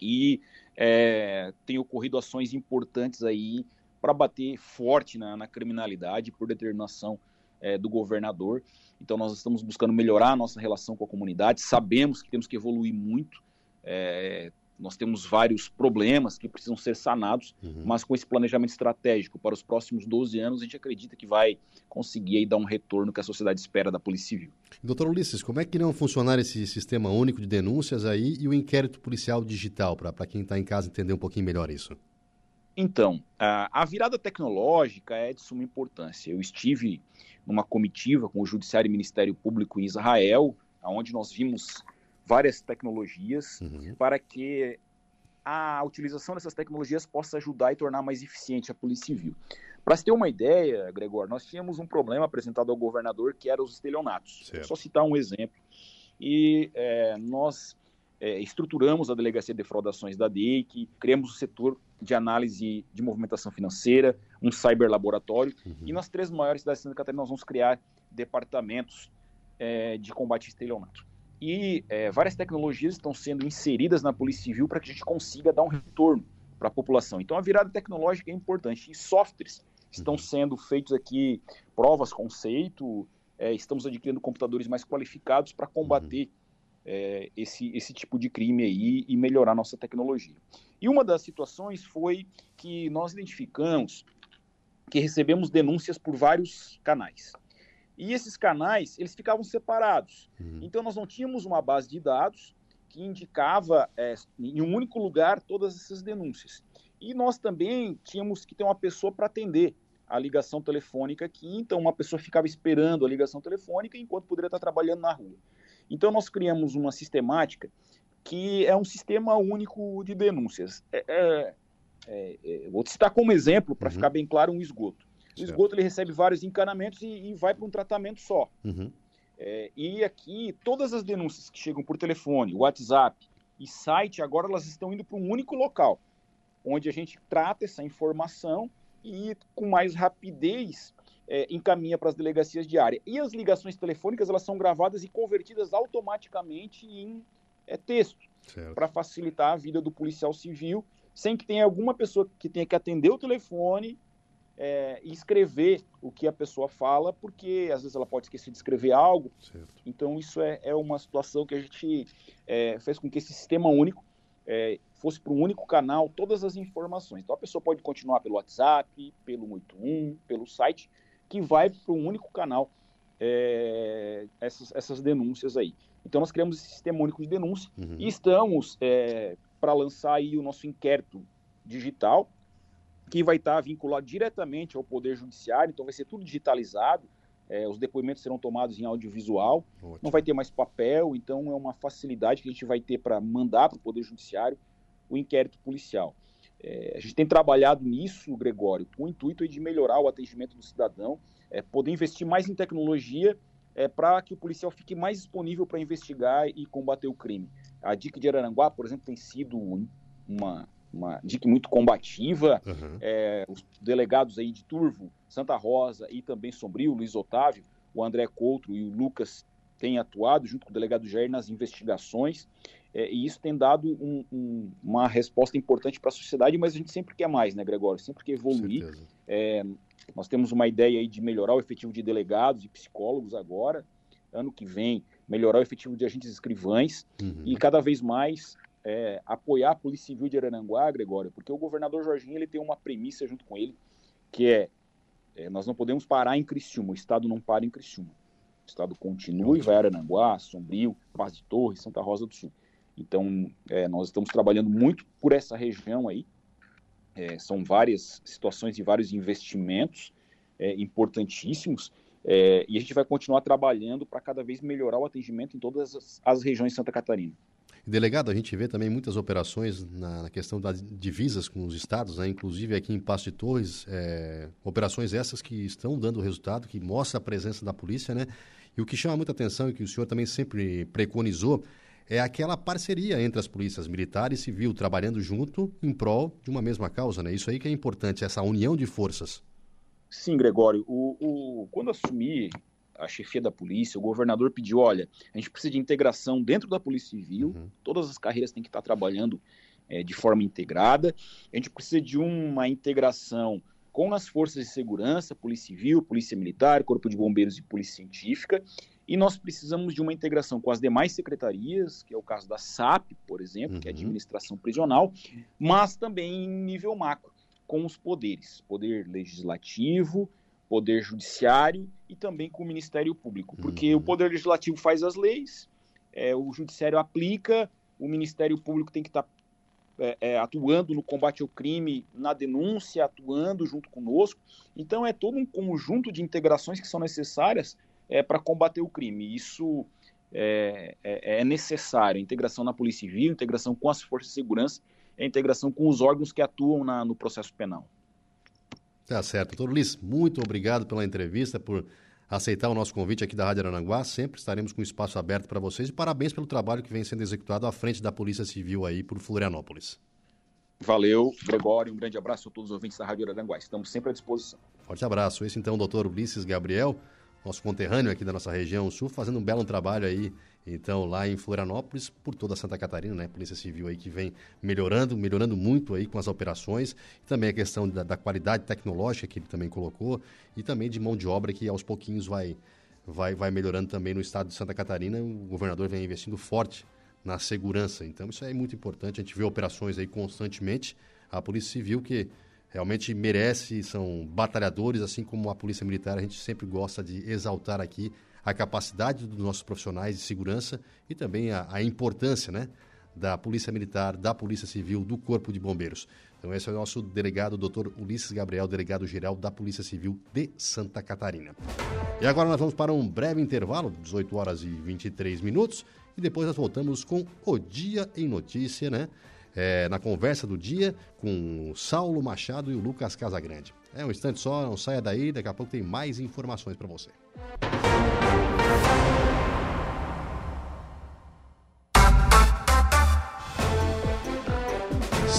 Speaker 17: e é, tem ocorrido ações importantes aí para bater forte na, na criminalidade por determinação é, do governador. Então, nós estamos buscando melhorar a nossa relação com a comunidade. Sabemos que temos que evoluir muito. É, nós temos vários problemas que precisam ser sanados, uhum. mas com esse planejamento estratégico para os próximos 12 anos, a gente acredita que vai conseguir aí dar um retorno que a sociedade espera da Polícia Civil.
Speaker 2: Doutor Ulisses, como é que não funcionar esse sistema único de denúncias aí e o inquérito policial digital, para quem está em casa entender um pouquinho melhor isso?
Speaker 17: Então, a, a virada tecnológica é de suma importância. Eu estive numa comitiva com o Judiciário e Ministério Público em Israel, onde nós vimos várias tecnologias uhum. para que a utilização dessas tecnologias possa ajudar e tornar mais eficiente a Polícia Civil. Para se ter uma ideia, Gregor, nós tínhamos um problema apresentado ao governador que era os estelionatos. Certo. Só citar um exemplo. E é, nós é, estruturamos a Delegacia de Defraudações da DEIC, criamos o setor de análise de movimentação financeira, um cyberlaboratório, uhum. e nas três maiores cidades de Santa Catarina nós vamos criar departamentos é, de combate estelionato. E é, várias tecnologias estão sendo inseridas na Polícia Civil para que a gente consiga dar um retorno para a população. Então a virada tecnológica é importante. E softwares estão uhum. sendo feitos aqui, provas, conceito, é, estamos adquirindo computadores mais qualificados para combater uhum é, esse, esse tipo de crime aí e melhorar nossa tecnologia. E uma das situações foi que nós identificamos que recebemos denúncias por vários canais. E esses canais, eles ficavam separados. Uhum. Então, nós não tínhamos uma base de dados que indicava é, em um único lugar todas essas denúncias. E nós também tínhamos que ter uma pessoa para atender a ligação telefônica aqui, então uma pessoa ficava esperando a ligação telefônica enquanto poderia estar trabalhando na rua. Então, nós criamos uma sistemática que é um sistema único de denúncias. É, é, é, é vou citar como exemplo, para uhum. ficar bem claro, um esgoto. O certo. esgoto ele recebe vários encanamentos e, e vai para um tratamento só. Uhum. É, e aqui, todas as denúncias que chegam por telefone, WhatsApp e site, agora elas estão indo para um único local, onde a gente trata essa informação e com mais rapidez é, encaminha para as delegacias de área. E as ligações telefônicas elas são gravadas e convertidas automaticamente em é, texto, para facilitar a vida do policial civil, sem que tenha alguma pessoa que tenha que atender o telefone é, e escrever o que a pessoa fala, porque às vezes ela pode esquecer de escrever algo. Certo. Então, isso é, é, uma situação que a gente é, fez com que esse sistema único é, fosse para um único canal todas as informações. Então, a pessoa pode continuar pelo WhatsApp, pelo 181, pelo site, que vai para um único canal é, essas, essas denúncias aí. Então nós criamos esse sistema único de denúncia uhum. e estamos é, para lançar aí o nosso inquérito digital, que vai estar vinculado diretamente ao Poder Judiciário, então vai ser tudo digitalizado, é, os depoimentos serão tomados em audiovisual, Ótimo. não vai ter mais papel, então é uma facilidade que a gente vai ter para mandar para o Poder Judiciário o inquérito policial. É, a gente tem trabalhado nisso, Gregório, com o intuito de melhorar o atendimento do cidadão, é, poder investir mais em tecnologia é, para que o policial fique mais disponível para investigar e combater o crime. A DIC de Araranguá, por exemplo, tem sido uma, uma DIC muito combativa. Uhum. É, os delegados aí de Turvo, Santa Rosa e também Sombrio, Luiz Otávio, o André Coutro e o Lucas têm atuado junto com o delegado Jair nas investigações. É, e isso tem dado um, um, uma resposta importante para a sociedade, mas a gente sempre quer mais, né, Gregório? Sempre quer evoluir. É, nós temos uma ideia aí de melhorar o efetivo de delegados e psicólogos agora, ano que vem, melhorar o efetivo de agentes escrivães uhum. e cada vez mais é, apoiar a Polícia Civil de Araranguá, Gregório, porque o governador Jorginho ele tem uma premissa junto com ele, que é, é nós não podemos parar em Criciúma, o Estado não para em Criciúma. O Estado continua e vai a Arananguá, Sombrio, Paz de Torres, Santa Rosa do Sul. Então, é, nós estamos trabalhando muito por essa região aí. É, são várias situações e vários investimentos é, importantíssimos. É, e a gente vai continuar trabalhando para cada vez melhorar o atendimento em todas as, as, regiões de Santa Catarina.
Speaker 2: Delegado, a gente vê também muitas operações na, na questão das divisas com os estados, né? inclusive aqui em Passo de Torres, é, operações essas que estão dando resultado, que mostra a presença da polícia, né? E o que chama muita atenção e que o senhor também sempre preconizou é aquela parceria entre as polícias militar e civil, trabalhando junto em prol de uma mesma causa, né? Isso aí que é importante, essa união de forças.
Speaker 17: Sim, Gregório. O, o, quando assumi a chefia da polícia, o governador pediu, olha, a gente precisa de integração dentro da Polícia Civil, uhum. todas as carreiras têm que estar trabalhando é, de forma integrada, a gente precisa de uma integração com as forças de segurança, Polícia Civil, Polícia Militar, Corpo de Bombeiros e Polícia Científica, e nós precisamos de uma integração com as demais secretarias, que é o caso da SAP, por exemplo, uhum. que é a administração prisional, mas também em nível macro, com os poderes, poder legislativo, poder judiciário e também com o Ministério Público, porque uhum. o poder legislativo faz as leis, é, o judiciário aplica, o Ministério Público tem que estar tá, é, é, atuando no combate ao crime, na denúncia, atuando junto conosco. Então é todo um conjunto de integrações que são necessárias é, para combater o crime. Isso é, é, é, necessário. Integração na Polícia Civil, integração com as forças de segurança, a integração com os órgãos que atuam na, no processo penal.
Speaker 2: Tá certo. Doutor Luiz, muito obrigado pela entrevista, por aceitar o nosso convite aqui da Rádio Arananguá. Sempre estaremos com espaço aberto para vocês e parabéns pelo trabalho que vem sendo executado à frente da Polícia Civil aí por Florianópolis.
Speaker 17: Valeu, Gregório. Um grande abraço a todos os ouvintes da Rádio Aranguá. Estamos sempre à disposição.
Speaker 2: Forte abraço. Esse então, o doutor Ulisses Gabriel nosso conterrâneo aqui da nossa região sul, fazendo um belo trabalho aí, então, lá em Florianópolis, por toda Santa Catarina, né? Polícia Civil aí que vem melhorando, melhorando muito aí com as operações, também a questão da, da qualidade tecnológica que ele também colocou, e também de mão de obra que aos pouquinhos vai, vai, vai melhorando também no estado de Santa Catarina. O governador vem investindo forte na segurança, então isso é muito importante, a gente vê operações aí constantemente, a Polícia Civil que realmente merece, são batalhadores, assim como a Polícia Militar, a gente sempre gosta de exaltar aqui a capacidade dos nossos profissionais de segurança e também a, a importância né, da Polícia Militar, da Polícia Civil, do Corpo de Bombeiros. Então esse é o nosso delegado, doutor Ulisses Gabriel, delegado-geral da Polícia Civil de Santa Catarina. E agora nós vamos para um breve intervalo, 18 horas e 23 minutos, e depois nós voltamos com o Dia em Notícia, né? É, na conversa do dia com o Saulo Machado e o Lucas Casagrande. É um instante só, não saia daí, daqui a pouco tem mais informações para você.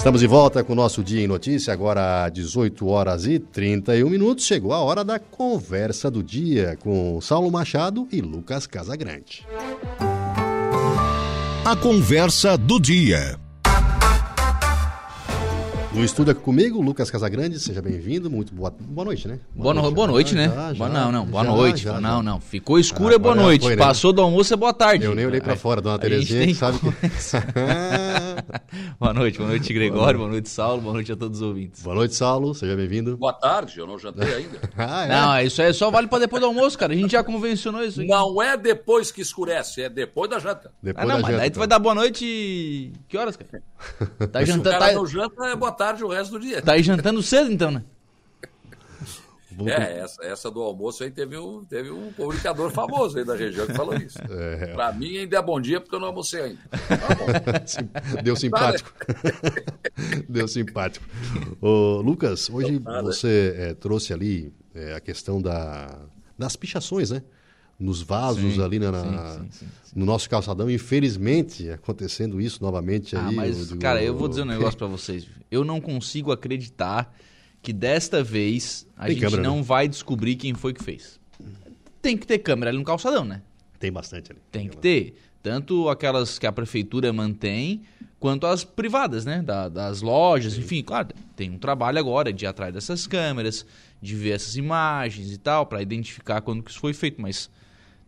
Speaker 2: Estamos de volta com o nosso Dia em Notícia, agora 18 horas e 31 minutos. Chegou a hora da conversa do dia com Saulo Machado e Lucas Casagrande.
Speaker 6: A conversa do dia.
Speaker 2: No estúdio aqui comigo, Lucas Casagrande, seja bem-vindo. Muito boa, boa noite, né?
Speaker 9: Boa, boa noite, boa noite né? Já, já, não, não, boa já, noite. Já, não, não. Ficou escuro é boa noite. Foi, né? Passou do almoço é boa tarde.
Speaker 2: Eu nem olhei pra fora, dona Terezinha, tem... que sabe que. <laughs>
Speaker 9: boa noite, boa noite, Gregório, boa noite, Saulo, boa noite a todos os ouvintes.
Speaker 2: Boa noite, Saulo, seja bem-vindo.
Speaker 18: Boa tarde, eu não jantei <laughs> ainda.
Speaker 9: ah, é? Não, isso aí só vale pra depois do almoço, cara. A gente já convencionou isso aí.
Speaker 18: Não é depois que escurece, é depois da janta.
Speaker 9: Depois ah, não, mas janta, aí tu vai dar boa noite. Que horas, cara? <laughs>
Speaker 18: Tá jantando. Se o cara tá... não janta, é boa tarde o resto do dia.
Speaker 9: Tá aí jantando cedo, então, né?
Speaker 18: É, essa, essa, do almoço aí teve um, teve um comunicador famoso aí da região que falou isso. É. Pra mim ainda é bom dia porque eu não almocei ainda.
Speaker 2: Tá <laughs> Deu simpático. Deu simpático. Ô, Lucas, hoje você é, trouxe ali é, a questão da, das pichações, né? Nos vasos sim, ali na, sim, sim, no nosso calçadão. Infelizmente, acontecendo isso novamente ah, aí.
Speaker 9: Mas, eu digo, cara, eu vou dizer um negócio para vocês. Eu não consigo acreditar que desta vez a Tem gente câmera, não né? vai descobrir quem foi que fez. Tem que ter câmera ali no calçadão, né?
Speaker 2: Tem bastante ali.
Speaker 9: Tem que ter. Tanto aquelas que a prefeitura mantém, quanto as privadas, né? Da, das lojas, Sim. enfim, claro, tem um trabalho agora de ir atrás dessas câmeras, de ver essas imagens e tal, para identificar quando que isso foi feito, mas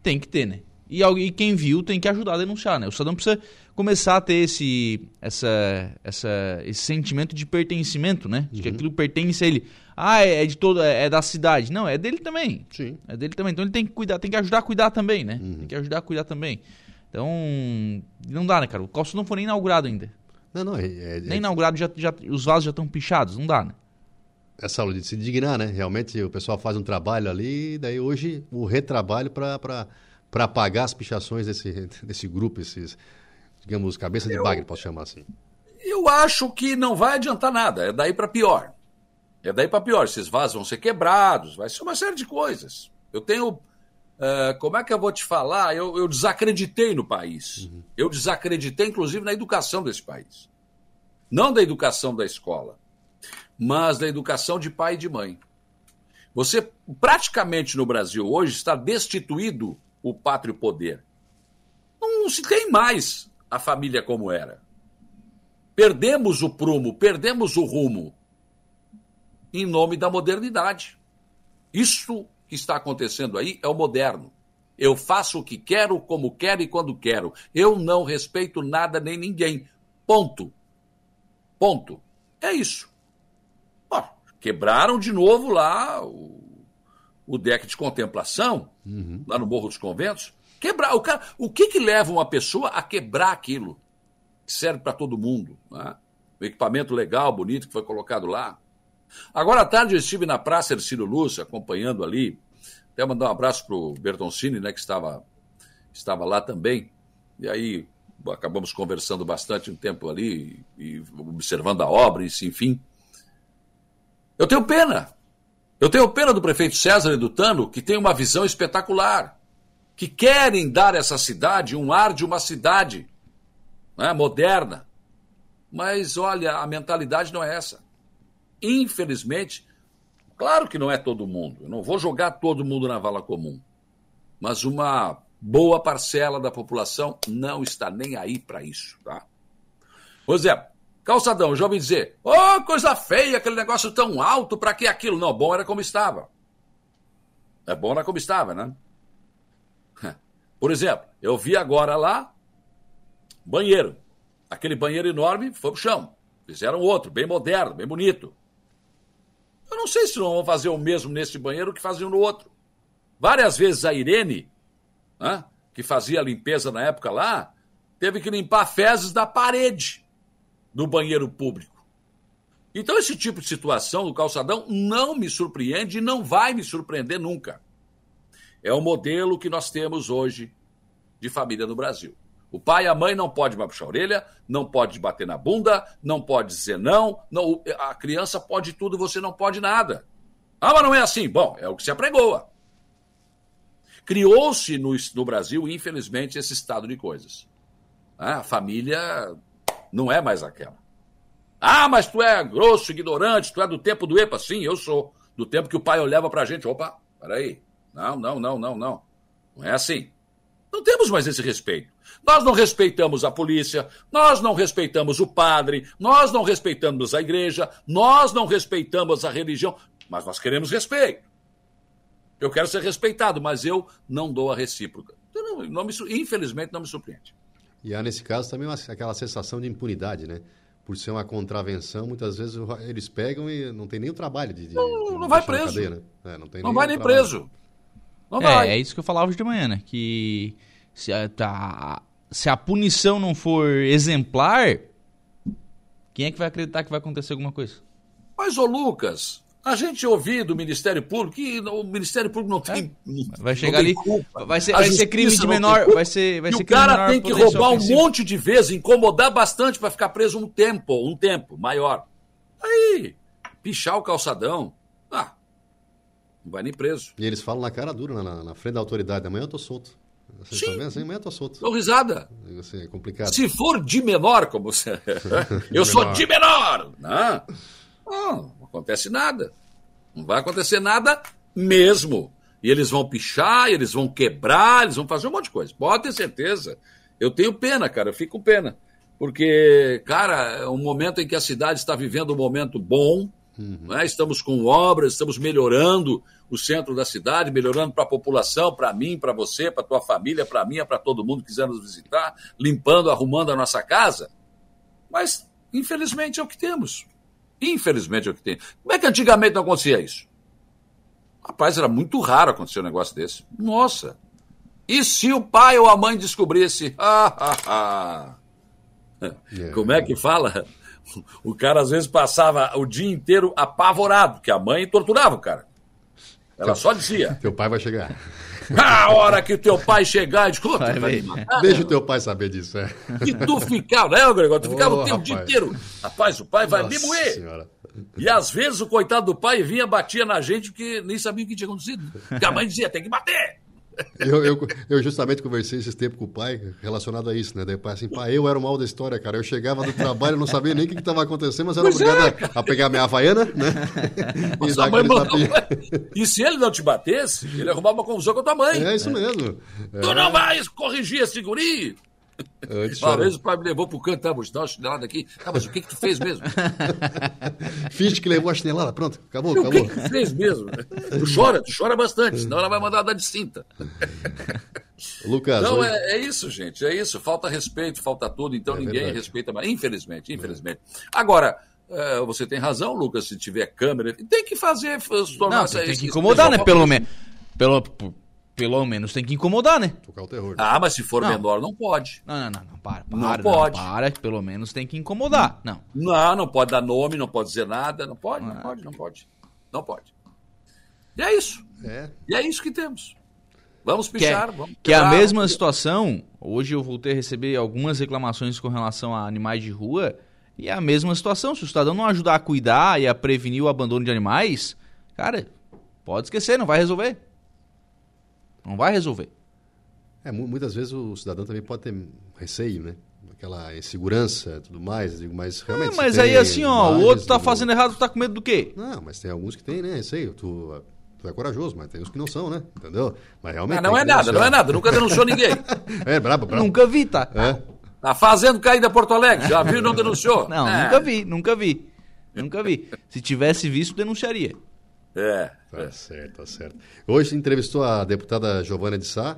Speaker 9: tem que ter, né? E, e quem viu tem que ajudar a denunciar, né? O cidadão precisa começar a ter esse, essa, essa, esse sentimento de pertencimento, né? De que uhum. aquilo pertence a ele. Ah, é, é de todo, é, é, da cidade. Não, é dele também.
Speaker 2: Sim.
Speaker 9: É dele também. Então ele tem que cuidar, tem que ajudar a cuidar também, né? Uhum. Tem que ajudar a cuidar também. Então, não dá, né, cara? O calço não foi nem inaugurado ainda.
Speaker 2: Não, não, é, é
Speaker 9: nem inaugurado, já, já, os vasos já estão pichados, não dá, né?
Speaker 2: Essa aula de se dignar, né? Realmente o pessoal faz um trabalho ali, daí hoje o retrabalho para pagar as pichações desse, <laughs> desse grupo, esses, digamos, cabeça de eu, bagre, posso chamar assim?
Speaker 18: Eu acho que não vai adiantar nada, é daí para pior. É daí para pior. Esses vasos vão ser quebrados, vai ser uma série de coisas. Eu tenho. Uh, como é que eu vou te falar? Eu, eu desacreditei no país. Uhum. Eu desacreditei, inclusive, na educação desse país. Não da educação da escola, mas da educação de pai e de mãe. Você, praticamente no Brasil hoje, está destituído o pátrio poder. Não se tem mais a família como era. Perdemos o prumo, perdemos o rumo. em nome da modernidade. Isso que está acontecendo aí é o moderno. Eu faço o que quero, como quero e quando quero. Eu não respeito nada nem ninguém. Ponto. Ponto. É isso. Quebraram de novo lá o, o deck de contemplação, uhum. lá no Morro dos Conventos. Quebrar. O, cara, o que, que leva uma pessoa a quebrar aquilo? Que serve para todo mundo. Né? O equipamento legal, bonito que foi colocado lá. Agora à tarde eu estive na Praça Ercílio Lúcio, acompanhando ali. Até mandar um abraço para o Bertoncini, né, que estava, estava lá também. E aí acabamos conversando bastante um tempo ali e observando a obra, e enfim. Eu tenho pena. Eu tenho pena do prefeito César e do Tano, que tem uma visão espetacular, que querem dar a essa cidade um ar de uma cidade né, moderna. Mas olha, a mentalidade não é essa. Infelizmente, claro que não é todo mundo, eu não vou jogar todo mundo na vala comum, mas uma boa parcela da população não está nem aí para isso, tá? Por calçadão, já ouvi dizer, oh, coisa feia, aquele negócio tão alto, para que aquilo? Não, bom era como estava. É bom era como estava, né? <laughs> Por exemplo, eu vi agora lá, banheiro. Aquele banheiro enorme foi pro chão. Fizeram outro, bem moderno, bem bonito. Eu não sei se não vão fazer o mesmo nesse banheiro que faziam no outro. Várias vezes a Irene, né, que fazia a limpeza na época lá, teve que limpar fezes da parede do banheiro público. Então, esse tipo de situação do calçadão não me surpreende e não vai me surpreender nunca. É o modelo que nós temos hoje de família no Brasil. O pai e a mãe não mais puxar a orelha, não pode bater na bunda, não pode dizer não, não. A criança pode tudo, você não pode nada. Ah, mas não é assim. Bom, é o que se apregoa. Criou-se no, no, Brasil, infelizmente, esse estado de coisas. Ah, a família não é mais aquela. Ah, mas tu é grosso, ignorante, tu é do tempo do EPA. Sim, eu sou. Do tempo que o pai olhava pra gente. Opa, peraí. Não, não, não, não, não. Não é assim. Não temos mais esse respeito. Nós não respeitamos a polícia, nós não respeitamos o padre, nós não respeitamos a igreja, nós não respeitamos a religião, mas nós queremos respeito. Eu quero ser respeitado, mas eu não dou a recíproca. Então, não, não me, infelizmente, não me surpreende.
Speaker 2: E há, nesse caso, também uma, aquela sensação de impunidade, né? Por ser uma contravenção, muitas vezes eles pegam e não tem nem o trabalho de. de
Speaker 18: não, não, vai preso. Cadeia, né?
Speaker 2: é,
Speaker 18: não, não vai nem trabalho. preso.
Speaker 9: Não é, vai. é isso que eu falava hoje de manhã, né? Que se a, tá, se a punição não for exemplar, quem é que vai acreditar que vai acontecer alguma coisa?
Speaker 18: Mas, ô Lucas, a gente ouviu do Ministério Público que o Ministério Público não tem. É?
Speaker 9: Vai chegar ali. Culpa. Vai ser, vai ser crime de menor. Vai ser, vai
Speaker 18: e
Speaker 9: ser
Speaker 18: o cara tem que roubar um monte de vezes, incomodar bastante para ficar preso um tempo, um tempo maior. Aí, pichar o calçadão. Ah, não vai nem preso.
Speaker 2: E eles falam na cara dura, na, na frente da autoridade. Amanhã eu tô solto. Você
Speaker 18: Sim.
Speaker 2: Tá assim, amanhã eu tô solto.
Speaker 18: Dou risada.
Speaker 2: Assim, é complicado.
Speaker 18: Se for de menor, como você. <laughs> eu sou de menor. Não. não, <laughs> não acontece nada. Não vai acontecer nada mesmo. E eles vão pichar, eles vão quebrar, eles vão fazer um monte de coisa. Pode ter certeza. Eu tenho pena, cara, eu fico com pena. Porque, cara, é um momento em que a cidade está vivendo um momento bom, uhum. né? estamos com obras, estamos melhorando o centro da cidade, melhorando para a população, para mim, para você, para tua família, para mim, para todo mundo que quiser nos visitar, limpando, arrumando a nossa casa. Mas, infelizmente, é o que temos. Infelizmente é o que tem. Como é que antigamente não acontecia isso? Rapaz, era muito raro acontecer um negócio desse. Nossa! E se o pai ou a mãe descobrisse? <laughs> Como é que fala? O cara às vezes passava o dia inteiro apavorado, que a mãe torturava o cara. Ela só dizia.
Speaker 2: Teu pai vai chegar. <laughs>
Speaker 18: A hora que teu pai chegar, escuta, vai <laughs>
Speaker 2: Deixa o teu pai saber disso, é. <laughs>
Speaker 18: E tu ficava, né, Gregório? Tu ficava oh, o teu dia inteiro. Rapaz, o pai vai Nossa me moer. Senhora. E às vezes o coitado do pai vinha, batia na gente, porque nem sabia o que tinha acontecido. Porque a mãe dizia, tem que bater.
Speaker 2: Eu, eu, eu, justamente conversei esse tempo com o pai relacionado a isso, né? Daí o pai assim, pai, eu era o mal da história, cara. Eu chegava do trabalho, não sabia nem o que estava acontecendo, mas era obrigado é, a, a, pegar minha havaiana, né? <laughs>
Speaker 18: e, dar mandou... e se ele não te batesse, ele arrumava uma confusão com a tua mãe.
Speaker 2: É isso mesmo.
Speaker 18: É. Tu não vais corrigir esse guri? Uma vez o pai me levou pro canto, tá, vou te dar uma chinelada aqui. Ah, mas o que que tu fez mesmo? <laughs>
Speaker 2: Finge que levou a chinelada, pronto, acabou,
Speaker 18: o
Speaker 2: acabou.
Speaker 18: que que tu fez mesmo? Tu chora, tu chora bastante, senão ela vai mandar dar de cinta. <laughs>
Speaker 2: Lucas,
Speaker 18: Não,
Speaker 2: hoje-
Speaker 18: é, é isso, gente, é isso. Falta respeito, falta tudo, então
Speaker 2: É
Speaker 18: ninguém
Speaker 2: verdade.
Speaker 18: respeita mais. Infelizmente, infelizmente. Agora, é, você tem razão, Lucas, se tiver câmera, tem que fazer, tornar
Speaker 9: Não,
Speaker 18: essa-
Speaker 9: tem, que incomodar, né? Pelo,
Speaker 18: famoso.
Speaker 9: me... pelo, pelo menos tem que incomodar, né?
Speaker 2: Tocar o terror.
Speaker 18: Ah, mas se for
Speaker 9: Não.
Speaker 18: menor, não pode.
Speaker 9: Não, não, não, não, para, para.
Speaker 18: Não pode.
Speaker 9: para, que pelo menos tem que incomodar. Não.
Speaker 18: Não, não pode dar nome, não pode dizer nada, não pode,
Speaker 9: Ah.
Speaker 18: não pode, não pode. Não pode. E é isso.
Speaker 2: É.
Speaker 18: E é isso que temos. Vamos
Speaker 9: Que
Speaker 18: pichar,
Speaker 9: é,
Speaker 18: vamos
Speaker 9: que é a mesma situação. Hoje eu voltei a receber algumas reclamações com relação a animais de rua. E é a mesma situação. Se o cidadão não ajudar a cuidar e a prevenir o abandono de animais, cara, pode esquecer, não vai resolver. Não vai resolver.
Speaker 2: É, mu- muitas vezes o cidadão também pode ter receio, né? Aquela insegurança e tudo mais, digo, mas realmente.
Speaker 9: É, mas aí assim, ó, o outro tá
Speaker 2: do-
Speaker 9: fazendo errado, tu tá com medo do quê?
Speaker 2: Não, mas tem alguns que tem, né? Receio. Tu, tu é corajoso, mas tem uns que não são, né? Entendeu? Mas realmente.
Speaker 18: Ah, não é nada,
Speaker 2: denunciar.
Speaker 18: não é nada, nunca denunciou ninguém. <laughs>
Speaker 2: É, brabo, brabo.
Speaker 9: Nunca vi, tá?
Speaker 2: É.
Speaker 18: Tá fazendo caída Porto Alegre, já viu e não denunciou? <laughs>
Speaker 9: Não,
Speaker 18: É.
Speaker 9: nunca vi, nunca vi. Nunca vi. Se tivesse visto, denunciaria.
Speaker 18: É.
Speaker 2: Tá certo, tá certo. Hoje entrevistou a deputada Giovana de Sá,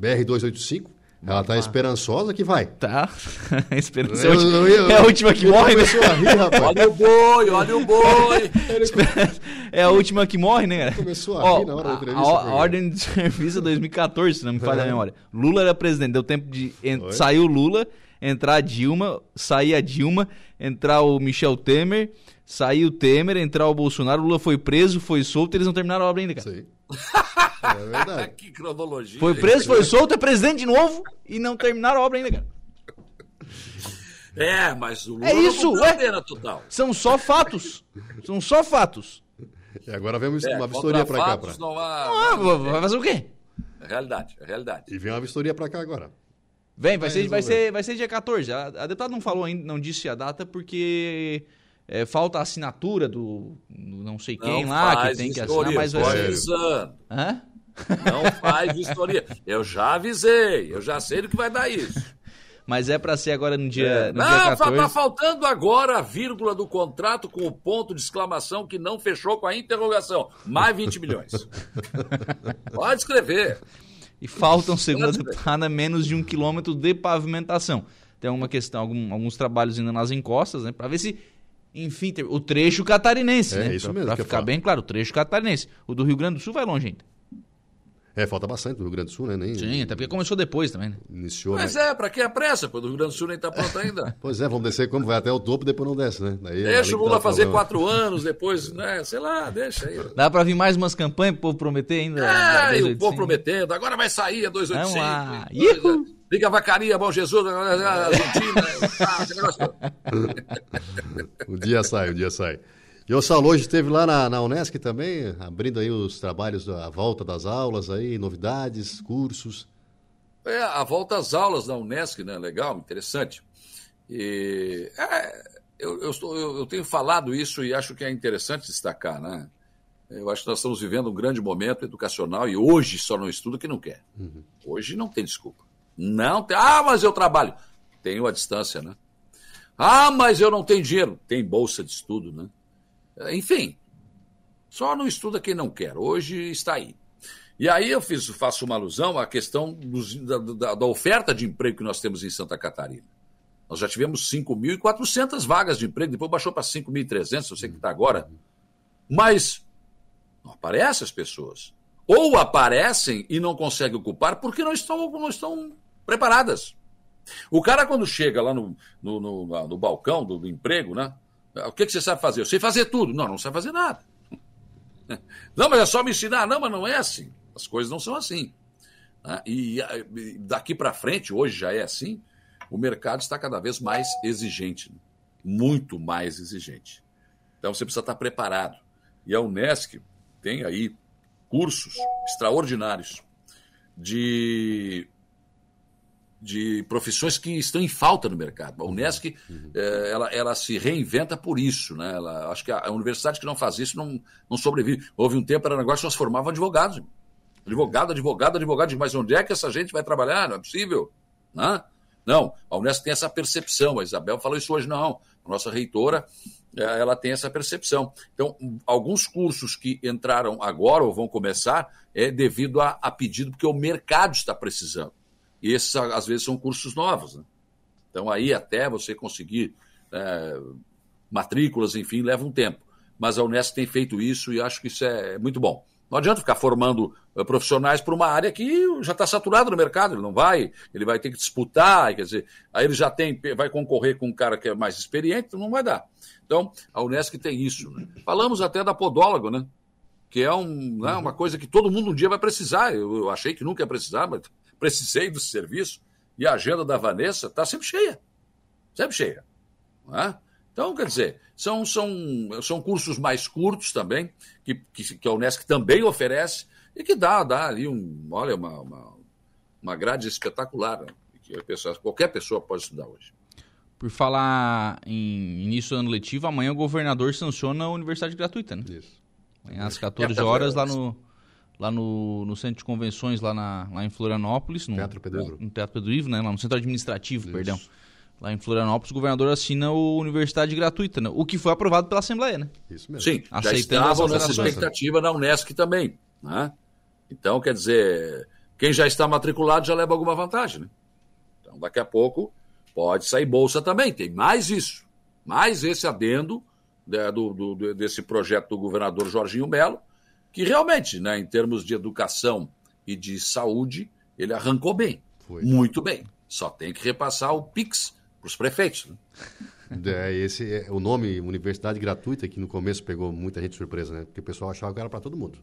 Speaker 2: BR-285. Ela tá esperançosa que vai.
Speaker 9: Tá. <laughs> Esperança
Speaker 2: Eu-
Speaker 9: é a última-
Speaker 2: eu- eu-
Speaker 9: é a última que morre, né?
Speaker 2: começou a rir, rapaz.
Speaker 18: Olha o boi, olha o boi. <laughs>
Speaker 9: É a última que morre, né, cara?
Speaker 2: Começou a
Speaker 9: Ó,
Speaker 2: rir na hora da
Speaker 9: a-
Speaker 2: entrevista,
Speaker 9: A, a
Speaker 2: foi.
Speaker 9: ordem de <laughs> serviço é 2014, se não me falha a
Speaker 2: É.
Speaker 9: memória. Lula era presidente, deu tempo de. en-
Speaker 2: Oi?
Speaker 9: Saiu Lula, entrar a Dilma, sair a Dilma, entrar o Michel Temer, sair o Temer, entrar o Bolsonaro, Lula foi preso, foi solto, eles não terminaram a obra ainda, cara.
Speaker 2: É verdade. <laughs>
Speaker 18: que cronologia.
Speaker 9: Foi preso, foi solto, é presidente de novo e não terminaram a obra ainda, cara.
Speaker 18: É, mas o Lula
Speaker 9: É
Speaker 18: não
Speaker 9: isso,
Speaker 18: a pena total.
Speaker 9: São só fatos. São só fatos.
Speaker 2: E agora vem uma,
Speaker 18: É,
Speaker 2: uma vistoria pra cá. Pra...
Speaker 18: Não há...
Speaker 9: Ah, vai fazer o quê?
Speaker 18: É realidade, é realidade.
Speaker 2: E vem uma vistoria pra cá agora.
Speaker 9: Vem, vai,
Speaker 2: Vai
Speaker 9: ser, vai, ser, vai ser dia 14. A, a deputada não falou ainda, não disse a data, porque é, falta a assinatura do, do não sei quem
Speaker 18: Não
Speaker 9: lá, que tem que assinar, mas vai ser.
Speaker 18: avisando.
Speaker 9: Hã?
Speaker 18: Não faz vistoria. Eu já avisei, eu já sei do que vai dar isso. <laughs>
Speaker 9: Mas é pra ser agora no dia,
Speaker 18: É.
Speaker 9: no
Speaker 18: Não,
Speaker 9: dia
Speaker 18: fa-
Speaker 9: 14.
Speaker 18: tá faltando agora a vírgula do contrato com o ponto de exclamação que não fechou com a interrogação. Mais 20 milhões. <laughs> Pode escrever.
Speaker 9: E faltam, segundo a deputada, menos de um quilômetro de pavimentação. Tem alguma questão, algum- alguns trabalhos ainda nas encostas, né? Pra ver se, enfim, o trecho catarinense,
Speaker 2: É,
Speaker 9: né?
Speaker 2: isso
Speaker 9: pra,
Speaker 2: mesmo
Speaker 9: Pra ficar
Speaker 2: falo.
Speaker 9: bem claro, o trecho catarinense. O do Rio Grande do Sul vai longe ainda.
Speaker 2: É, falta bastante do Rio Grande do Sul, né? Nem
Speaker 9: Sim, até porque começou depois também, né?
Speaker 2: iniciou.
Speaker 18: Mas
Speaker 2: né?
Speaker 18: é, pra que a pressa? Pô, do Rio Grande do Sul nem tá pronto ainda. <laughs>
Speaker 2: Pois é, vamos descer como vai até o topo, depois não desce, né? Daí, além
Speaker 18: Deixa o Lula
Speaker 2: tá
Speaker 18: fazer
Speaker 2: problema.
Speaker 18: quatro anos, depois, né? Sei lá, deixa aí.
Speaker 9: Dá pra vir mais umas campanhas pro povo prometer ainda?
Speaker 18: É, e o
Speaker 9: 285?
Speaker 18: povo prometendo, agora vai sair a 285.
Speaker 9: Vamos lá.
Speaker 18: Dois- Liga a vacaria, bom Jesus, a Argentina. <laughs>
Speaker 2: O dia sai, o dia sai. E o Saulo hoje esteve lá na, na Unesc também, abrindo aí os trabalhos da volta das aulas aí, novidades, cursos.
Speaker 18: É, a volta às aulas da Unesc, né? Legal, interessante. E, é, eu, eu, estou- eu- eu tenho falado isso e acho que é interessante destacar, né? Eu acho que nós estamos vivendo um grande momento educacional e hoje só não estuda quem não quer. Hoje não tem desculpa. Não tem. Ah, mas eu trabalho. Tenho a distância, né? Ah, mas eu não tenho dinheiro. Tem bolsa de estudo, né? Enfim, só não estuda quem não quer. Hoje está aí. E aí eu fiz, faço uma alusão à questão dos- da, da- da oferta de emprego que nós temos em Santa Catarina. Nós já tivemos 5.400 vagas de emprego, depois baixou para 5.300, eu sei que está agora. Mas não aparecem as pessoas. Ou aparecem e não conseguem ocupar porque não estão, não estão preparadas. O cara, quando chega lá no, no, no- no balcão do, do emprego, né? O que, que você sabe fazer? Eu sei fazer tudo. Não, não sabe fazer nada. <laughs> Não, mas é só me ensinar. Não, mas não é assim. As coisas não são assim. né? E daqui para frente, hoje já é assim, o mercado está cada vez mais exigente. Muito mais exigente. Então você precisa estar preparado. E a Unesc tem aí cursos extraordinários de, de profissões que estão em falta no mercado. A Unesc eh, ela, ela se reinventa por isso. Né? Ela, acho que a, a universidade que não faz isso não, não sobrevive. Houve um tempo, era um negócio que só se formavam advogados. Advogado, advogado, advogado. Mas onde é que essa gente vai trabalhar? Não é possível. Né? Não, a Unesco tem essa percepção. A Isabel falou isso hoje, não. A nossa reitora, é, ela tem essa percepção. Então, alguns cursos que entraram agora ou vão começar é devido a, a pedido, porque o mercado está precisando. E esses, às vezes, são cursos novos. Né? Então, aí até você conseguir é, matrículas, enfim, leva um tempo. Mas a Unesco tem feito isso e acho que isso é muito bom. Não adianta ficar formando uh, profissionais para uma área que já está saturada no mercado, ele não vai, ele vai ter que disputar, quer dizer, aí ele já tem, vai concorrer com um cara que é mais experiente, não vai dar. Então, a Unesco tem isso. Né? Falamos até da podólogo, né? Que é um, né, uma coisa que todo mundo um dia vai precisar. Eu, eu achei que nunca ia precisar, mas precisei do serviço. E a agenda da Vanessa está sempre cheia. Sempre cheia. É? Então, quer dizer, são, são, são cursos mais curtos também, que, que, que a Unesc também oferece, e que dá, dá ali um, olha, uma, uma, uma grade espetacular, né? que pessoa, qualquer pessoa pode estudar hoje.
Speaker 9: Por falar em início do ano letivo, amanhã o governador sanciona a universidade gratuita, né? Isso. Amanhã às 14 horas lá no, lá no, no centro de convenções, lá, na, lá em Florianópolis. No
Speaker 2: Teatro Pedro
Speaker 9: Ivo. No Teatro Pedro Ivo, né? Lá no centro administrativo, Isso. perdão. Lá em Florianópolis, o governador assina o universidade gratuita, né? o que foi aprovado pela Assembleia, né?
Speaker 18: Isso mesmo. Sim, Aceitando já estavam nessa expectativa na Unesc também. Né? Então, quer dizer, quem já está matriculado já leva alguma vantagem. Né? Então, daqui a pouco pode sair bolsa também. Tem mais isso, mais esse adendo né, do, do, desse projeto do governador Jorginho Melo, que realmente, né, em termos de educação e de saúde, ele arrancou bem, Foi. muito bem. Só tem que repassar o PIX para os prefeitos.
Speaker 2: Né? <laughs> É, esse é o nome Universidade Gratuita, que no começo pegou muita gente surpresa, né? Porque o pessoal achava que era para todo mundo.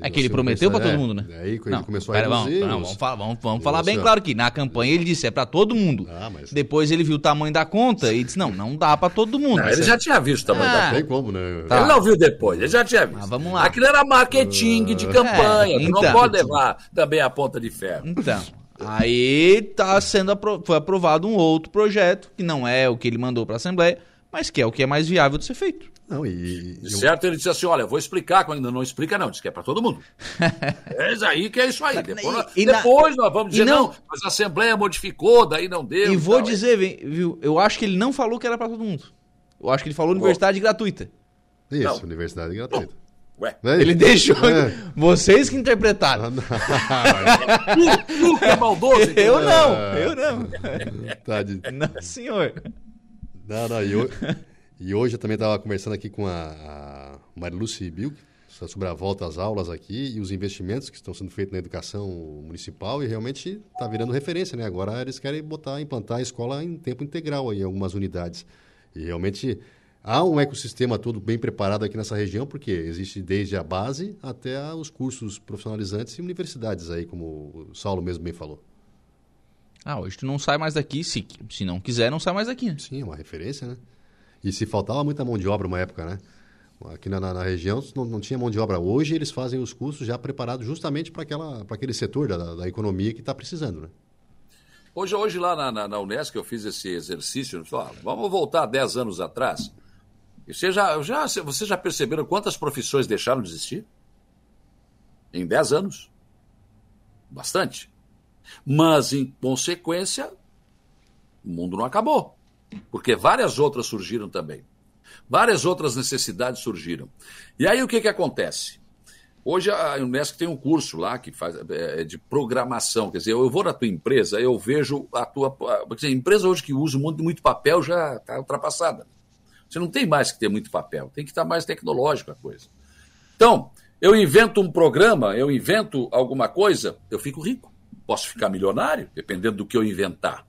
Speaker 9: É que ele prometeu para todo é, mundo, né?
Speaker 2: Aí ele não, começou pera, a reduzir.
Speaker 9: Vamos, não, vamos falar, vamos, vamos falar bem claro que na campanha ele disse é para todo mundo. Ah, mas... Depois ele viu o tamanho da conta e disse não, não dá para todo mundo. Não,
Speaker 18: ele já tinha visto o tamanho ah, da conta.
Speaker 2: Tem como, né?
Speaker 18: Tá. Ele não viu depois, ele já tinha visto.
Speaker 9: Ah, vamos lá.
Speaker 18: Aquilo era marketing de campanha, é, então, não pode levar também a ponta de ferro.
Speaker 9: Então, Aí tá sendo apro foi aprovado um outro projeto, que não é o que ele mandou para a Assembleia, mas que é o que é mais viável de ser feito.
Speaker 18: Não, e, certo, ele disse assim: olha, vou explicar, quando ainda não explica, não, diz que é para todo mundo. <laughs> é aí que é isso aí. Depois, e, e depois na... nós vamos dizer, não, não, mas a Assembleia modificou, daí não deu.
Speaker 9: E, vou tal, dizer, viu, eu acho que ele não falou que era para todo mundo. Eu acho que ele falou universidade gratuita.
Speaker 2: Isso, não. universidade gratuita.
Speaker 9: Ué, é ele deixou. É. Vocês que interpretaram. <laughs> tu,
Speaker 18: tu que é maldoso. <laughs>
Speaker 9: Eu não, eu não.
Speaker 2: Tá de...
Speaker 9: Não, senhor.
Speaker 2: Não, não, e, hoje, e hoje eu também estava conversando aqui com a, a Mariluce Bilk sobre a volta às aulas aqui e os investimentos que estão sendo feitos na educação municipal e realmente está virando referência, né? Agora eles querem botar, implantar a escola em tempo integral aí, em algumas unidades. E realmente Há um ecossistema todo bem preparado aqui nessa região, porque existe desde a base até os cursos profissionalizantes e universidades aí, como o Saulo mesmo bem falou.
Speaker 9: Ah, hoje tu não sai mais daqui, se, se não quiser, não sai mais daqui. Né?
Speaker 2: Sim, é uma referência, né? E se faltava muita mão de obra uma época, né? Aqui na, na região não, não, tinha mão de obra. Hoje eles fazem os cursos já preparados justamente para aquele setor da, da economia que está precisando, né?
Speaker 18: Hoje, hoje lá na, na, na Unesco eu fiz esse exercício, falei, ah, vamos voltar 10 anos atrás. Você já, já, vocês já perceberam quantas profissões deixaram de existir? Em 10 anos. Bastante. Mas, em consequência, o mundo não acabou. Porque várias outras surgiram também. Várias outras necessidades surgiram. E aí o que, que acontece? Hoje a Unesco tem um curso lá que faz é, é de programação. Quer dizer, eu vou na tua empresa, eu vejo a tua. Porque a empresa hoje que usa muito, muito papel já está ultrapassada. Você não tem mais que ter muito papel, tem que estar mais tecnológico a coisa. Então, eu invento um programa, eu invento alguma coisa, eu fico rico. Posso ficar milionário, dependendo do que eu inventar.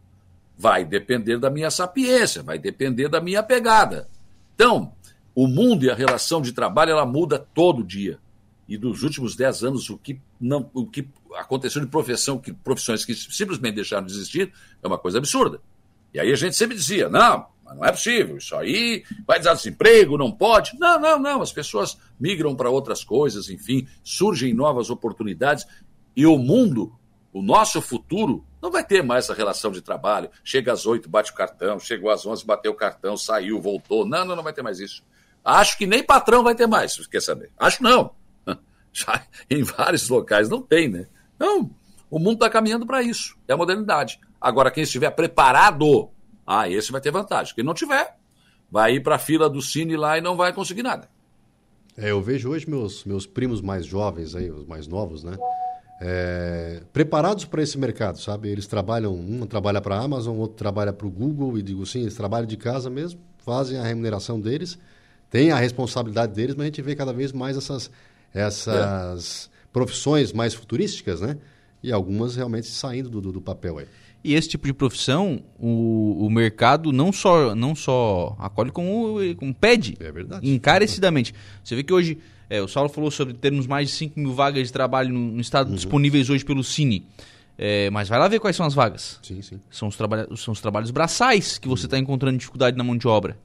Speaker 18: Vai depender da minha sapiência, vai depender da minha pegada. Então, o mundo e a relação de trabalho ela muda todo dia. E dos últimos dez anos, o que, não, o que aconteceu de profissão, que, profissões que simplesmente deixaram de existir, é uma coisa absurda. E aí a gente sempre dizia: não, não é possível, isso aí vai dar desemprego, não pode. Não, não, não. As pessoas migram para outras coisas, enfim, surgem novas oportunidades e o mundo, o nosso futuro, não vai ter mais essa relação de trabalho. Chega às oito, bate o cartão, chegou às onze, bateu o cartão, saiu, voltou. Não, não, não vai ter mais isso. Acho que nem patrão vai ter mais, quer saber? Acho não. <laughs> Já em vários locais não tem, né? Não, O mundo está caminhando para isso. É a modernidade. Agora, quem estiver preparado, ah, esse vai ter vantagem. Quem não tiver, vai ir para a fila do Cine lá e não vai conseguir nada.
Speaker 2: É, eu vejo hoje meus, meus primos mais jovens, aí, os mais novos, né? É, preparados para esse mercado, sabe? Eles trabalham, um trabalha para a Amazon, outro trabalha para o Google, e digo assim, eles trabalham de casa mesmo, fazem a remuneração deles, têm a responsabilidade deles, mas a gente vê cada vez mais essas, essas é. profissões mais futurísticas, né? E algumas realmente saindo do, do papel aí.
Speaker 9: E esse tipo de profissão, o, o mercado não só, não só acolhe, como, como pede.
Speaker 2: É verdade.
Speaker 9: Encarecidamente. Você vê que hoje, é, o Saulo falou sobre termos mais de 5 mil vagas de trabalho no, no estado uhum. disponíveis hoje pelo Cine. É, mas vai lá ver quais são as vagas.
Speaker 2: Sim, sim.
Speaker 9: São os, trabalha são os trabalhos braçais que você está uhum. encontrando dificuldade na mão de obra.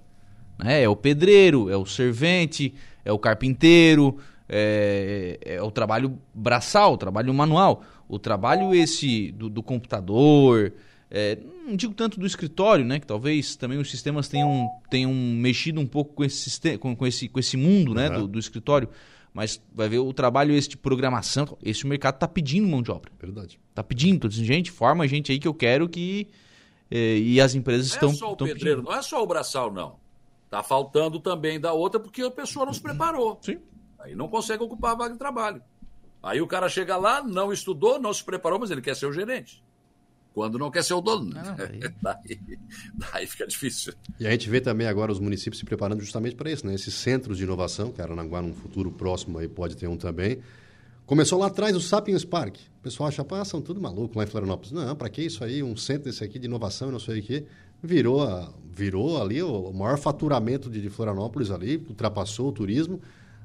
Speaker 9: É, é o pedreiro, é o servente, é o carpinteiro, é, é, é o trabalho braçal, o trabalho manual. O trabalho esse do, do computador, é, não digo tanto do escritório, né? Que talvez também os sistemas tenham, tenham mexido um pouco com esse, sistema, com, com esse, com esse mundo né? Do, do, escritório. Mas vai ver o trabalho esse de programação. Esse mercado está pedindo mão de obra.
Speaker 2: Verdade.
Speaker 9: Está pedindo. Tô dizendo, gente, forma gente aí que eu quero que. É, e as empresas
Speaker 18: não
Speaker 9: estão.
Speaker 18: Não é só o pedreiro,
Speaker 9: pedindo.
Speaker 18: não é só o braçal, não. Está faltando também da outra porque a pessoa não se preparou.
Speaker 9: Sim.
Speaker 18: Aí não consegue ocupar a vaga de trabalho. Aí o cara chega lá, não estudou, não se preparou, mas ele quer ser o gerente. Quando não quer ser o dono. Ah, <laughs> daí, daí, fica difícil.
Speaker 2: E a gente vê também agora os municípios se preparando justamente para isso, né? Esses centros de inovação, que Aranaguá, num futuro próximo aí pode ter um também. Começou lá atrás o Sapiens Park. O pessoal acha, ah, são tudo maluco lá em Florianópolis. Não, para que isso aí? Um centro desse aqui de inovação e não sei o quê. Virou, virou ali o maior faturamento de, de Florianópolis ali, ultrapassou o turismo,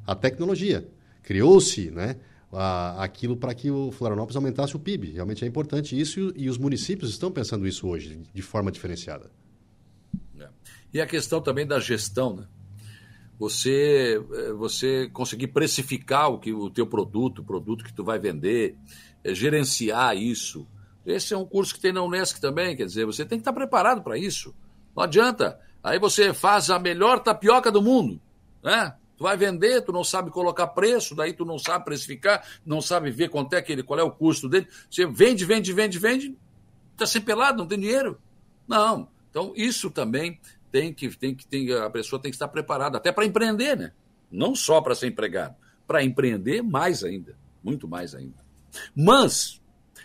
Speaker 2: a tecnologia. Criou-se, né? A, aquilo para que o Florianópolis aumentasse o PIB. Realmente é importante isso e, e os municípios estão pensando isso hoje, de forma diferenciada.
Speaker 18: É. E a questão também da gestão, né? Você, é, você conseguir precificar o que o teu produto, o produto que tu vai vender, é, gerenciar isso. Esse é um curso que tem na Unesc também, quer dizer, você tem que estar preparado para isso. Não adianta. Aí você faz a melhor tapioca do mundo, né? Tu vai vender, tu não sabe colocar preço, daí tu não sabe precificar, não sabe ver quanto é que ele, qual é o custo dele. Você vende, vende, vende, vende, está sem pelado, não tem dinheiro. Não. Então, isso também tem que, tem que tem, a pessoa tem que estar preparada, até para empreender, né? Não só para ser empregado, para empreender mais ainda, muito mais ainda. Mas,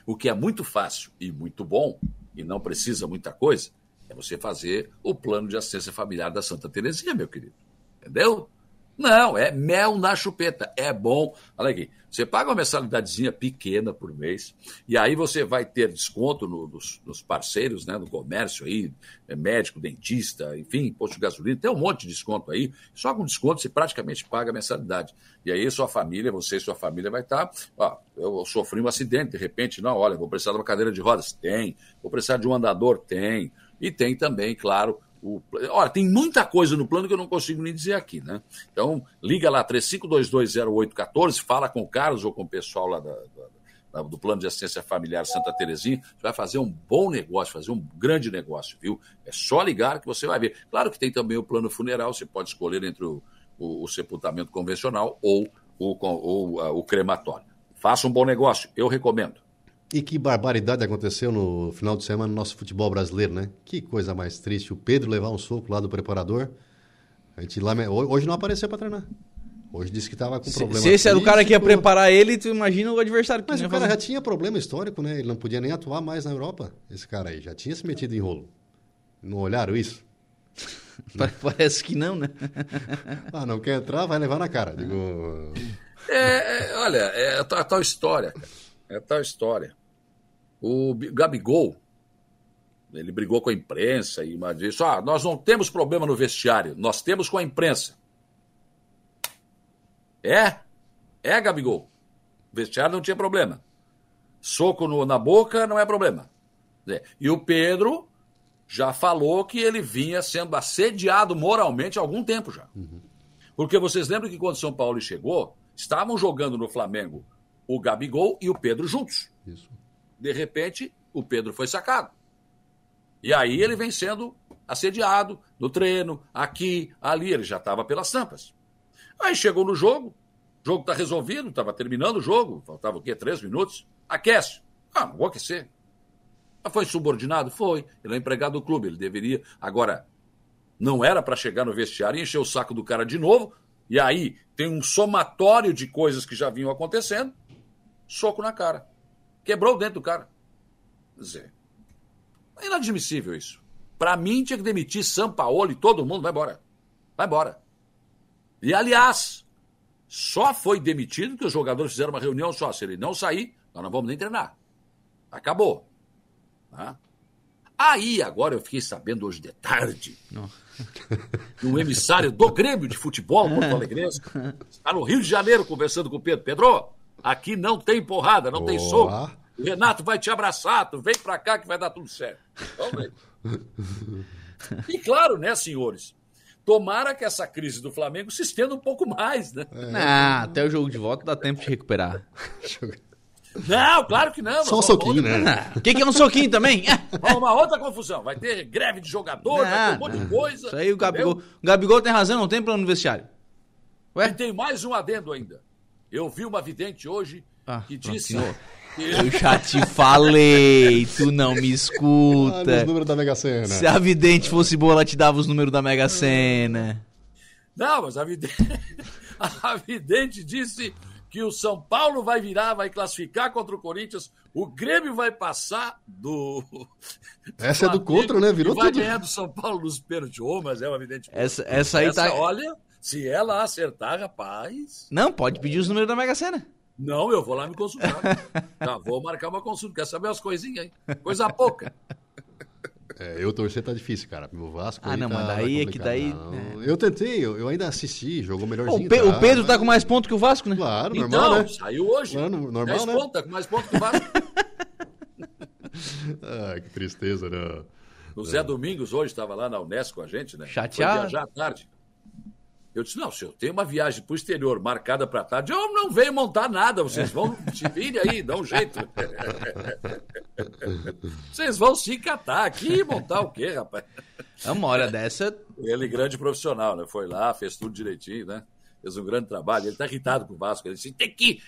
Speaker 18: o que é muito fácil e muito bom, e não precisa muita coisa, é você fazer o plano de assistência familiar da Santa Terezinha, meu querido. Entendeu? Não, é mel na chupeta. É bom. Olha aqui. Você paga uma mensalidadezinha pequena por mês, e aí você vai ter desconto no, nos, nos, parceiros, né, no comércio aí, é médico, dentista, enfim, posto de gasolina, tem um monte de desconto aí. Só com desconto você praticamente paga a mensalidade. E aí sua família, você e sua família vai estar. Tá, ó, eu sofri um acidente, de repente, não, olha, vou precisar de uma cadeira de rodas? Tem. Vou precisar de um andador? Tem. E tem também, claro, o, olha, tem muita coisa no plano que eu não consigo nem dizer aqui, né? Então, liga lá, 35220814, fala com o Carlos ou com o pessoal lá da, da, do Plano de Assistência Familiar Santa Terezinha, você vai fazer um bom negócio, fazer um grande negócio, viu? É só ligar que você vai ver. Claro que tem também o plano funeral, você pode escolher entre o, o, o sepultamento convencional ou o, ou, o crematório. Faça um bom negócio, eu recomendo.
Speaker 2: E que barbaridade aconteceu no final de semana no nosso futebol brasileiro, né? Que coisa mais triste. O Pedro levar um soco lá do preparador. A gente lá, hoje não apareceu para treinar. Hoje disse que estava com se, problema.
Speaker 9: Se esse era o cara que ia preparar ele, tu imagina o adversário que
Speaker 2: Mas o cara fazer. já tinha problema histórico, né? Ele não podia nem atuar mais na Europa. Esse cara aí já tinha se metido em rolo. Não olharam isso? <laughs>
Speaker 9: Parece que não, né? <laughs>
Speaker 2: ah, não quer entrar, vai levar na cara. Digo...
Speaker 18: É, é, olha, é a tal história, cara. É a tal história. O Gabigol, ele brigou com a imprensa e disse: ah, nós não temos problema no vestiário, nós temos com a imprensa. É? É, Gabigol. O vestiário não tinha problema. Soco no, na boca não é problema. É. E o Pedro já falou que ele vinha sendo assediado moralmente há algum tempo já. Uhum. Porque vocês lembram que quando São Paulo chegou, estavam jogando no Flamengo o Gabigol e o Pedro juntos.
Speaker 2: Isso.
Speaker 18: De repente, o Pedro foi sacado. E aí ele vem sendo assediado no treino, aqui, ali, ele já estava pelas tampas. Aí chegou no jogo, o jogo está resolvido, estava terminando o jogo, faltava o quê? Três minutos. Aquece. Ah, não vou aquecer. Mas foi subordinado? Foi. Ele é empregado do clube, ele deveria. Agora, não era para chegar no vestiário e encher o saco do cara de novo. E aí tem um somatório de coisas que já vinham acontecendo. Soco na cara. Quebrou o dentro do cara. Dizer, é inadmissível isso. Para mim, tinha que demitir São Paulo e todo mundo. Vai embora. Vai embora. E, aliás, só foi demitido que os jogadores fizeram uma reunião só. Se ele não sair, nós não vamos nem treinar. Acabou. Tá? Aí, agora eu fiquei sabendo hoje de tarde que <laughs> um emissário do Grêmio de Futebol Porto Alegrense está no Rio de Janeiro conversando com o Pedro. Pedro, aqui não tem porrada, não tem soco. O Renato vai te abraçar, tu vem pra cá que vai dar tudo certo. Vamos ver. E claro, né, senhores? Tomara que essa crise do Flamengo se estenda um pouco mais, né?
Speaker 9: Ah, até o jogo de volta dá tempo de recuperar.
Speaker 18: Não, claro que não.
Speaker 2: Só um soquinho, né?
Speaker 9: O que, que é um soquinho também?
Speaker 18: Uma outra confusão. Vai ter greve de jogador, vai ter um monte de coisa.
Speaker 9: Isso aí o Gabigol, o Gabigol tem razão, não tem plano no vestiário.
Speaker 18: Ué? E tem mais um adendo ainda. Eu vi uma vidente hoje
Speaker 9: Ah,
Speaker 18: que disse.
Speaker 9: Eu <laughs> já te falei, tu não me
Speaker 2: Ah,
Speaker 9: escuta.
Speaker 2: nos números da Mega Sena.
Speaker 9: Se a vidente fosse boa, ela te dava os números da Mega Sena.
Speaker 18: Não, mas a vidente, <laughs> a vidente disse que o São Paulo vai virar, vai classificar contra o Corinthians, o Grêmio vai passar do. <laughs>
Speaker 2: Essa é do contra, né? Virou
Speaker 18: e vai
Speaker 2: tudo.
Speaker 18: ganhar do São Paulo nos pênaltis. Ô, mas é uma vidente.
Speaker 9: Essa- essa aí tá-
Speaker 18: Olha, se ela acertar, rapaz.
Speaker 9: Não, pode pedir os números da Mega Sena.
Speaker 18: Não, eu vou lá me consultar. Já <laughs> vou marcar uma consulta. Quer saber as coisinhas aí? Coisa pouca.
Speaker 2: É, eu torcer tá difícil, cara. O Vasco.
Speaker 9: Ah,
Speaker 2: aí
Speaker 9: não,
Speaker 2: tá,
Speaker 9: mas
Speaker 2: tá
Speaker 9: daí é que daí-
Speaker 2: Não, Eu tentei, eu, eu ainda assisti, jogou melhorzinho.
Speaker 9: o, Pe- o Pedro
Speaker 2: mas-
Speaker 9: tá com mais pontos que o Vasco, né?
Speaker 2: Claro,
Speaker 18: Então,
Speaker 2: normal, né?
Speaker 18: saiu hoje.
Speaker 2: Mano, normal,
Speaker 18: 10
Speaker 2: né?
Speaker 18: pontos, tá com mais pontos que o Vasco. <laughs>
Speaker 2: Ai, que tristeza, né?
Speaker 18: O Zé Domingos hoje estava lá na Unesco com a gente, né?
Speaker 9: Chateado.
Speaker 18: Foi viajar à tarde. Eu disse, não, se eu tenho uma viagem para o exterior marcada para tarde, eu não venho montar nada, vocês vão se virem aí, dá um jeito. <laughs> vocês vão se catar aqui e montar o quê, rapaz?
Speaker 9: É uma hora dessa.
Speaker 18: Ele, grande profissional, né? Foi lá, fez tudo direitinho, né? Fez um grande trabalho. Ele tá irritado com o Vasco. Ele disse: tem que.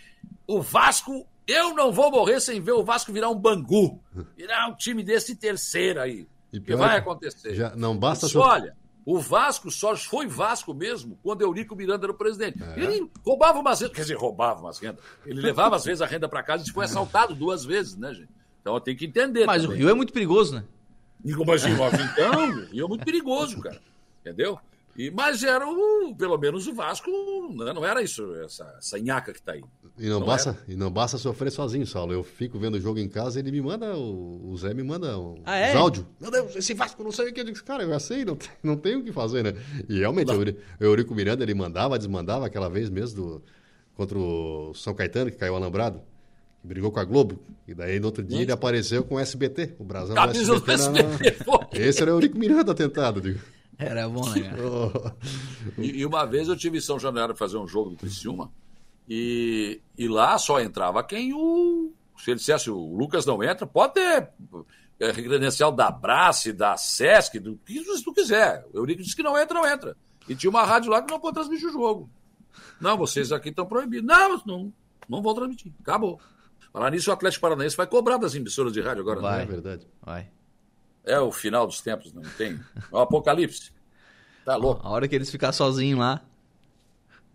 Speaker 18: O Vasco, eu não vou morrer sem ver o Vasco virar um bangu. Virar um time desse terceiro aí.
Speaker 2: E
Speaker 18: O que vai
Speaker 2: que
Speaker 18: acontecer?
Speaker 2: Já não basta
Speaker 18: Disse,
Speaker 2: só-
Speaker 18: Olha, o Vasco só foi Vasco mesmo quando Eurico Miranda era o presidente.
Speaker 2: É.
Speaker 18: Ele roubava umas rendas, quer dizer, roubava umas rendas. Ele levava às <laughs> vezes a renda para casa e foi assaltado duas vezes, né, gente? Então tem que entender.
Speaker 9: Mas o
Speaker 18: também.
Speaker 9: Rio é muito perigoso, né?
Speaker 18: Nove, <laughs> então, o Rio é muito perigoso, cara. Entendeu? E, mas era o, pelo menos o Vasco, né, não era isso, essa, essa nhaca que tá aí.
Speaker 2: E não,
Speaker 18: Não
Speaker 2: basta, e não basta sofrer sozinho, Saulo. Eu fico vendo o jogo em casa ele me manda, o, o Zé me manda um,
Speaker 9: Ah, é?
Speaker 2: os áudios. Meu Deus, esse Vasco não sei o que. Eu digo, cara, eu já sei, não, tem- não tem o que fazer, né? E realmente, o Euri- o Eurico Miranda, ele mandava, desmandava aquela vez mesmo do, contra o São Caetano, que caiu alambrado. que Brigou com a Globo. E daí, no outro dia, ele apareceu com o SBT. O Brasão do
Speaker 18: Camisa do
Speaker 2: SBT. na-
Speaker 18: SBT.
Speaker 2: Esse era o Eurico Miranda tentado, digo.
Speaker 9: Era bom, né, cara? <laughs>
Speaker 18: E, e uma vez eu tive em São Januário fazer um jogo do Criciúma e, e lá só entrava quem o. Se ele dissesse o Lucas não entra, pode ter é, credencial da Brace, da Sesc, do que tu quiser. O Eurico disse que não entra, não entra. E tinha uma rádio lá que não pode transmitir o jogo. Não, vocês aqui estão proibidos. Não, não, não vão transmitir. Acabou. Falar nisso, o Atlético Paranaense vai cobrar das emissoras de rádio agora.
Speaker 9: Vai.
Speaker 18: né?
Speaker 2: É verdade.
Speaker 9: Vai.
Speaker 18: É o final dos tempos, não tem? É o apocalipse. Tá louco.
Speaker 9: A hora que eles ficar sozinhos lá.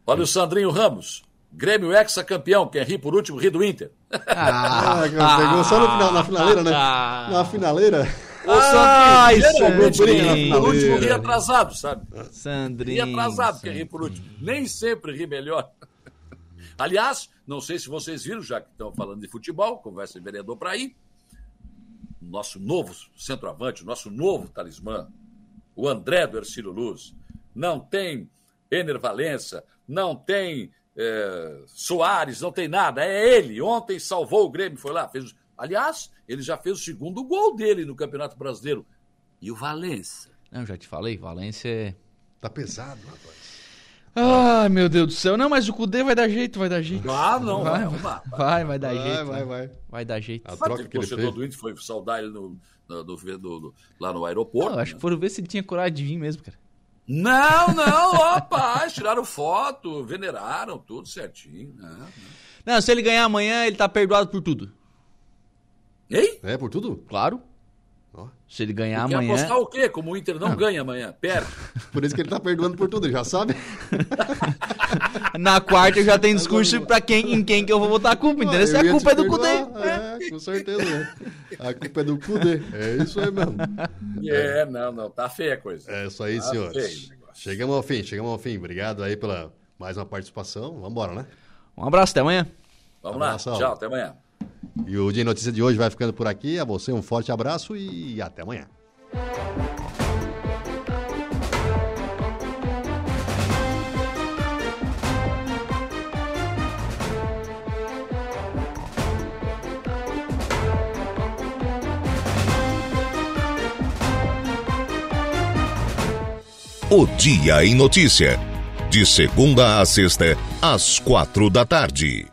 Speaker 18: Olha o Sandrinho Ramos. Grêmio ex-campeão. Quem ri por último, ri do Inter.
Speaker 2: Ah, pegou só no final, na finaleira, né? Na finaleira.
Speaker 18: Ô,
Speaker 9: Ai,
Speaker 18: Sandrinho, por último ri atrasado, sabe?
Speaker 9: Sandrinho.
Speaker 18: Ri atrasado quem ri por último. Nem sempre ri melhor. Aliás, não sei se vocês viram, já que estão falando de futebol, conversa de vereador para ir. Nosso novo centroavante, nosso novo talismã, o André do Ercílio Luz. Não tem Ener Valença, não tem é, Soares, não tem nada. É ele. Ontem salvou o Grêmio, foi lá. Fez... Aliás, ele já fez o segundo gol dele no Campeonato Brasileiro. E o Valença?
Speaker 9: Não, já te falei, Valência é.
Speaker 2: Tá pesado, rapaz.
Speaker 9: Ai, meu Deus do céu. Não, mas o Cudê vai dar jeito, vai dar jeito.
Speaker 18: Ah, não,
Speaker 9: vai,
Speaker 18: vai, vai.
Speaker 9: vai, vai dar
Speaker 2: Vai,
Speaker 9: jeito.
Speaker 2: vai,
Speaker 9: né?
Speaker 2: vai.
Speaker 9: Vai dar jeito.
Speaker 2: A troca
Speaker 18: que o torcedor do Inter foi saudar ele no, no, no- no- no- lá no aeroporto.
Speaker 9: Não, acho que foram ver se ele tinha coragem de vir mesmo, cara.
Speaker 18: Não, não, rapaz, <laughs> tiraram foto, veneraram tudo certinho. né?
Speaker 9: Não, se ele ganhar amanhã, ele tá perdoado por tudo.
Speaker 18: Ei?
Speaker 2: É, por tudo?
Speaker 9: Claro. Se ele ganhar
Speaker 18: Quer
Speaker 9: amanhã.
Speaker 18: apostar o quê? Como o Inter não, ganha amanhã, perde. <laughs>
Speaker 2: Por isso que ele tá perdoando por tudo, ele já sabe? <laughs>
Speaker 9: Na quarta eu já tenho discurso pra quem, em quem que eu vou botar a culpa, entendeu? Se
Speaker 2: Eu
Speaker 9: a
Speaker 2: ia
Speaker 9: culpa é do Cudê.
Speaker 2: É, com certeza. né? <laughs> A culpa é do Cudê. É isso aí mesmo.
Speaker 18: É, não, não, tá feia a coisa.
Speaker 2: É isso aí,
Speaker 18: Tá
Speaker 2: senhores. Chegamos ao fim, chegamos ao fim. Obrigado aí pela mais uma participação. Vamos embora, né?
Speaker 9: Um abraço, até amanhã.
Speaker 18: Vamos lá,
Speaker 2: Abração.
Speaker 18: tchau, até amanhã.
Speaker 2: E o Dia em Notícia de hoje vai ficando por aqui. A você um forte abraço e até amanhã.
Speaker 6: O Dia em Notícia. De segunda a sexta, às quatro da tarde.